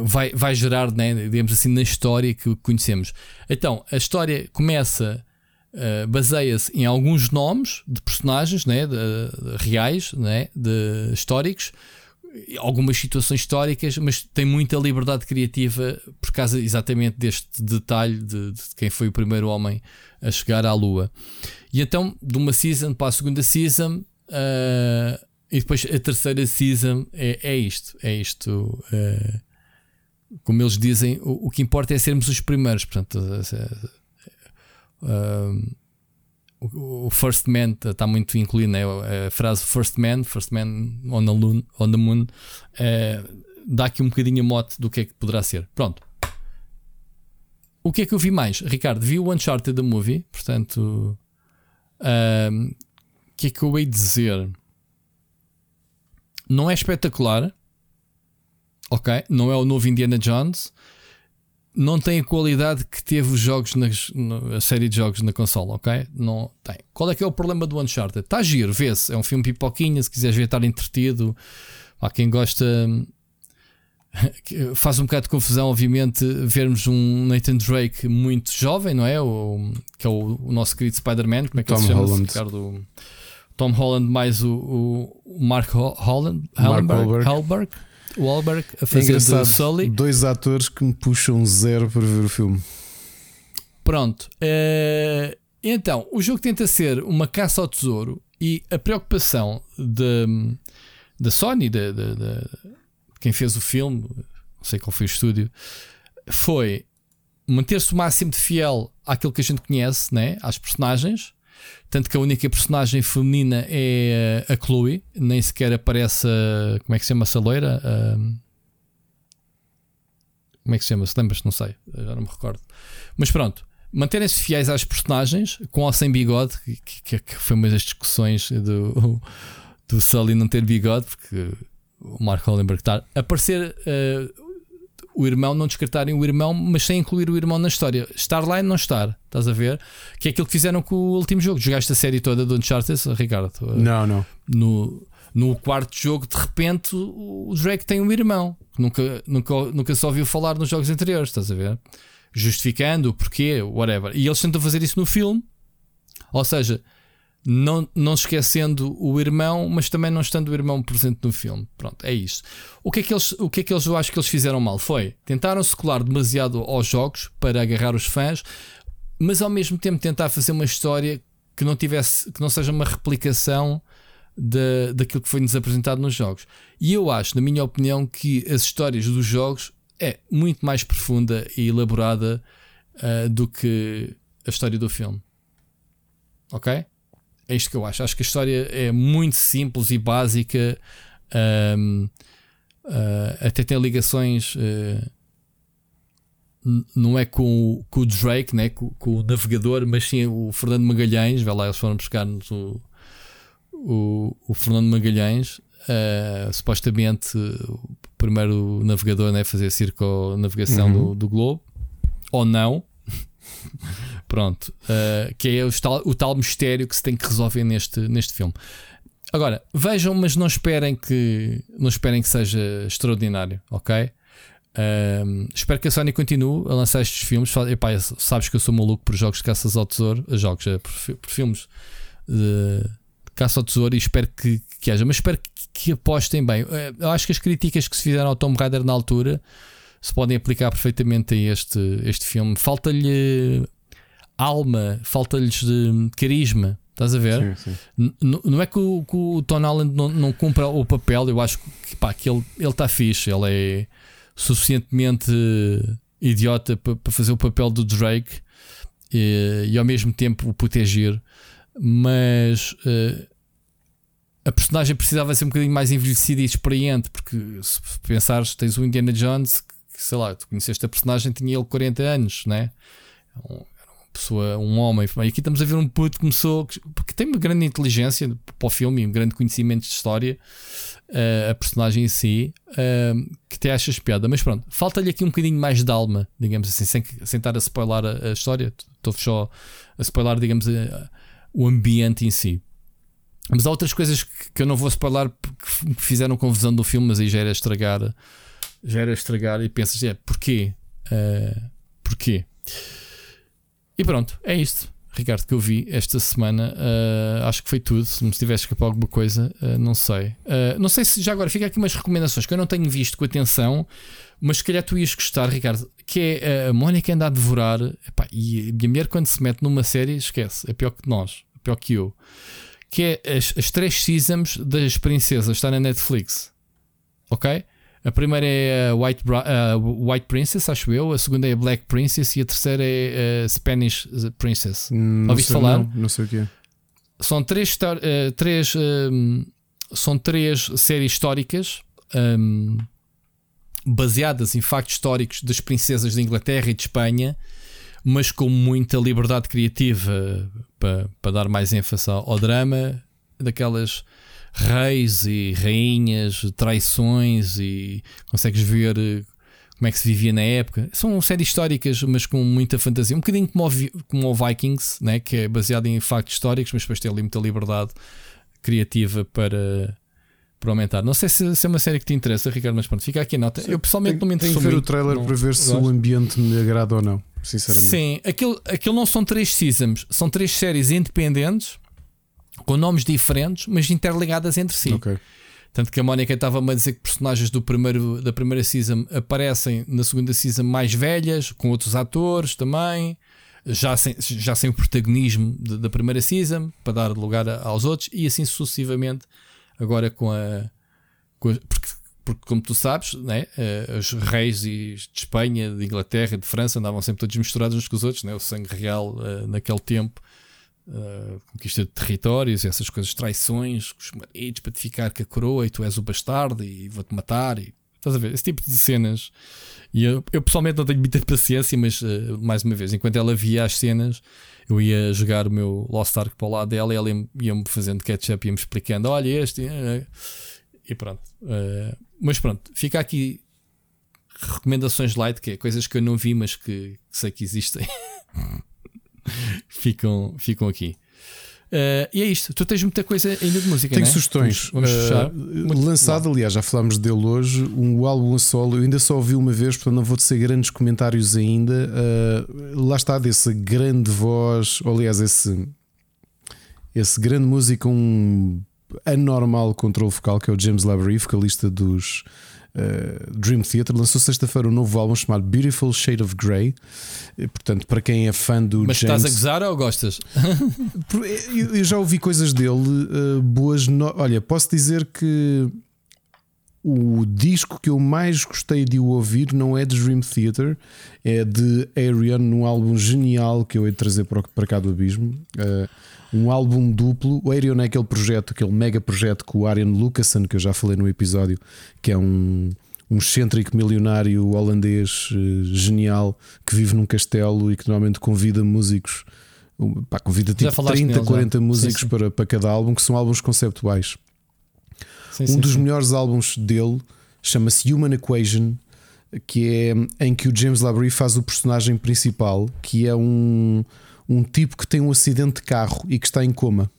vai, vai gerar, né, digamos assim, na história que conhecemos? Então, a história começa. uh, baseia-se em alguns nomes de personagens né, de- de reais, né, de históricos, algumas situações históricas, mas tem muita liberdade criativa por causa exatamente deste detalhe de, de quem foi o primeiro homem a chegar à Lua. E então, de uma season para a segunda season, ah, e depois a terceira season é, é isto: é isto. ah, como eles dizem, o, o que importa é sermos os primeiros. Portanto, ah, o First Man está muito incluído, né? a frase First Man, First Man on the, moon, on the moon eh, dá aqui um bocadinho a mote do que é que poderá ser. Pronto. O que é que eu vi mais? Ricardo, vi o Uncharted the Movie, portanto, o que é que eu hei dizer? Não é espetacular, ok? Não é o novo Indiana Jones, não tem a qualidade que teve os jogos nas, na- a série de jogos na console, ok? Não tem. Qual é que é o problema do Uncharted? Está giro, vê-se. É um filme pipoquinha, se quiseres ver, estar entretido. Há quem gosta. <laughs> Faz um bocado de confusão, obviamente, vermos um Nathan Drake muito jovem, não é? O, que é o, o nosso querido Spider-Man. Como é que Tom ele se chama? Holland. Ricardo? Tom Holland mais o, o- Mark Ho- Holland, Mark Halberg, Wahlberg. Halberg, Wahlberg a É fazer engraçado. Sully. Dois atores que me puxam zero para ver o filme. Pronto. eh, então, o jogo tenta ser uma caça ao tesouro e a preocupação de- da Sony, de, de- de quem fez o filme, não sei qual foi o estúdio, foi manter-se o máximo de fiel àquilo que a gente conhece, né? às personagens. Tanto que a única personagem feminina é a Chloe, nem sequer aparece a. Como é que se chama essa loira? A- como é que se chama? Se lembras? Não sei, já não me recordo. Mas pronto, manterem-se fiéis às personagens, com ou sem bigode, que, que- que foi uma das discussões do, do Sully não ter bigode, porque o Mark Hollenberg está a aparecer eh, o irmão, não descartarem o irmão, mas sem incluir o irmão na história. Estar lá e não estar, estás a ver? Que é aquilo que fizeram com o último jogo. Jogaste a série toda do Uncharted, Ricardo? Eh, Não, não. no, no quarto jogo, de repente, o Drake tem um irmão que nunca, nunca, nunca se ouviu falar nos jogos anteriores, estás a ver? Justificando o porquê, whatever. E eles tentam fazer isso no filme, ou seja, não, não esquecendo o irmão, mas também não estando o irmão presente no filme. Pronto, é isso. O que é que eles, o que é que eles eu acho que eles fizeram mal? Foi tentaram se colar demasiado aos jogos para agarrar os fãs, mas ao mesmo tempo tentar fazer uma história que não tivesse, que não seja uma replicação da, daquilo que foi-nos apresentado nos jogos. E eu acho, na minha opinião, que as histórias dos jogos é muito mais profunda e elaborada ah, do que a história do filme. Ok? É isto que eu acho. Acho que a história é muito simples e básica. ahm, ah, até tem ligações. n- não é com, o- com o Drake, né? com, com o navegador, mas sim o Fernando Magalhães. Vai lá, eles foram buscar-nos o, o, o Fernando Magalhães. ah, supostamente o primeiro navegador né, fazer circo-navegação Uhum. do, do globo, ou não. <laughs> Pronto, ah, que é o tal, o tal mistério que se tem que resolver neste, neste filme. Agora, vejam, mas não esperem que não esperem que seja extraordinário, ok? Ahm, espero que a Sony continue a lançar estes filmes. Epá, sabes que eu sou maluco por jogos de caças ao tesouro, eh, jogos, eh, por, por filmes de caça ao tesouro e espero que, que haja, mas espero que, que apostem bem. Eu acho que as críticas que se fizeram ao Tomb Raider na altura se podem aplicar perfeitamente a este, este filme. Falta-lhe alma, falta-lhes de carisma. Estás a ver? Sim, sim. Não é que o, que o Tom Holland não, não cumpra o papel, eu acho que, pá, que ele está fixe, ele é suficientemente idiota para fazer o papel do Drake e, e ao mesmo tempo o proteger, mas eh, a personagem precisava ser um bocadinho mais envelhecida e experiente, porque se pensares, tens o Indiana Jones, que sei lá, tu conheceste a personagem, tinha ele 40 anos, né? Era uma pessoa, um homem. E aqui estamos a ver um puto que começou, porque tem uma grande inteligência para o filme um grande conhecimento de história, eh, a personagem em si, eh, que te achas piada. Mas pronto, falta-lhe aqui um bocadinho mais de alma, digamos assim, sem, sem estar a spoiler a, a história. Estou só a spoiler, digamos, a- o ambiente em si. Mas há outras coisas que, que eu não vou spoiler porque que fizeram confusão do filme, mas aí já era estragar. Já era estragar e pensas, é, porquê? Eh, porquê? E pronto, é isto, Ricardo, que eu vi esta semana. Uh, acho que foi tudo. Se me tivesse escapado alguma coisa, uh, não sei. Uh, não sei se já agora fica aqui umas recomendações que eu não tenho visto com atenção, mas se calhar tu ias gostar, Ricardo. Que é a Mónica anda a devorar. Epá, e a minha mulher, quando se mete numa série, esquece. É pior que nós, é pior que eu. Que é as, as três seasons das princesas, está na Netflix. Ok? A primeira é a White, a White Princess, acho eu. A segunda é a Black Princess e a terceira é a Spanish Princess. Não Ouviste sei, falar? Não, não sei o que é. São três, eh, três, ehm, são três séries históricas ehm, baseadas em factos históricos das princesas de Inglaterra e de Espanha, mas com muita liberdade criativa para, para dar mais ênfase ao, ao drama daquelas reis e rainhas, traições e consegues ver eh, como é que se vivia na época. São séries históricas, mas com muita fantasia. Um bocadinho como o, como o Vikings, né? que é baseado em factos históricos, mas depois tem ali muita liberdade criativa para, por aumentar. Não sei se, se é uma série que te interessa, Ricardo, mas pronto, fica aqui a nota. eu pessoalmente não me Tenho interesso que ver o muito, trailer não- para ver se gosto. o ambiente me agrada ou não. Sinceramente. Sim, aquilo, aquilo não são três seasons, são três séries independentes com nomes diferentes, mas interligadas entre si. Ok. Tanto que a Mónica estava-me a dizer que personagens do primeiro, da primeira season aparecem na segunda season mais velhas, com outros atores também, já sem, já sem o protagonismo de- da primeira season, para dar lugar a- aos outros, e assim sucessivamente, agora com a. com a- porque, porque, como tu sabes, né, eh, os reis e de Espanha, de Inglaterra, de França andavam sempre todos misturados uns com os outros, né, o sangue real eh, naquele tempo uh, conquista de territórios, essas coisas, traições, os maridos para te ficar com a coroa e tu és o bastardo e vou-te matar. E, estás a ver? Esse tipo de cenas. E eu, eu pessoalmente não tenho muita <laughs> paciência, mas uh, mais uma vez, enquanto ela via as cenas, eu ia jogar o meu Lost Ark para o lado dela e ela ia- ia-me fazendo catch-up, ia-me explicando: olha, este. eh, E pronto. Uh, mas pronto, fica aqui recomendações light, que é coisas que eu não vi, mas que sei que existem. <laughs> <laughs> ficam, ficam aqui. Uh, e é isto. Tu tens muita coisa ainda de música. Tenho né? sugestões. Vamos, vamos fechar. Uh, Muito lançado, aliás, já falámos dele hoje, um álbum a solo. Eu ainda só ouvi uma vez, portanto não vou tecer grandes comentários ainda. Uh, lá está, dessa grande voz, ou, aliás, esse, esse grande músico, um anormal controle vocal, que é o James Lavery, vocalista dos uh, Dream Theater. Lançou sexta-feira um novo álbum chamado Beautiful Shade of Grey. E, Portanto, para quem é fã do Mas James. estás a gozar ou gostas? <laughs> Por- Eu eu já ouvi coisas dele uh, boas. no- Olha, posso dizer que o disco que eu mais gostei de ouvir não é de Dream Theater, é de Arian, num álbum genial que eu hei de trazer para cá do Abismo. Uh, um álbum duplo. O Arian é aquele projeto, aquele mega projeto com o Arian Lucassen, que eu já falei no episódio, que é um, um excêntrico milionário holandês uh, genial que vive num castelo e que normalmente convida músicos. Pá, convida tipo falaste 30, nele, já. 40 Sim, músicos sim. Para, para cada álbum, que são álbuns conceptuais. Sim, Um sim, dos sim. melhores álbuns dele chama-se Human Equation, que é em que o James Labrie faz o personagem principal, que é um, um tipo que tem um acidente de carro e que está em coma.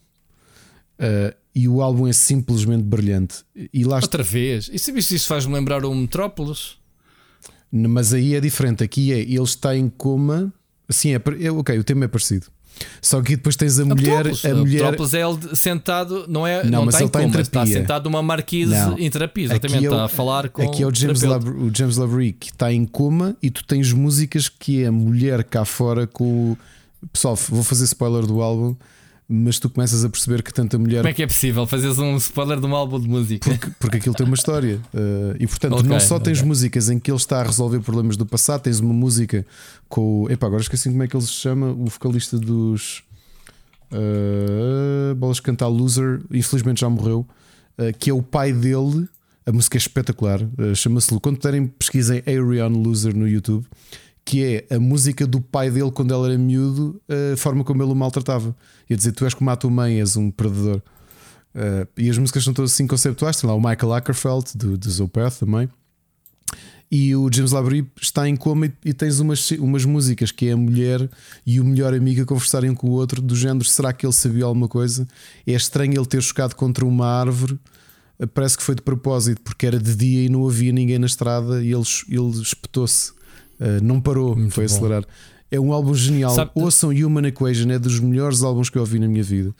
Uh, e o álbum é simplesmente brilhante. E lá está, Outra vez. E sabes se isso faz-me lembrar o Metrópolis? mas aí é diferente. Aqui é ele está em coma. Sim, é, é ok, o tema é parecido. Só que depois tens a mulher, Metrópolis. a mulher Metrópolis é ele sentado, não é? Não, Não, mas está ele está em coma, está terapia. sentado numa marquise Não. em terapia. Aqui Exatamente, é o- está a falar com Aqui é o James. Labrie, o James Labrie que está em coma e tu tens músicas que é a mulher cá fora com o. Pessoal, vou fazer spoiler do álbum, mas tu começas a perceber que tanta mulher. Como é que é possível fazeres um spoiler de um álbum de música? Porque, porque aquilo tem uma história. Uh, e portanto, Ok, não só tens ok. músicas em que ele está a resolver problemas do passado, tens uma música com o. Epá, agora esqueci como é que ele se chama, o vocalista dos. Uh, Bolas de Cantar Loser, infelizmente já morreu, uh, que é o pai dele. A música é espetacular, chama-se. Quando puderem, pesquisem Arion Loser no YouTube, que é a música do pai dele quando ele era miúdo, a forma como ele o maltratava. Ia dizer: Tu és como a tua mãe, és um predador. Uh, e as músicas são todas assim conceptuais. Tem lá o Michael Ackerfeld do, do Zopeth também. E o James Labrie está em coma e, e tens umas, umas músicas que é a mulher e o melhor amigo a conversarem com o outro, do género: será que ele sabia alguma coisa? É estranho ele ter chocado contra uma árvore. Uh, Parece que foi de propósito, porque era de dia e não havia ninguém na estrada e ele, ele espetou-se, Uh, não parou, Muito foi bom. acelerar. É um álbum genial. Sabe- Ouçam Human Equation, é dos melhores álbuns que eu ouvi na minha vida,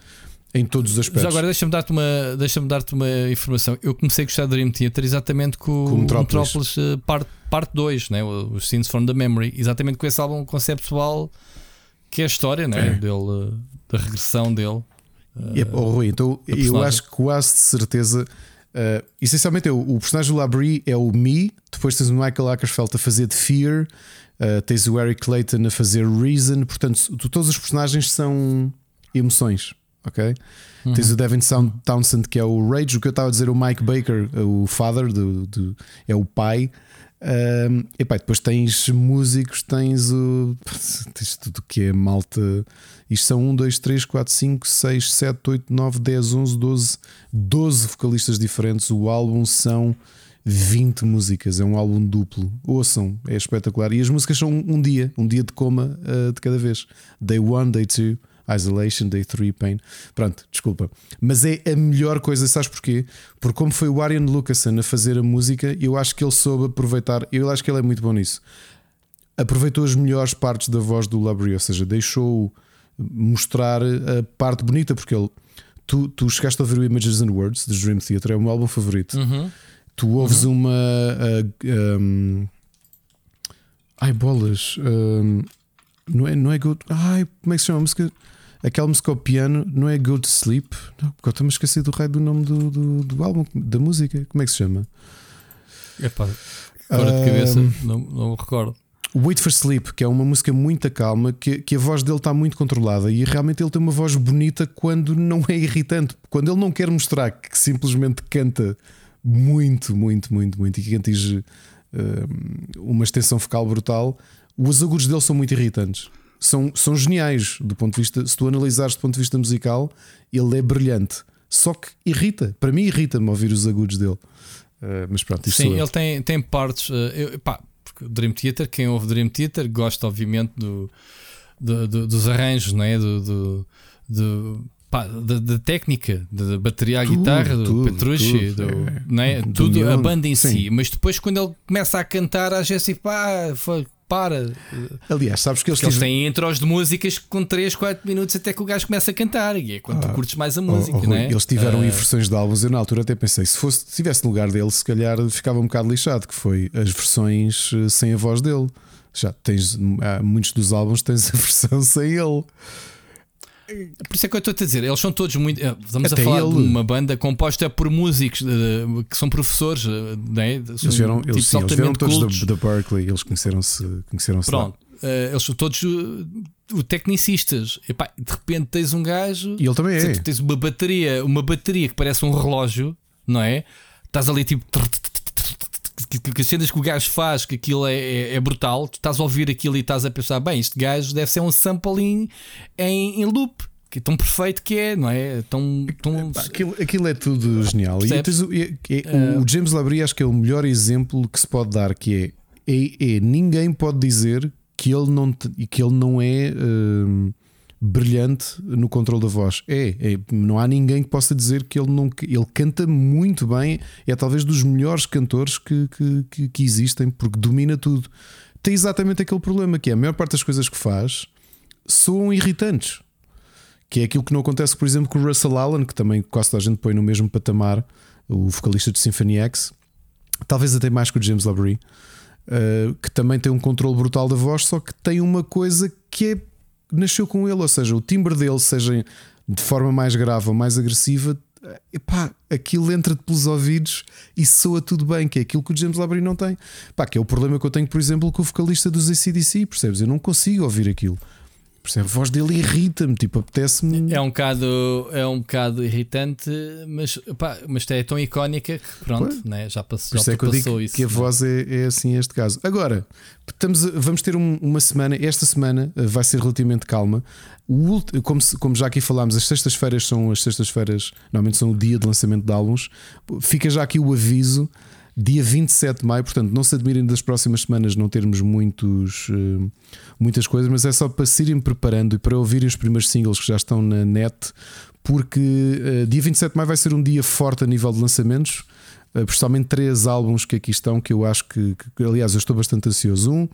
em todos os aspectos. Já agora deixa-me dar-te uma, deixa dar-te uma informação. Eu comecei a gostar do Dream Theater exatamente com, Com o Metrópolis. Metrópolis, eh, parte, parte 2, né? os Scenes from the Memory, exatamente com esse álbum conceptual que é a história né? É. dele, eh, da regressão dele. É, oh, Rui, então eu acho quase de certeza. Uh, essencialmente, é o, o personagem do Labrie é o Me, depois tens o Michael Ackerfeld a fazer de Fear, uh, tens o Eric Clayton a fazer Reason. Portanto, todos os personagens são emoções, ok? Tens o Devin Sound- Townsend que é o Rage, o que eu estava a dizer, o Mike Baker, o father, do, do- é o pai. Um, epá, depois tens músicos, tens o. <laughs> Tens tudo que é malta. Isto são 1, 2, 3, 4, 5, 6, 7, 8, 9, 10, 11, 12, 12 vocalistas diferentes. O álbum são 20 músicas, é um álbum duplo. Ouçam, é espetacular. E as músicas são um, dia, um dia de coma uh, de cada vez. Day 1, Day 2, Isolation, Day 3, Pain. Pronto, desculpa. Mas é a melhor coisa, sabes porquê? Porque como foi o Arian Lucasen a fazer a música, eu acho que ele soube aproveitar. Eu acho que ele é muito bom nisso. Aproveitou as melhores partes da voz do Labrie, ou seja, deixou mostrar a parte bonita, porque ele. Tu, tu chegaste a ouvir o Images and Words dos Dream Theater, é o meu álbum favorito. Uhum. Tu ouves uma. uh, um, ai, bolas. um, não é, não é Good. Ai, como é que se chama a música? Aquela música ao piano não é Go to Sleep. Não, porque eu estou-me a esquecer do raio do nome do, do, do álbum, da música. Como é que se chama? Epá, agora de cabeça, não, não me recordo. Wait for Sleep, que é uma música muito calma, que, que a voz dele está muito controlada e realmente ele tem uma voz bonita quando não é irritante. Quando ele não quer mostrar que simplesmente canta muito, muito, muito, muito e que atinge eh, uma extensão focal brutal, os agudos dele são muito irritantes. São, são geniais do ponto de vista, se tu analisares do ponto de vista musical, ele é brilhante. Só que irrita, para mim irrita-me ouvir os agudos dele. Eh, mas pronto, Sim, ele tem, tem partes. eh, eu, pá, Dream Theater, quem ouve Dream Theater gosta, obviamente, do, do- do- dos arranjos, não é? Do, do, do- pá, da, da técnica, da bateria à Tudo, guitarra, do tudo, Petrucci, tudo, do, é. não é? Do tudo, a banda em sim. si. Mas depois, quando ele começa a cantar, vezes, tipo, ah, foi- para. Aliás, sabes que eles, eles têm intros de músicas com 3, 4 minutos até que o gajo começa a cantar. E é quando tu curtes mais a Oh, música, oh, não é? Eles tiveram Ah, versões de álbuns. Eu na altura até pensei, se fosse, se estivesse no lugar dele, se calhar ficava um bocado lixado, que foi as versões eh, sem a voz dele. Já tens muitos dos álbuns tens a <laughs> versão sem ele. Por isso é que eu estou a dizer, eles são todos muito. eh, Estamos Até a falar ele. de uma banda composta por músicos eh, que são professores, eh, não é? São Eles vieram, eles, sim, eles vieram todos da, Berkeley, eles conheceram-se conheceram Pronto, eh, eles são todos uh, tecnicistas. Epá, de repente tens um gajo. E ele também é. tens uma bateria, uma bateria que parece um relógio, não é? Estás ali tipo. Que, que, que as cenas que o gajo faz, que aquilo é, é, é brutal, tu estás a ouvir aquilo e estás a pensar, bem, este gajo deve ser um sampling em, em loop, que é tão perfeito que é, não é? Tão, tão, Aquilo, aquilo é tudo genial. E Percebes? tens o, o James Labrie acho que é o melhor exemplo que se pode dar, que é, é, é ninguém pode dizer que ele não, que ele não é hum, brilhante no controle da voz. É, é, não há ninguém que possa dizer que ele não ele canta muito bem, é talvez dos melhores cantores que, que, que, existem, porque domina tudo. Tem exatamente aquele problema que é a maior parte das coisas que faz soam irritantes. Que é aquilo que não acontece, por exemplo, com o Russell Allen, que também quase toda a gente põe no mesmo patamar, o vocalista de Symphony X, talvez até mais que o James Labrie, uh, que também tem um controle brutal da voz, só que tem uma coisa que é, nasceu com ele, ou seja, o timbre dele, seja de forma mais grave ou mais agressiva, epá, aquilo entra-te pelos ouvidos e soa tudo bem, que é aquilo que o James Labrie não tem. Pá, que é o problema que eu tenho, por exemplo, com o vocalista dos ACDC, percebes? Eu não consigo ouvir aquilo. Percebe? A voz dele irrita-me, tipo, apetece-me. É um bocado, é um bocado irritante, mas, pá, mas é tão icónica que pronto, né? já, passou, já é que passou isso. que a né? voz é, é assim este caso. Agora, estamos vamos ter um- uma semana, esta semana eh, vai ser relativamente calma. O ult- como, como já aqui falámos, as sextas-feiras são as sextas-feiras, normalmente são o dia de lançamento de álbuns. Fica já aqui o aviso. Dia 27 de maio, portanto, não se admirem das próximas semanas não termos muitos, eh, muitas coisas, mas é só para se irem preparando e para ouvirem os primeiros singles que já estão na net, porque eh, dia 27 de maio vai ser um dia forte a nível de lançamentos. Uh, principalmente três álbuns que aqui estão que eu acho que, que- aliás, eu estou bastante ansioso. Um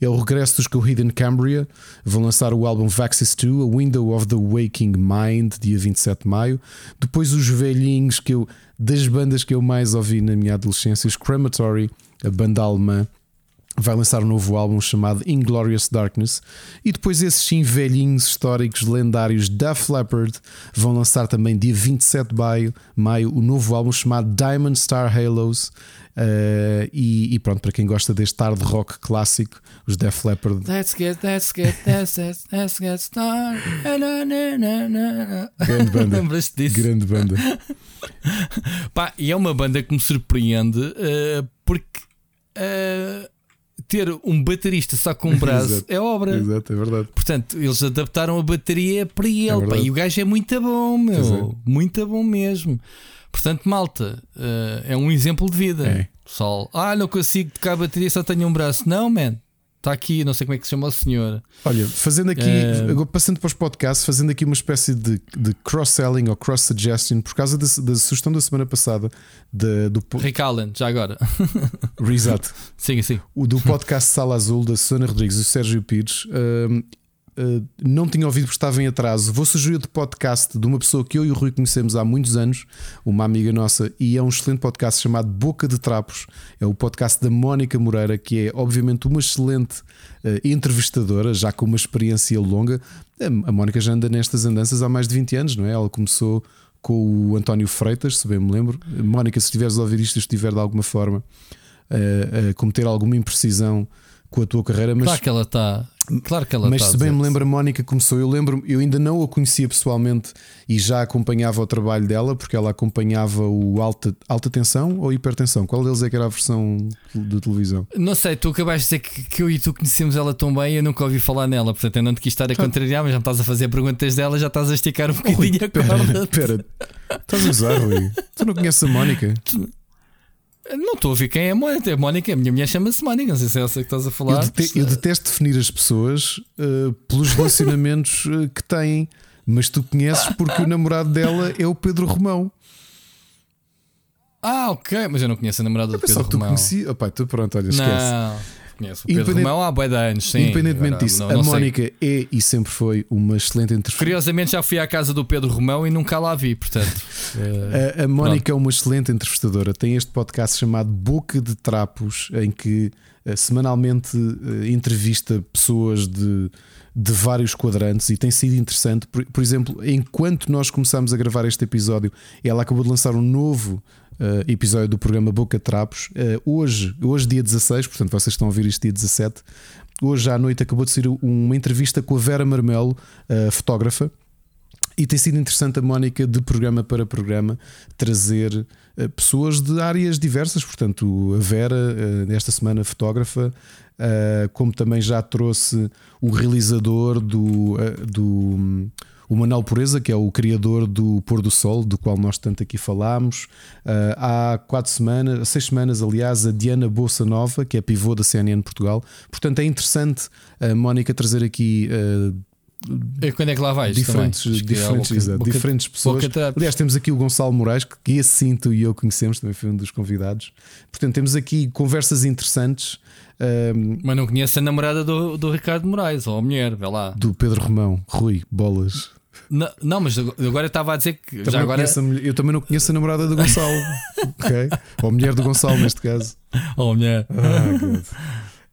é o regresso dos Coheed and Cambria, vão lançar o álbum Vaxis 2, A Window of the Waking Mind, dia 27 de maio. Depois os velhinhos que eu, das bandas que eu mais ouvi na minha adolescência, os Crematory, a banda alemã. Vai lançar um novo álbum chamado Inglorious Darkness. E depois esses sim velhinhos históricos lendários Def Leppard vão lançar também dia 27 de maio, maio o novo álbum chamado Diamond Star Halos. Uh, e, e pronto, para quem gosta deste hard rock clássico, os Def Leppard. Let's get, let's get, let's get, let's get started. Grande banda. <laughs> Lembras-te disso? Grande banda. Pá, e é uma banda que me surpreende eh, porque eh, ter um baterista só com um <laughs> braço Exato. é obra. Exato, é verdade. Portanto, eles adaptaram a bateria para ele. pá, verdade. e o gajo é muito bom, meu. Muito bom mesmo. Portanto, malta, eh, é um exemplo de vida. É. Pessoal, ah, não consigo tocar a bateria, só tenho um braço. Não, man. Está aqui, não sei como é que se chama o senhor. Olha, fazendo aqui, agora passando para os podcasts, fazendo aqui uma espécie de, de cross-selling ou cross-suggestion, por causa da, da sugestão da semana passada da- do, Rick Allen, já agora. Exato. <laughs> Sim, sim. o do podcast Sala Azul da Susana Rodrigues e o Sérgio Pires. hum, hum, não tinha ouvido porque estava em atraso. Vou sugerir de podcast de uma pessoa que eu e o Rui conhecemos há muitos anos, uma amiga nossa, e é um excelente podcast chamado Boca de Trapos. É o podcast da Mónica Moreira, que é obviamente uma excelente eh, entrevistadora, já com uma experiência longa. A Mónica já anda nestas andanças há mais de 20 anos, não é? Ela começou com o António Freitas, se bem me lembro. Mónica, se estiveres a ouvir isto, estiver de alguma forma a, a cometer alguma imprecisão com a tua carreira, mas, Claro que ela está. Claro que ela mas está. se bem me lembro, a Mónica começou. Eu lembro, eu ainda não a conhecia pessoalmente e já acompanhava o trabalho dela, porque ela acompanhava o alta, alta tensão ou hipertensão. Qual deles é que era a versão de televisão? Não sei, tu acabaste de dizer que, que eu e tu conhecemos ela tão bem e eu nunca ouvi falar nela. Portanto, eu não te quis estar a contrariar, mas já me estás a fazer perguntas dela, já estás a esticar um bocadinho a corda. Espera, estás a usar, Rui? Tu não conheces a Mónica? Não estou a ouvir quem é a Mónica. A Mónica, a minha mulher chama-se Mónica. Não sei se é essa que estás a Eu, falar. dete- eu detesto definir as pessoas eh, pelos <laughs> relacionamentos eh, que têm, mas tu conheces porque o namorado dela é o Pedro Romão. Ah, ok, mas eu não conheço a namorada do Pedro que tu Romão. conhecia. Opa, tu pronto, olha, esquece. Não, conheço o Pedro Independente- Romão há bué de anos, sim. Independentemente Agora, disso, não- a não sei. Mónica é e sempre foi uma excelente entrevista. Curiosamente já fui à casa do Pedro Romão e nunca lá vi, portanto. <laughs> eh, A, a Mónica é uma excelente entrevistadora. Tem este podcast chamado Boca de Trapos, em que eh, semanalmente eh, entrevista pessoas de, de vários quadrantes e tem sido interessante. Por, por exemplo, enquanto nós começámos a gravar este episódio, ela acabou de lançar um novo. Eh, episódio do programa Boca Trapos Eh, hoje, hoje dia 16, portanto vocês estão a ouvir isto dia 17 hoje à noite acabou de sair uma entrevista com a Vera Marmelo a fotógrafa e tem sido interessante a Mónica, de programa para programa, trazer eh, pessoas de áreas diversas. Portanto, a Vera, eh, esta semana, fotógrafa, como também já trouxe o realizador do. do hum, o Manuel Pureza, que é o criador do Pôr do Sol, do qual nós tanto aqui falámos. Eh, há quatro semanas, seis semanas, aliás, a Diana Bolsa Nova, que é pivô da CNN Portugal. Portanto, é interessante a Mónica trazer aqui eh, E quando é que lá vais? diferentes, é diferentes, boca- exato, boca- diferentes pessoas. boca. Aliás, temos aqui o Gonçalo Moraes, que, esse sim tu e eu conhecemos, também foi um dos convidados. Portanto, temos aqui conversas interessantes ahm, Mas não conheço a namorada do, do Ricardo Moraes, ou a mulher, vê lá. do Pedro Romão, Rui, bolas. Não, não, mas agora eu estava a dizer que Também já agora. a mulher- eu também não conheço a namorada do Gonçalo, <laughs> ok? Ou a mulher do Gonçalo, neste caso. Oh, mulher. Ah.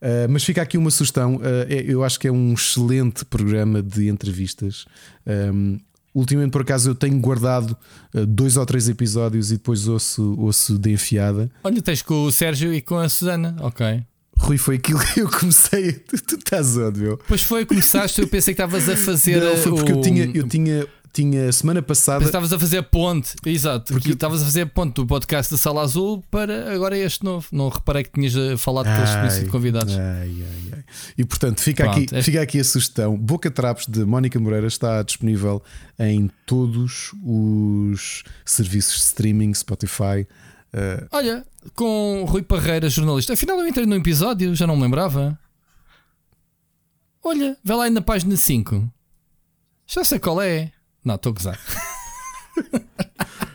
Uh, mas fica aqui uma sugestão. uh, eu acho que é um excelente programa de entrevistas. Um, ultimamente, por acaso, eu tenho guardado uh, dois ou três episódios e depois ouço, ouço de enfiada. Olha, tens com o Sérgio e com a Susana, ok. Rui, foi aquilo que eu comecei. <laughs> Tu, tu estás onde, meu? Pois foi, começaste, eu pensei que estavas a fazer. Não, foi porque o... eu tinha, eu tinha, tinha semana passada. Estavas a fazer a ponte, exato, Porque- estavas a fazer a ponte do podcast da Sala Azul para agora este novo. Não reparei que tinhas eh, falado tinham Ai, sido convidados. ai, ai, ai. E portanto, fica, Pronto, aqui, é- fica aqui a sugestão. Boca Trapos de Mónica Moreira está disponível em todos os serviços de streaming, Spotify. Uh, Olha, com Rui Parreira, jornalista. Afinal, eu entrei num episódio, já não me lembrava. Olha, vê lá aí na página 5. Já sei qual é. Não, estou a gozar.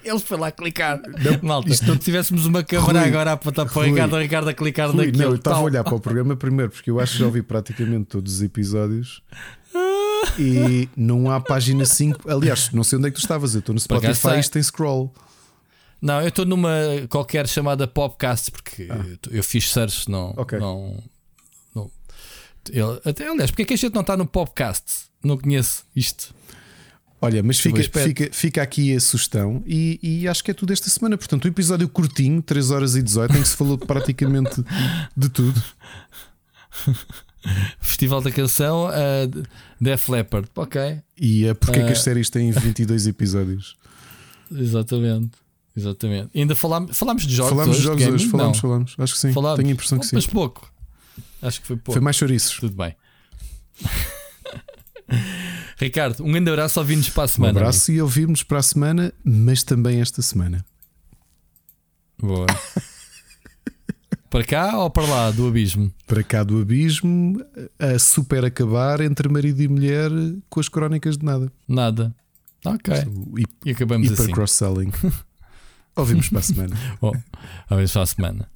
Ele foi lá clicar. Malta, isto não- se tivéssemos uma câmera Rui, agora a apontar para o Ricardo, o Ricardo a clicar Rui, naquilo. não, eu estava a olhar para o programa primeiro, porque eu acho que já ouvi praticamente todos os episódios. E não há página 5. Aliás, não sei onde é que tu estavas. Eu estou no Spotify e isto tem scroll. Não, eu estou numa qualquer chamada podcast porque eu fiz search, não. Ah. Ok. não, não ele, até, aliás, porque é que a gente não está no podcast? Não conheço isto. Olha, mas fica, fica, fica aqui a sugestão e, e acho que é tudo esta semana. Portanto, o episódio curtinho, 3 horas e 18, em que se falou praticamente <laughs> de tudo. Festival da Canção, uh, Def Leppard. Ok, E é porque é que Ah. as séries têm 22 episódios. exatamente. Exatamente. Ainda falámos, falámos de jogos. falámos de jogos hoje, falámos, falámos. Acho que sim. Falámos. Tenho a impressão que sim. Mas pouco. Acho que foi pouco. Foi mais chouriços. Tudo bem. <laughs> Ricardo, um grande abraço. Ouvimos para a Um semana. abraço e ouvimos para a semana, mas também esta semana. amigo. Boa. Para cá ou para lá do abismo? Para cá do abismo, a super acabar entre marido e mulher com as crónicas de nada. Nada. Ok. Hi- E acabamos hiper assim. cross-selling. <laughs> Ouvimos para a semana. <laughs> oh, ouvimos para a semana.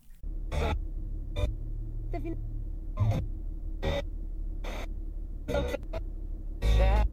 Yeah.